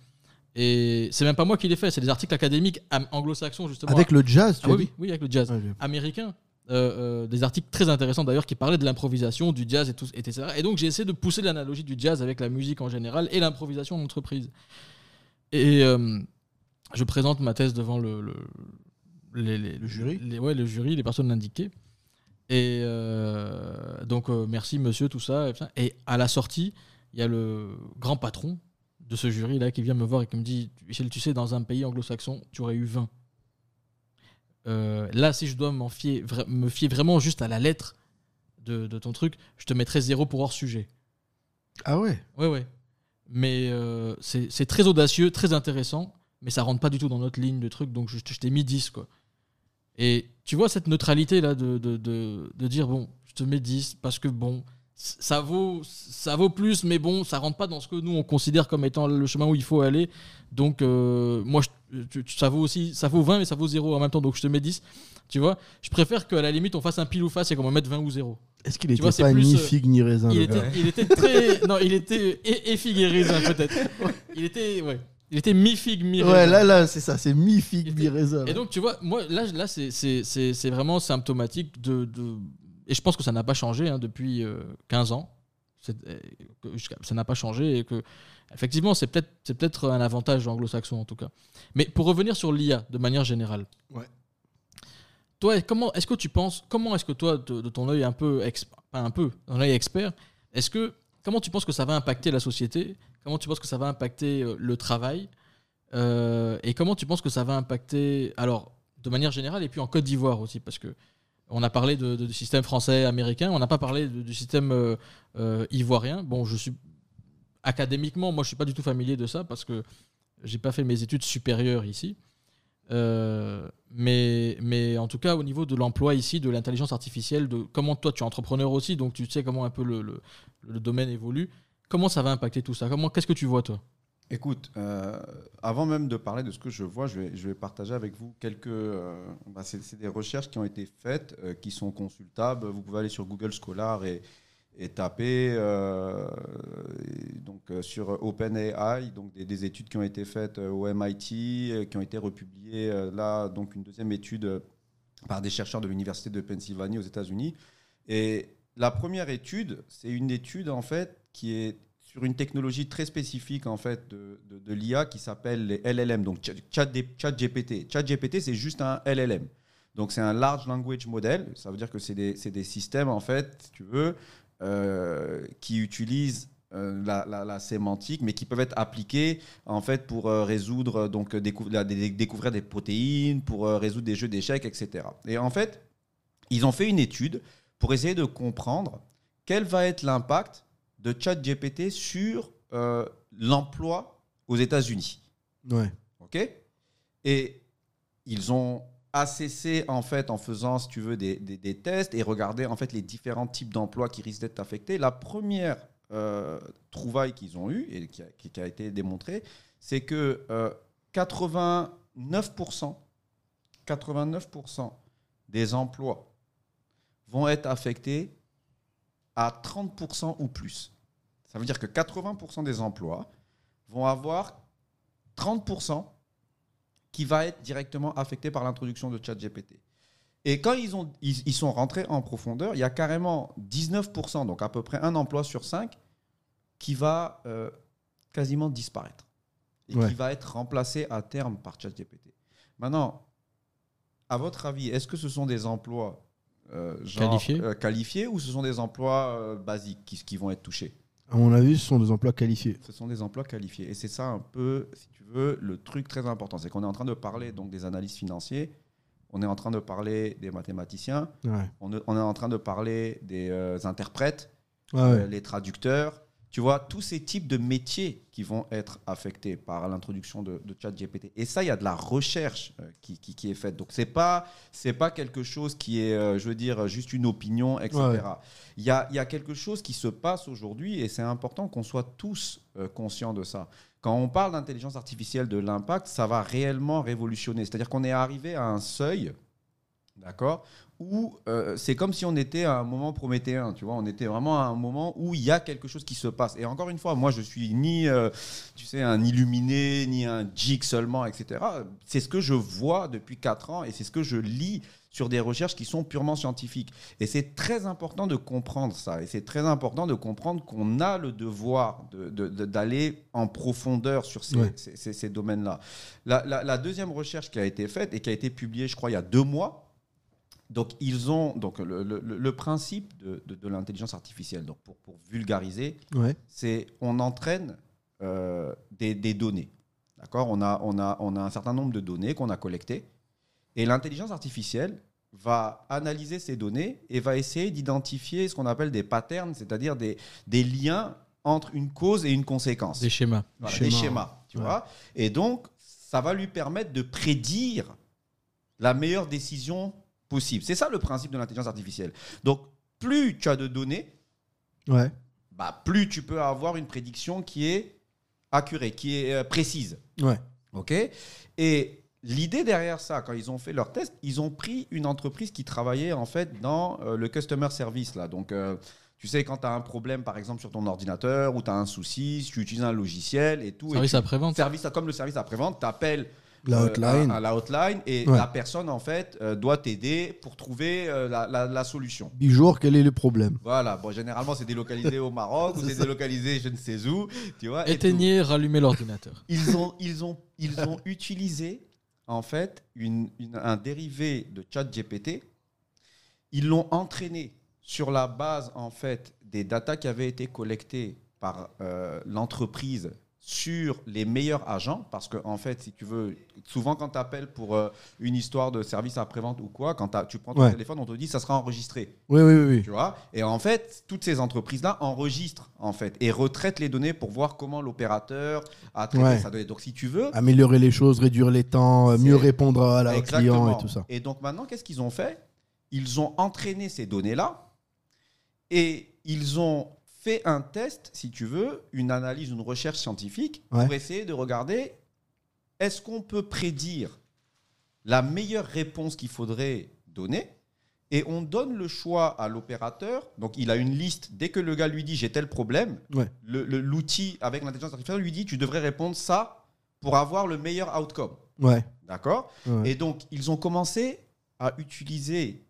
Speaker 2: Et c'est même pas moi qui l'ai fait, c'est des articles académiques anglo-saxons justement.
Speaker 1: Avec le jazz, tu
Speaker 2: Ah
Speaker 1: as
Speaker 2: oui,
Speaker 1: dit
Speaker 2: oui, avec le jazz
Speaker 1: Ah,
Speaker 2: américain. Euh, euh, des articles très intéressants d'ailleurs qui parlaient de l'improvisation, du jazz et tout, etc. Et donc j'ai essayé de pousser l'analogie du jazz avec la musique en général et l'improvisation en entreprise. Et euh, je présente ma thèse devant le, le, les- les-
Speaker 1: Le jury
Speaker 2: les, ouais, le jury, les personnes indiquées. Et euh, donc merci monsieur, tout ça. Et, tout ça. Et à la sortie, il y a le grand patron de ce jury là qui vient me voir et qui me dit Michel, tu sais, dans un pays anglo-saxon, tu aurais eu 20. Euh, là, si je dois m'en fier, me fier vraiment juste à la lettre de, de ton truc, je te mettrais zéro pour hors sujet.
Speaker 1: Ah ouais?
Speaker 2: Ouais, ouais. Mais euh, c'est très audacieux, très intéressant, mais ça rentre pas du tout dans notre ligne de truc, donc je, je t'ai mis 10, quoi. Et tu vois cette neutralité là de, de, de, de dire, bon, je te mets 10 parce que, bon, ça vaut, ça vaut plus, mais bon, ça rentre pas dans ce que nous on considère comme étant le chemin où il faut aller. Donc, euh, moi, je- tu- tu- ça vaut aussi, ça vaut 20, mais ça vaut 0 en même temps, donc je te mets 10. Tu vois, je préfère qu'à la limite on fasse un pile ou face et qu'on me mette 20 ou 0.
Speaker 1: Est-ce qu'il était
Speaker 2: vois, c'est
Speaker 1: pas ni
Speaker 2: euh,
Speaker 1: figue ni raisin
Speaker 2: Il était, il était très. Non, il était. Et, et figue et raisin, peut-être. Il était. Ouais. Il était mi-figue, mi-raisin.
Speaker 1: Ouais, là, là, c'est ça, c'est mi figue,
Speaker 2: Il
Speaker 1: mi raisin.
Speaker 2: Et donc, tu vois, moi, là, là c'est- vraiment symptomatique de, de- Et je pense que ça n'a pas changé hein, depuis euh, 15 ans. C'est- euh, que jusqu'à- Ça n'a pas changé et que, effectivement, c'est peut-être un avantage anglo-saxon en tout cas. Mais pour revenir sur l'IA de manière générale.
Speaker 1: Ouais.
Speaker 2: Toi, comment est-ce que tu penses, comment est-ce que toi, de, de ton œil un peu, pas un peu, œil expert, est-ce que comment tu penses que ça va impacter la société Comment tu penses que ça va impacter euh, le travail Euh, Et comment tu penses que ça va impacter, alors, de manière générale, et puis en Côte d'Ivoire aussi Parce que on a parlé de, du système français, américain, on n'a pas parlé du système euh, euh, ivoirien. Bon, je suis académiquement, moi, je suis pas du tout familier de ça parce que j'ai pas fait mes études supérieures ici. Euh, mais, en tout cas, au niveau de l'emploi ici, de l'intelligence artificielle, de comment toi, tu es entrepreneur aussi, donc tu sais comment un peu le, domaine évolue. Comment ça va impacter tout ça? Qu'est-ce que tu vois, toi?
Speaker 10: Écoute, euh, avant même de parler de ce que je vois, je vais, partager avec vous quelques. euh, bah, c'est des recherches qui ont été faites, euh, qui sont consultables. Vous pouvez aller sur Google Scholar et, taper donc sur OpenAI, donc des, des études qui ont été faites au MIT, qui ont été republiées là, donc une deuxième étude par des chercheurs de l'université de Pennsylvanie aux États-Unis. Et la première étude, c'est une étude en fait qui est sur une technologie très spécifique en fait de, de, l'IA qui s'appelle les LLM, donc ChatGPT. Chat GPT. ChatGPT, c'est juste un LLM. Donc c'est un large language model. Ça veut dire que c'est des, des systèmes en fait, si tu veux, euh, qui utilisent euh, la, la- la sémantique, mais qui peuvent être appliqués en fait pour euh, résoudre donc découvrir des protéines, pour résoudre des jeux d'échecs, etc. Et en fait, ils ont fait une étude pour essayer de comprendre quel va être l'impact de ChatGPT sur euh, l'emploi aux États-Unis.
Speaker 1: Ouais.
Speaker 10: Ok? Et ils ont assessé en fait en faisant, si tu veux, des, des- des tests et regardé en fait les différents types d'emplois qui risquent d'être affectés. La première euh, trouvaille qu'ils ont eue et qui a, qui- qui a été démontrée, c'est que euh, 89%, 89% des emplois vont être affectés à 30% ou plus. Ça veut dire que 80% des emplois vont avoir 30% qui va être directement affecté par l'introduction de ChatGPT. Et quand ils, ont, ils, ils sont rentrés en profondeur, il y a carrément 19%, donc à peu près un emploi sur cinq, qui va euh, quasiment disparaître. Et
Speaker 1: Ouais.
Speaker 10: qui va être remplacé à terme par ChatGPT. Maintenant, à votre avis, est-ce que ce sont des emplois genre,
Speaker 2: Qualifiés
Speaker 10: euh, qualifiés ou ce sont des emplois euh, basiques qui, qui vont être touchés?
Speaker 1: À mon avis, ce sont des emplois qualifiés.
Speaker 10: ce sont des emplois qualifiés. Et c'est ça un peu, si tu veux, le truc très important. C'est qu'on est en train de parler donc des analystes financiers, on est en train de parler des mathématiciens,
Speaker 1: Ouais.
Speaker 10: on est, on est en train de parler des euh, interprètes,
Speaker 1: Ouais,
Speaker 10: euh,
Speaker 1: ouais.
Speaker 10: les traducteurs. Tu vois, tous ces types de métiers qui vont être affectés par l'introduction de, de ChatGPT. Et ça, il y a de la recherche euh, qui, qui- qui est faite. Donc, ce n'est pas, c'est pas quelque chose qui est, euh, je veux dire, juste une opinion, etc.
Speaker 1: Ouais.
Speaker 10: Il y, a, il y a quelque chose qui se passe aujourd'hui et c'est important qu'on soit tous euh, conscients de ça. Quand on parle d'intelligence artificielle, de l'impact, ça va réellement révolutionner. C'est-à-dire qu'on est arrivé à un seuil, d'accord, où euh, c'est comme si on était à un moment prométhéen, tu vois, on était vraiment à un moment où il y a quelque chose qui se passe. Et encore une fois, moi, je suis ni, euh, tu sais, un illuminé, ni un geek seulement, etc. C'est ce que je vois depuis 4 ans et c'est ce que je lis sur des recherches qui sont purement scientifiques. Et c'est très important de comprendre ça. Et c'est très important de comprendre qu'on a le devoir de- de- de- d'aller en profondeur sur ces,
Speaker 1: Ouais.
Speaker 10: ces- ces- ces domaines-là. La, la- la deuxième recherche qui a été faite et qui a été publiée, je crois, il y a deux mois, donc, ils ont donc le, le- le- le principe de, de- de l'intelligence artificielle, donc pour, pour vulgariser,
Speaker 1: Ouais.
Speaker 10: c'est on entraîne euh, des, des données. D'accord? On a, on, a, on a un certain nombre de données qu'on a collectées. Et l'intelligence artificielle va analyser ces données et va essayer d'identifier ce qu'on appelle des patterns, c'est-à-dire des, des liens entre une cause et une conséquence.
Speaker 2: Des schémas.
Speaker 10: Voilà,
Speaker 1: Des
Speaker 10: des
Speaker 1: schémas.
Speaker 10: schémas, tu
Speaker 1: Ouais.
Speaker 10: vois? Et donc, ça va lui permettre de prédire la meilleure décision possible. C'est ça le principe de l'intelligence artificielle. Donc, plus tu as de données,
Speaker 1: Ouais.
Speaker 10: bah, plus tu peux avoir une prédiction qui est accurée, qui est euh, précise.
Speaker 1: Ouais.
Speaker 10: OK? Et l'idée derrière ça, quand ils ont fait leur test, ils ont pris une entreprise qui travaillait en fait dans euh, le customer service. Là. Donc, euh, tu sais, quand tu as un problème, par exemple, sur ton ordinateur ou tu as un souci, tu utilises un logiciel et tout.
Speaker 2: Service
Speaker 10: et tu-. Service, comme le service après-vente, tu appelles
Speaker 1: La hotline.
Speaker 10: à, à la hotline et
Speaker 1: Ouais.
Speaker 10: la personne, en fait, euh, doit t'aider pour trouver euh, la, la- la solution.
Speaker 1: Bijour, quel est le problème?
Speaker 10: Voilà, bon, généralement, c'est délocalisé au Maroc ou c'est délocalisé je ne sais où, tu vois. et.
Speaker 2: Éteignez, rallumez l'ordinateur.
Speaker 10: Ils ont, ils ont, ils ont utilisé, en fait, une, une- un dérivé de ChatGPT. Ils l'ont entraîné sur la base en fait des datas qui avaient été collectées par euh, l'entreprise sur les meilleurs agents, parce que en fait, si tu veux, souvent quand tu appelles pour euh, une histoire de service après-vente ou quoi, quand tu prends ton
Speaker 1: Ouais.
Speaker 10: téléphone, on te dit ça sera enregistré.
Speaker 1: Oui, oui, oui.
Speaker 10: Tu vois? Et en fait, toutes ces entreprises-là enregistrent en fait et retraitent les données pour voir comment l'opérateur a traité
Speaker 1: Ouais.
Speaker 10: sa donnée. Donc si tu veux,
Speaker 1: Améliorer les choses, réduire les temps, euh, mieux répondre à la, client et tout ça.
Speaker 10: Et donc maintenant, qu'est-ce qu'ils ont fait? Ils ont entraîné ces données-là et ils ont un test, si tu veux, une analyse, une recherche scientifique
Speaker 1: Ouais.
Speaker 10: pour essayer de regarder est-ce qu'on peut prédire la meilleure réponse qu'il faudrait donner? Et on donne le choix à l'opérateur. Donc, il a une liste. Dès que le gars lui dit j'ai tel problème,
Speaker 1: Ouais.
Speaker 10: l'outil avec l'intelligence artificielle lui dit tu devrais répondre ça pour avoir le meilleur outcome.
Speaker 1: Ouais.
Speaker 10: D'accord?
Speaker 1: Ouais.
Speaker 10: Et donc, ils ont commencé à utiliser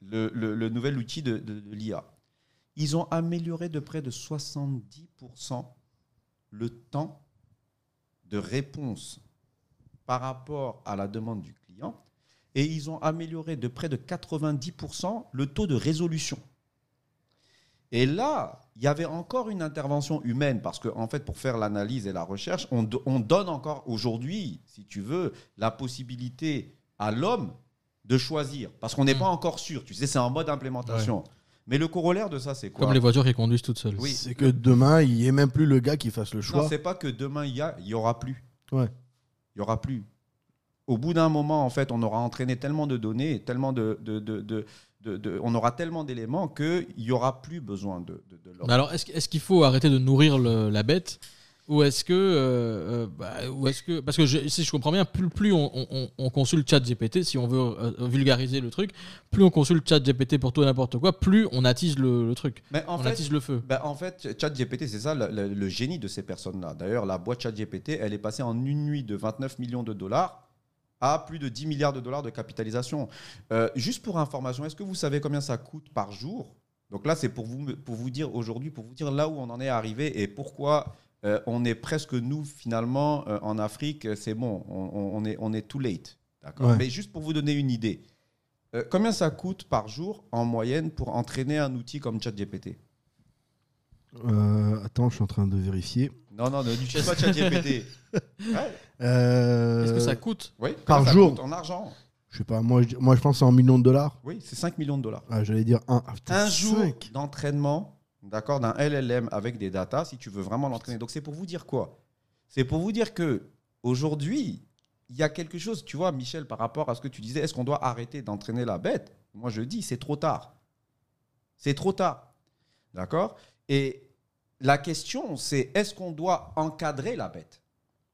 Speaker 10: le, le- le nouvel outil de, de- de l'IA. Ils ont amélioré de près de 70% le temps de réponse par rapport à la demande du client. Et ils ont amélioré de près de 90% le taux de résolution. Et là, il y avait encore une intervention humaine, parce qu'en en fait, pour faire l'analyse et la recherche, on, do- on donne encore aujourd'hui, si tu veux, la possibilité à l'homme de choisir, parce qu'on n'est
Speaker 2: Mm.
Speaker 10: pas encore sûr. Tu sais, c'est en mode implémentation. Mais le corollaire de ça, c'est quoi
Speaker 2: Comme les voitures qui conduisent toutes seules.
Speaker 10: Oui.
Speaker 1: C'est que demain, il n'y ait même plus le gars qui fasse le
Speaker 10: Non,
Speaker 1: choix.
Speaker 10: c'est pas que demain il y a, il y aura plus.
Speaker 1: Ouais.
Speaker 10: Il y aura plus. Au bout d'un moment, en fait, on aura entraîné tellement de données, tellement de, de, de- de- de- de- on aura tellement d'éléments qu'il y aura plus besoin de, de, de
Speaker 2: alors, est-ce est-ce qu'il faut arrêter de nourrir le- la bête ou est-ce que, euh, euh, bah, ou est-ce que, parce que je- si je comprends bien, plus, plus on, on- on consulte ChatGPT, si on veut euh, vulgariser le truc, plus on consulte ChatGPT pour tout et n'importe quoi, plus on attise le, le truc,
Speaker 10: Mais en
Speaker 2: on
Speaker 10: fait,
Speaker 2: attise le feu.
Speaker 10: ben, en fait, ChatGPT, c'est ça le, le- le génie de ces personnes-là. D'ailleurs, la boîte ChatGPT, elle est passée en une nuit de 29 millions de dollars à plus de 10 milliards de dollars de capitalisation. Euh, juste pour information, est-ce que vous savez combien ça coûte par jour? Donc là, c'est pour vous, pour vous dire aujourd'hui, pour vous dire là où on en est arrivé et pourquoi euh, on est presque nous, finalement, euh, en Afrique, c'est bon, on, est, on est too late. D'accord
Speaker 1: Ouais.
Speaker 10: Mais juste pour vous donner une idée, euh, combien ça coûte par jour en moyenne pour entraîner un outil comme ChatGPT?
Speaker 1: Euh, attends, je suis en train de vérifier.
Speaker 10: Non, non, n'utilise pas ChatGPT. Ouais.
Speaker 1: Euh,
Speaker 2: Est-ce que ça coûte?
Speaker 10: Oui,
Speaker 1: Par jour.
Speaker 10: coûte En argent?
Speaker 1: Je sais pas, moi je, moi, je pense que c'est en millions de dollars.
Speaker 10: Oui, c'est 5 millions de dollars.
Speaker 1: Ah, J'allais dire un. Ah, putain,
Speaker 10: Un jour d'entraînement, d'accord, d'un LLM avec des datas, si tu veux vraiment l'entraîner. Donc c'est pour vous dire quoi? C'est pour vous dire que aujourd'hui, il y a quelque chose, tu vois, Michel, par rapport à ce que tu disais, est-ce qu'on doit arrêter d'entraîner la bête? Moi, je dis, c'est trop tard. C'est trop tard. D'accord? Et la question, c'est est-ce qu'on doit encadrer la bête?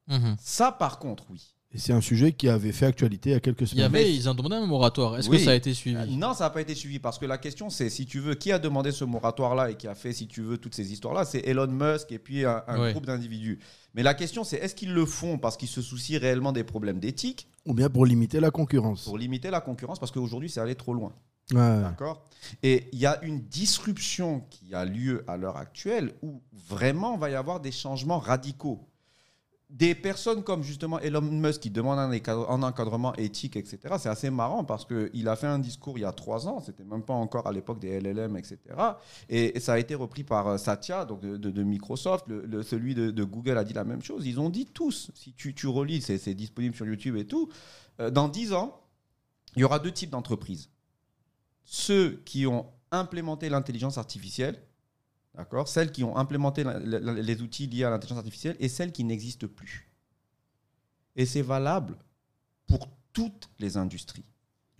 Speaker 2: Mhm.
Speaker 10: Ça, par contre, oui.
Speaker 1: Et c'est un sujet qui avait fait actualité il y a quelques
Speaker 2: Il y
Speaker 1: semaines.
Speaker 2: avait, ils ont demandé un moratoire. Est-ce
Speaker 10: Oui.
Speaker 2: que ça a été suivi
Speaker 10: Euh, Non, ça n'a pas été suivi parce que la question, c'est si tu veux, qui a demandé ce moratoire-là et qui a fait, si tu veux, toutes ces histoires-là? C'est Elon Musk et puis un, un
Speaker 2: Ouais.
Speaker 10: groupe d'individus. Mais la question, c'est est-ce qu'ils le font parce qu'ils se soucient réellement des problèmes d'éthique?
Speaker 1: Ou bien pour limiter la concurrence?
Speaker 10: pour limiter la concurrence Parce qu'aujourd'hui, c'est allé trop loin.
Speaker 1: Ouais.
Speaker 10: D'accord? Et il y a une disruption qui a lieu à l'heure actuelle où vraiment il va y avoir des changements radicaux. Des personnes comme justement Elon Musk qui demandent un, encadrement éthique, etc. C'est assez marrant parce qu'il a fait un discours il y a trois ans, c'était même pas encore à l'époque des LLM, etc. Et, ça a été repris par euh, Satya, donc de, Microsoft. Le, celui de, Google a dit la même chose. Ils ont dit tous, si tu, relis, c'est c'est disponible sur YouTube et tout, euh, dans dix ans, il y aura deux types d'entreprises ceux qui ont implémenté l'intelligence artificielle, d'accord, celles qui ont implémenté la- la- la- les outils liés à l'intelligence artificielle et celles qui n'existent plus. Et c'est valable pour toutes les industries.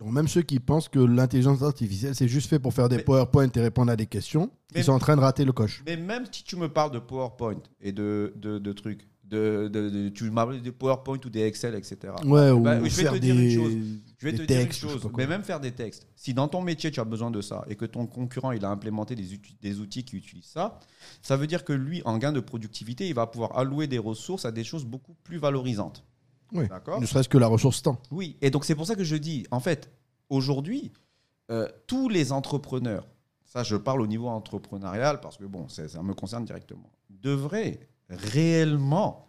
Speaker 1: Donc même ceux qui pensent que l'intelligence artificielle, c'est juste fait pour faire des
Speaker 10: Mais-
Speaker 1: PowerPoint et répondre à des questions, ils sont en train de rater le coche.
Speaker 10: Mais même si tu me parles de PowerPoint et de, de, de trucs, de, de- de- tu m'as de PowerPoint ou des Excel, etc.
Speaker 1: Ouais, ou
Speaker 10: Bah, je vais te
Speaker 1: des,
Speaker 10: dire une chose. Je vais te
Speaker 1: textes,
Speaker 10: dire une chose, mais même faire des textes. Si dans ton métier tu as besoin de ça et que ton concurrent il a implémenté des, des outils qui utilisent ça, ça veut dire que lui, en gain de productivité, il va pouvoir allouer des ressources à des choses beaucoup plus valorisantes.
Speaker 1: Oui.
Speaker 10: D'accord?
Speaker 1: Ne serait-ce que la ressource temps.
Speaker 10: Oui, et donc c'est pour ça que je dis, en fait, aujourd'hui, euh, tous les entrepreneurs, ça je parle au niveau entrepreneurial parce que bon, ça me concerne directement, devraient réellement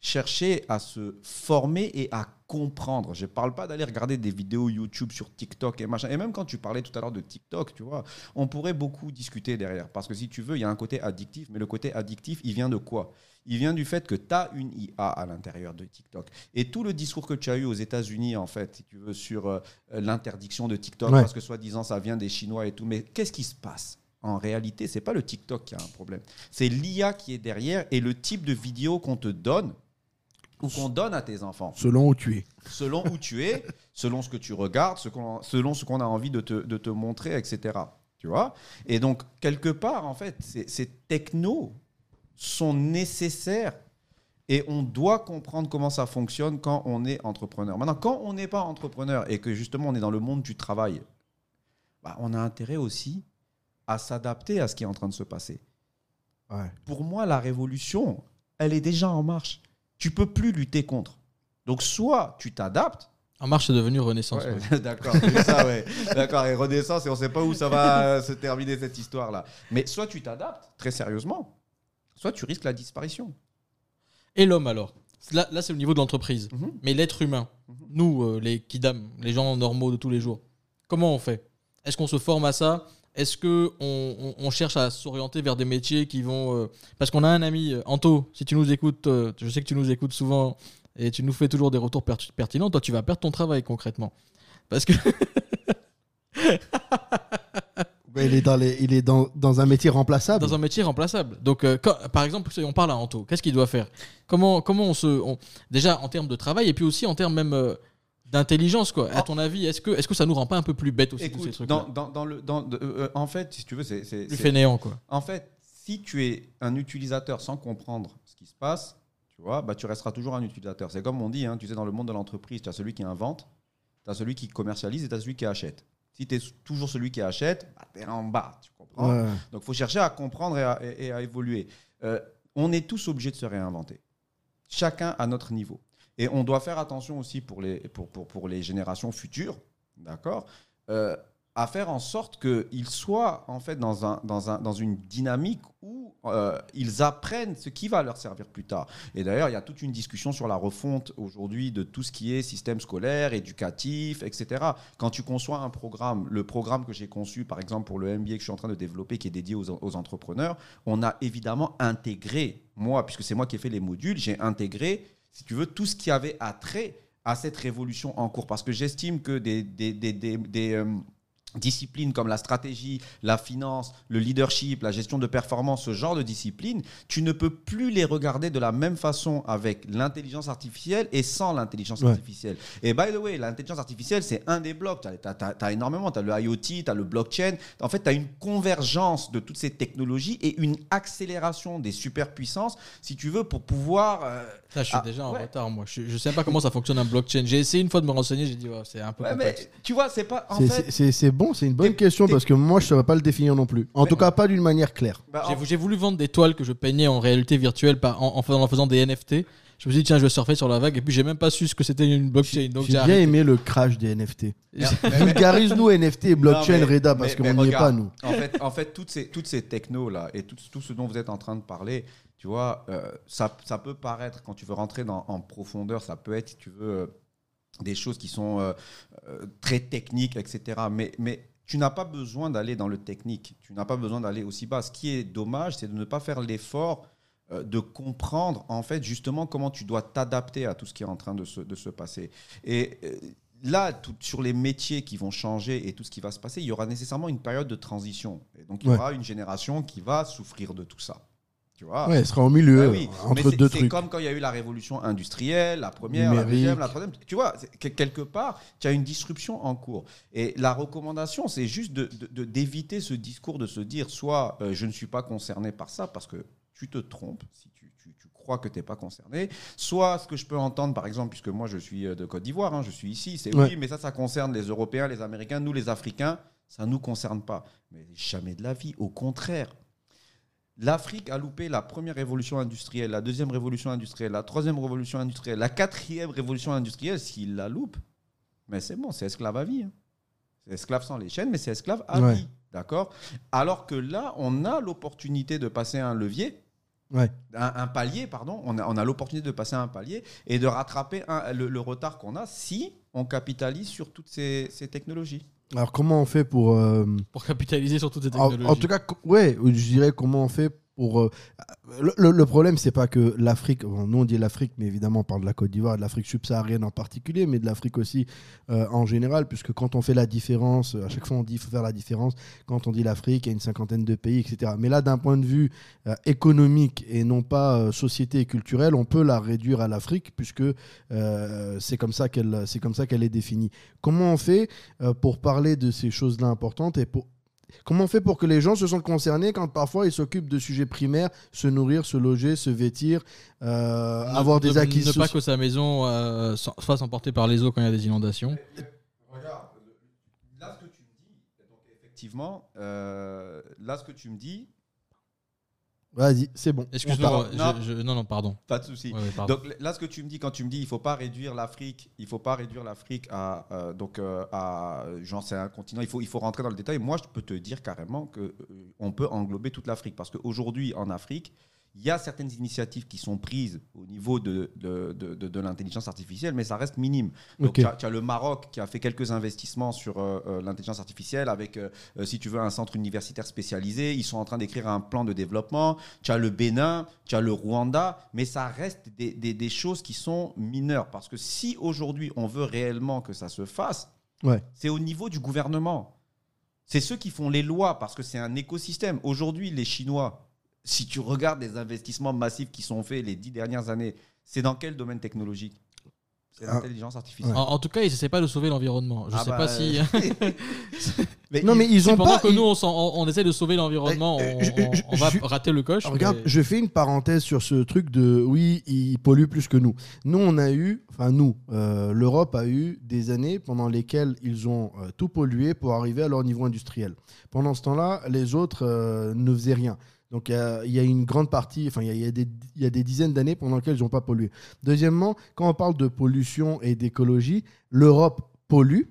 Speaker 10: chercher à se former et à comprendre. Je ne parle pas d'aller regarder des vidéos YouTube sur TikTok et machin. Et même quand tu parlais tout à l'heure de TikTok, tu vois, on pourrait beaucoup discuter derrière. Parce que si tu veux, il y a un côté addictif, mais le côté addictif, il vient de quoi? Il vient du fait que tu as une IA à l'intérieur de TikTok. Et tout le discours que tu as eu aux États-Unis, en fait, si tu veux, sur euh, l'interdiction de TikTok,
Speaker 1: Ouais.
Speaker 10: parce que soi-disant, ça vient des Chinois et tout. Mais qu'est-ce qui se passe? En réalité, c'est pas le TikTok qui a un problème. C'est l'IA qui est derrière et le type de vidéo qu'on te donne ou qu'on donne à tes enfants
Speaker 1: Selon où tu es.
Speaker 10: selon où tu es, selon ce que tu regardes, ce selon ce qu'on a envie de te, de te montrer, etc. Tu vois? Et donc, quelque part, en fait, ces, ces technos sont nécessaires et on doit comprendre comment ça fonctionne quand on est entrepreneur. Maintenant, quand on n'est pas entrepreneur et que justement on est dans le monde du travail, bah, on a intérêt aussi à s'adapter à ce qui est en train de se passer.
Speaker 1: Ouais.
Speaker 10: Pour moi, la révolution, elle est déjà en marche. Tu peux plus lutter contre. Donc, soit tu t'adaptes.
Speaker 2: En marche, c'est devenu Renaissance.
Speaker 10: Ouais,
Speaker 2: ouais.
Speaker 10: D'accord, c'est ça, ouais. D'accord, et Renaissance, et on ne sait pas où ça va euh, se terminer cette histoire-là. Mais soit tu t'adaptes, très sérieusement, soit tu risques la disparition.
Speaker 2: Et l'homme alors? Là, là c'est au niveau de l'entreprise.
Speaker 10: Mhm.
Speaker 2: Mais l'être humain, nous, euh, les kidam, les gens normaux de tous les jours, comment on fait? Est-ce qu'on se forme à ça? Est-ce qu'on on, on cherche à s'orienter vers des métiers qui vont... euh, Parce qu'on a un ami, euh, Anto, si tu nous écoutes, euh, je sais que tu nous écoutes souvent et tu nous fais toujours des retours perti- pertinents, toi tu vas perdre ton travail concrètement. Parce que...
Speaker 1: Il est, dans, les, il est dans, dans un métier remplaçable.
Speaker 2: dans un métier remplaçable. Donc, euh, quand- par exemple, si on parle à Anto, qu'est-ce qu'il doit faire? Comment, comment on se. on- déjà en termes de travail et puis aussi en termes même d'intelligence, quoi. À
Speaker 10: Oh.
Speaker 2: ton avis, est-ce que, est-ce que ça nous rend pas un peu plus bêtes aussi tous ces
Speaker 10: Écoute,
Speaker 2: trucs
Speaker 10: dans, dans, dans le, dans, de- euh, en fait, si tu veux, c'est.
Speaker 2: Plus fainéant, quoi.
Speaker 10: En fait, si tu es un utilisateur sans comprendre ce qui se passe, tu vois, bah, tu resteras toujours un utilisateur. C'est comme on dit, hein, tu sais, dans le monde de l'entreprise, tu as celui qui invente, tu as celui qui commercialise et tu as celui qui achète. Si tu es toujours celui qui achète, bah, tu es en bas, tu comprends?
Speaker 1: Ouais.
Speaker 10: Donc, il faut chercher à comprendre et à, et- et à évoluer. Euh, on est tous obligés de se réinventer. Chacun à notre niveau. Et on doit faire attention aussi pour les, pour, pour, pour les générations futures, d'accord Euh, à faire en sorte qu'ils soient en fait dans, un, dans, un, dans une dynamique où euh, ils apprennent ce qui va leur servir plus tard. Et d'ailleurs, il y a toute une discussion sur la refonte aujourd'hui de tout ce qui est système scolaire, éducatif, etc. Quand tu conçois un programme, le programme que j'ai conçu, par exemple pour le MBA que je suis en train de développer, qui est dédié aux, aux entrepreneurs, on a évidemment intégré, moi, puisque c'est moi qui ai fait les modules, j'ai intégré, si tu veux, tout ce qui avait attrait à cette révolution en cours. Parce que j'estime que des, euh, disciplines comme la stratégie, la finance, le leadership, la gestion de performance, ce genre de disciplines, tu ne peux plus les regarder de la même façon avec l'intelligence artificielle et sans l'intelligence
Speaker 1: Ouais.
Speaker 10: artificielle. Et by the way, l'intelligence artificielle, c'est un des blocs. Tu as, énormément. Tu as le IoT, tu as le blockchain. En fait, tu as une convergence de toutes ces technologies et une accélération des superpuissances, si tu veux, pour pouvoir... euh,
Speaker 2: Ça, je suis
Speaker 10: Ah,
Speaker 2: déjà en
Speaker 10: ouais.
Speaker 2: retard, moi. Je, je sais pas comment ça fonctionne un blockchain. J'ai essayé une fois de me renseigner, j'ai dit, c'est un peu
Speaker 10: ouais, mais tu vois, c'est pas... En
Speaker 1: C'est-
Speaker 10: fait,
Speaker 1: c'est- c'est bon, c'est une bonne question parce que moi je saurais pas le définir non plus. En tout cas, pas d'une manière claire.
Speaker 10: bah,
Speaker 2: J'ai
Speaker 10: en-
Speaker 2: j'ai voulu vendre des toiles que je peignais en réalité virtuelle par- en, en faisant, en faisant des NFT. Je me suis dit, tiens, je vais surfer sur la vague. Et puis, j'ai même pas su ce que c'était une blockchain.
Speaker 1: J'ai bien
Speaker 2: arrêté.
Speaker 1: aimé le crash des NFT. Vulgarise-nous NFT et blockchain,
Speaker 10: Non, mais-
Speaker 1: Reda, parce
Speaker 10: mais-
Speaker 1: qu'on
Speaker 10: mais
Speaker 1: n'y est pas,
Speaker 10: regarde,
Speaker 1: nous.
Speaker 10: En fait, en fait toutes ces, toutes ces technos-là et tout, tout ce dont vous êtes en train de parler, tu vois, euh, ça, ça peut paraître, quand tu veux rentrer dans, en profondeur, ça peut être, si tu veux, euh, des choses qui sont euh, euh, très techniques, etc. Mais, mais tu n'as pas besoin d'aller dans le technique. Tu n'as pas besoin d'aller aussi bas. Ce qui est dommage, c'est de ne pas faire l'effort euh, de comprendre en fait justement comment tu dois t'adapter à tout ce qui est en train de se, de se passer. Et euh, là, tout- sur les métiers qui vont changer et tout ce qui va se passer, il y aura nécessairement une période de transition. Et donc il y
Speaker 1: Ouais.
Speaker 10: aura une génération qui va souffrir de tout ça. Tu vois
Speaker 1: Ouais, elle sera au milieu,
Speaker 10: Ah oui, mais
Speaker 1: entre
Speaker 10: c'est-
Speaker 1: deux
Speaker 10: c'est
Speaker 1: trucs.
Speaker 10: comme quand il y a eu la révolution industrielle, la première, la deuxième, la troisième. Tu vois, c'est que- quelque part, tu as une disruption en cours. Et la recommandation, c'est juste de- de- de- d'éviter ce discours de se dire soit euh, je ne suis pas concerné par ça, parce que tu te trompes si tu, tu- tu crois que tu n'es pas concerné. Soit ce que je peux entendre, par exemple, puisque moi je suis euh, de Côte d'Ivoire, hein, je suis ici, c'est
Speaker 1: Ouais.
Speaker 10: oui, mais ça, ça concerne les Européens, les Américains, nous les Africains, ça ne nous concerne pas. Mais jamais de la vie, au contraire. L'Afrique a loupé la première révolution industrielle, la deuxième révolution industrielle, la troisième révolution industrielle, la quatrième révolution industrielle. S'il la loupe, mais c'est bon, c'est esclave à vie. hein. C'est esclave sans les chaînes, mais c'est esclave à
Speaker 1: Ouais.
Speaker 10: vie. D'accord? Alors que là, on a l'opportunité de passer un levier
Speaker 1: Ouais.
Speaker 10: un, un palier, pardon, on a, on a l'opportunité de passer un palier et de rattraper un- le, le retard qu'on a si on capitalise sur toutes ces, ces technologies.
Speaker 1: Alors comment on fait pour... euh,
Speaker 2: Pour capitaliser sur toutes ces
Speaker 1: en,
Speaker 2: technologies.
Speaker 1: en tout cas, co- ouais, je dirais comment on fait pour... euh, le, le- le problème, c'est pas que l'Afrique, nous on dit l'Afrique, mais évidemment on parle de la Côte d'Ivoire, de l'Afrique subsaharienne en particulier, mais de l'Afrique aussi euh, en général, puisque quand on fait la différence, à chaque fois on dit qu'il faut faire la différence, quand on dit l'Afrique, il y a une cinquantaine de pays, etc. Mais là, d'un point de vue euh, économique et non pas euh, société et culturelle, on peut la réduire à l'Afrique, puisque euh, c'est comme ça qu'elle c'est comme ça qu'elle est définie. Comment on fait euh, pour parler de ces choses-là importantes et pour Comment on fait pour que les gens se sentent concernés quand parfois ils s'occupent de sujets primaires, se nourrir, se loger, se vêtir, euh,
Speaker 2: Ne-
Speaker 1: avoir des acquis
Speaker 2: Ne pas que sa maison euh, s'en- soit emportée par les eaux quand il y a des inondations.
Speaker 10: Regarde, là ce que tu me dis, effectivement, euh, là ce que tu me dis,
Speaker 1: Vas-y, c'est bon. on
Speaker 2: Excuse-moi,
Speaker 10: Non.
Speaker 2: je- non, non, pardon.
Speaker 10: pas de souci.
Speaker 2: Ouais, ouais, pardon.
Speaker 10: Donc là, ce que tu me dis quand tu me dis, il faut pas réduire l'Afrique, il faut pas réduire l'Afrique à euh, donc euh, à genre c'est un continent. Il faut il faut rentrer dans le détail. Moi, je peux te dire carrément que euh, on peut englober toute l'Afrique parce qu'aujourd'hui en Afrique, il y a certaines initiatives qui sont prises au niveau de, de, de, de- de l'intelligence artificielle, mais ça reste minime. Donc, tu as, tu as le Maroc qui a fait quelques investissements sur euh, euh, l'intelligence artificielle avec, euh, euh, si tu veux, un centre universitaire spécialisé. Ils sont en train d'écrire un plan de développement. Tu as le Bénin, tu as le Rwanda, mais ça reste des, des- des choses qui sont mineures. Parce que si aujourd'hui on veut réellement que ça se fasse,
Speaker 1: Ouais.
Speaker 10: c'est au niveau du gouvernement. C'est ceux qui font les lois parce que c'est un écosystème. Aujourd'hui, les Chinois, si tu regardes les investissements massifs qui sont faits les dix dernières années, c'est dans quel domaine technologique C'est
Speaker 1: Ah.
Speaker 10: l'intelligence artificielle.
Speaker 2: En, en tout cas, ils essaient pas de sauver l'environnement. Je
Speaker 10: Ah
Speaker 2: sais
Speaker 10: bah,
Speaker 2: pas si.
Speaker 10: Mais
Speaker 1: Non,
Speaker 10: il-
Speaker 1: mais ils ont
Speaker 2: pendant
Speaker 1: pas.
Speaker 2: que
Speaker 1: ils-
Speaker 2: nous, on, s'en- on- on essaie de sauver l'environnement,
Speaker 1: Euh,
Speaker 2: on, va
Speaker 1: je-
Speaker 2: rater le coche.
Speaker 1: Regarde,
Speaker 2: mais-
Speaker 1: je fais une parenthèse sur ce truc de oui, ils polluent plus que nous. Nous, on a eu, enfin nous, euh, l'Europe a eu des années pendant lesquelles ils ont euh, tout pollué pour arriver à leur niveau industriel. Pendant ce temps-là, les autres euh, ne faisaient rien. Donc il y a- il y, a une grande partie, enfin il y a- y, des- il y a des dizaines d'années pendant lesquelles ils n'ont pas pollué. Deuxièmement, quand on parle de pollution et d'écologie, l'Europe pollue,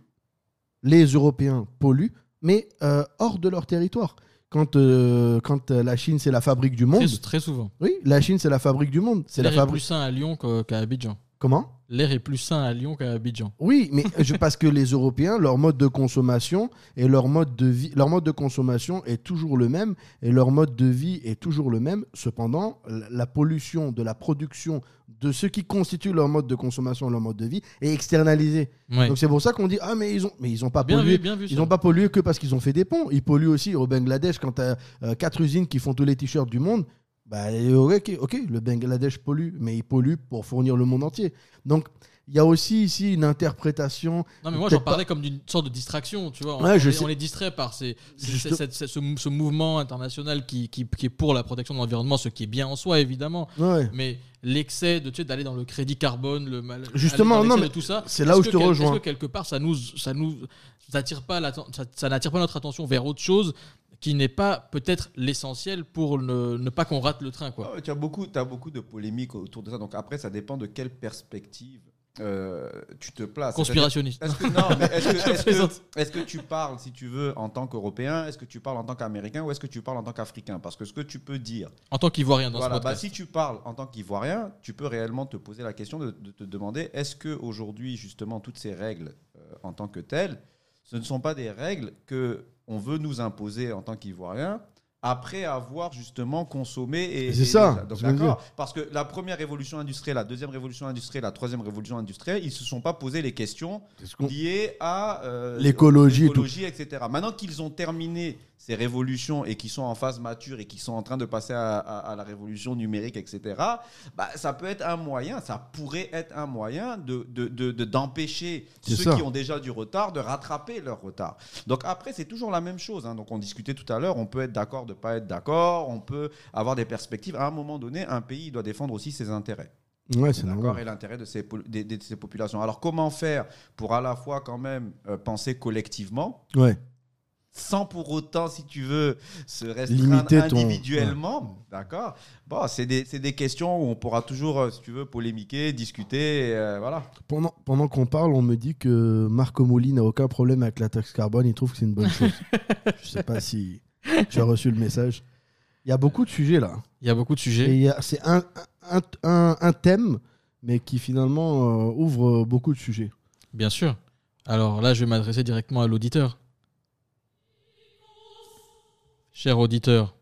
Speaker 1: les Européens polluent, mais euh, hors de leur territoire. Quand, euh, quand euh, la Chine, c'est la fabrique du monde.
Speaker 2: très, très souvent.
Speaker 1: Oui, la Chine, c'est la fabrique du monde. C'est la
Speaker 2: est plus
Speaker 1: fabrique.
Speaker 2: sain à Lyon qu'à Abidjan.
Speaker 1: Comment?
Speaker 2: L'air est plus sain à Lyon qu'à Abidjan.
Speaker 1: Oui, mais je, parce que les Européens, leur mode de consommation et leur mode de vie, leur mode de consommation est toujours le même et leur mode de vie est toujours le même. Cependant, la, pollution de la production de ce qui constitue leur mode de consommation, leur mode de vie, est externalisée.
Speaker 2: Ouais.
Speaker 1: Donc c'est pour ça qu'on dit ah mais ils ont, mais ils ont pas
Speaker 2: Bien
Speaker 1: pollué.
Speaker 2: vu, bien vu.
Speaker 1: Ils
Speaker 2: ça.
Speaker 1: n'ont pas pollué que parce qu'ils ont fait des ponts. Ils polluent aussi au Bangladesh quand tu as quatre usines qui font tous les t-shirts du monde. Bah, ok, ok, le Bangladesh pollue, mais il pollue pour fournir le monde entier. Donc, il y a aussi ici une interprétation.
Speaker 2: Non, mais moi, j'en parlais comme d'une sorte de distraction, tu vois. On,
Speaker 1: Ouais, je
Speaker 2: on on est distrait par ces-
Speaker 1: Juste-
Speaker 2: ce, ce mouvement international qui, qui- qui est pour la protection de l'environnement, ce qui est bien en soi, évidemment.
Speaker 1: Ouais.
Speaker 2: Mais l'excès de tu sais, d'aller dans le crédit carbone, le mal,
Speaker 1: Justement, non, mais
Speaker 2: tout ça.
Speaker 1: c'est là où je te
Speaker 2: quel-
Speaker 1: rejoins.
Speaker 2: Est-ce que quelque part ça nous ça nous attire pas ça, ça n'attire pas notre attention vers autre chose qui n'est pas peut-être l'essentiel pour ne, ne pas qu'on rate le train quoi.
Speaker 10: Ah tu as beaucoup, as beaucoup de polémiques autour de ça. Donc après, ça dépend de quelle perspective euh, tu te places.
Speaker 2: Conspirationniste.
Speaker 10: Est-ce que, est-ce que, que- tu parles, si tu veux, en tant qu'Européen? Est-ce que tu parles en tant qu'Américain Ou est-ce que tu parles en tant qu'Africain? Parce que ce que tu peux dire,
Speaker 2: En tant qu'ivoirien dans
Speaker 10: voilà,
Speaker 2: ce
Speaker 10: bah,
Speaker 2: podcast.
Speaker 10: si tu parles en tant qu'Ivoirien, tu peux réellement te poser la question de, de te demander est-ce que aujourd'hui, justement, toutes ces règles euh, en tant que telles, ce ne sont pas des règles que on veut nous imposer en tant qu'Ivoiriens après avoir justement consommé et
Speaker 1: C'est ça,
Speaker 10: donc, d'accord parce que la première révolution industrielle la deuxième révolution industrielle la troisième révolution industrielle ils se sont pas posé les questions liées à euh,
Speaker 1: L'écologie
Speaker 10: etc. Maintenant qu'ils ont terminé ces révolutions et qu'ils sont en phase mature et qu'ils sont en train de passer à, à- à la révolution numérique, etc., bah, ça peut être un moyen, ça pourrait être un moyen de, de- de- de- d'empêcher
Speaker 1: C'est
Speaker 10: ceux
Speaker 1: ça.
Speaker 10: qui ont déjà du retard de rattraper leur retard. Donc après, c'est toujours la même chose. hein. Donc on discutait tout à l'heure, on peut être d'accord de pas être d'accord, on peut avoir des perspectives. À un moment donné, un pays doit défendre aussi ses intérêts.
Speaker 1: Ouais, c'est
Speaker 10: D'accord, et l'intérêt de ces, de populations. Alors comment faire pour à la fois quand même euh, penser collectivement,
Speaker 1: Ouais.
Speaker 10: sans pour autant, si tu veux, se restreindre
Speaker 1: ton-
Speaker 10: individuellement D'accord? Bon, c'est des, c'est des questions où on pourra toujours, euh, si tu veux, polémiquer, discuter, euh, voilà.
Speaker 1: Pendant, pendant qu'on parle, on me dit que Marco Moli n'a aucun problème avec la taxe carbone. Il trouve que c'est une bonne chose. Je sais pas si tu as reçu le message. Il y a beaucoup de sujets là.
Speaker 2: Il y a beaucoup de
Speaker 1: Et
Speaker 2: sujets.
Speaker 1: c'est un, un, un- un thème, mais qui finalement euh, ouvre beaucoup de sujets.
Speaker 2: Bien sûr. Alors là, je vais m'adresser directement à l'auditeur. Cher auditeur,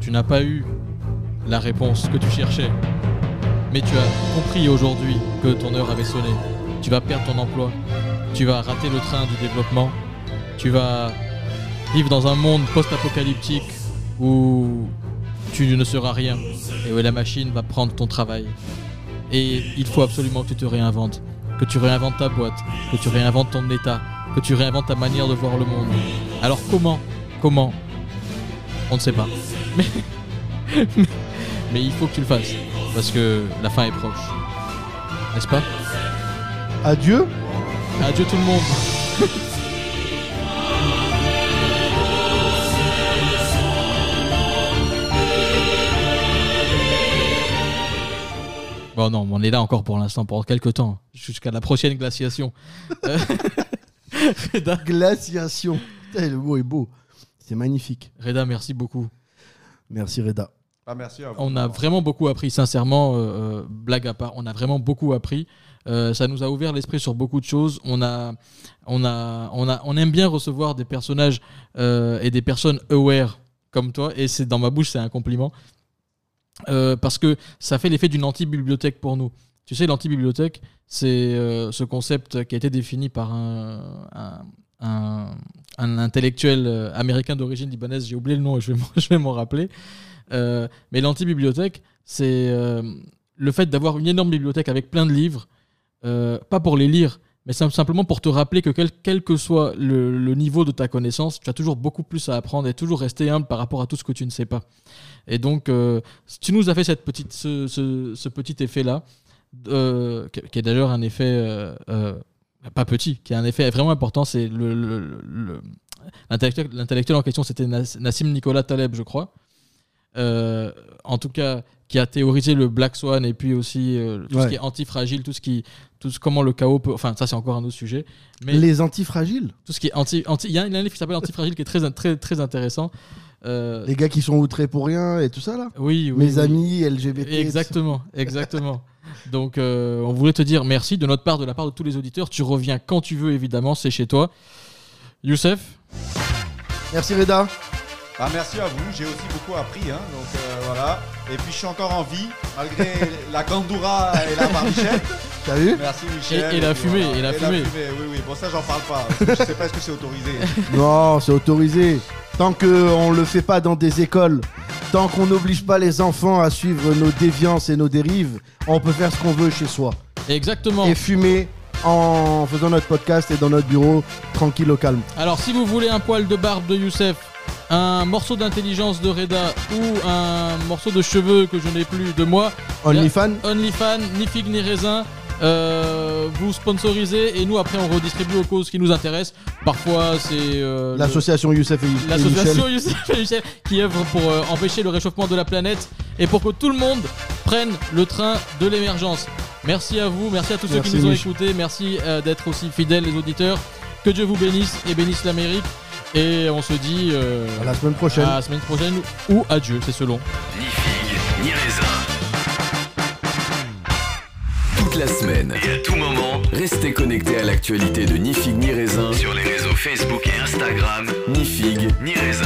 Speaker 2: tu n'as pas eu la réponse que tu cherchais, mais tu as compris aujourd'hui que ton heure avait sonné. Tu vas perdre ton emploi, tu vas rater le train du développement, tu vas vivre dans un monde post-apocalyptique où tu ne seras rien et où la machine va prendre ton travail. Et il faut absolument que tu te réinventes, que tu réinventes ta boîte, que tu réinventes ton état, que tu réinventes ta manière de voir le monde. Alors comment Comment On ne sait pas. Mais, il faut que tu le fasses, parce que la fin est proche. N'est-ce pas?
Speaker 1: Adieu?
Speaker 2: Adieu tout le monde Bon non, on est là encore pour l'instant, pour quelques temps, jusqu'à la prochaine glaciation. Euh, Reda,
Speaker 1: Glaciation. Putain, le mot est beau. C'est magnifique.
Speaker 2: Reda, merci beaucoup.
Speaker 1: Merci Reda.
Speaker 10: Ah.
Speaker 2: On a vraiment beaucoup appris, sincèrement, euh, euh, blague à part, on a vraiment beaucoup appris. Euh, ça nous a ouvert l'esprit sur beaucoup de choses. On, a, on, a, on, a, on aime bien recevoir des personnages et des personnes aware comme toi, et c'est dans ma bouche, c'est un compliment. Parce que ça fait l'effet d'une anti-bibliothèque pour nous. Tu sais, l'anti-bibliothèque, c'est ce concept qui a été défini par un, un, un- intellectuel américain d'origine libanaise, j'ai oublié le nom et je vais m'en rappeler. Euh, mais l'anti-bibliothèque, c'est euh, le fait d'avoir une énorme bibliothèque avec plein de livres, euh, pas pour les lire, mais sim- simplement pour te rappeler que quel, que soit le, niveau de ta connaissance, tu as toujours beaucoup plus à apprendre et toujours rester humble par rapport à tout ce que tu ne sais pas. Et donc, tu nous as fait cette petite, ce, petit effet-là, qui est d'ailleurs un effet pas petit, qui a un effet vraiment important, c'est le, le- le- le- l'intellectuel en question, c'était Nas- Nassim Nicolas Taleb, je crois. Euh, en tout cas, qui a théorisé le Black Swan et puis aussi euh, tout
Speaker 1: Ouais.
Speaker 2: ce qui est antifragile, tout ce qui, tout ce, comment le chaos peut, enfin ça c'est encore un autre sujet. Mais
Speaker 1: Les antifragiles.
Speaker 2: tout ce qui est anti, anti, il y a un livre qui s'appelle Antifragile qui est très, très, très intéressant. Euh,
Speaker 1: Les gars qui sont outrés pour rien et tout ça là.
Speaker 2: oui, oui,
Speaker 1: Mes
Speaker 2: oui.
Speaker 1: amis LGBT.
Speaker 2: Exactement, exactement. Donc, euh, on voulait te dire merci de notre part, de la part de tous les auditeurs. Tu reviens quand tu veux, évidemment, c'est chez toi. Youssef,
Speaker 1: Merci Reda.
Speaker 10: Ah, merci à vous, j'ai aussi beaucoup appris. Hein, donc euh, voilà. Et puis je suis encore en vie, malgré la gandoura et la barbichette.
Speaker 1: T'as vu
Speaker 10: Merci Michel.
Speaker 2: Et- et la fumée, et la fumée.
Speaker 10: Oui, oui, bon, ça j'en parle pas. Je sais pas est-ce que c'est autorisé.
Speaker 1: Non, c'est autorisé. Tant qu'on le fait pas dans des écoles, tant qu'on n'oblige pas les enfants à suivre nos déviances et nos dérives, on peut faire ce qu'on veut chez soi.
Speaker 2: exactement.
Speaker 1: Et fumer en faisant notre podcast et dans notre bureau, tranquille au calme.
Speaker 2: Alors, si vous voulez un poil de barbe de Youssef, un morceau d'intelligence de Reda ou un morceau de cheveux que je n'ai plus de moi,
Speaker 1: OnlyFans
Speaker 2: OnlyFans, ni figue ni raisin. euh, vous sponsorisez et nous après on redistribue aux causes qui nous intéressent. Parfois c'est euh, le-
Speaker 1: L'association Youssef et,
Speaker 2: l'association. Youssef et Michel qui œuvre pour euh, empêcher le réchauffement de la planète et pour que tout le monde prenne le train de l'émergence. Merci à vous, merci à tous
Speaker 1: Merci,
Speaker 2: ceux qui nous ont écoutés, merci euh, d'être aussi fidèles les auditeurs. Que Dieu vous bénisse et bénisse l'Amérique. Et on se dit euh,
Speaker 1: À la semaine prochaine.
Speaker 2: à la semaine prochaine ou adieu, c'est selon.
Speaker 9: Ni figue, ni raisin. Toute la semaine et à tout moment, restez connectés à l'actualité de Ni figue ni raisin sur les réseaux Facebook et Instagram. Ni figue, ni raisin.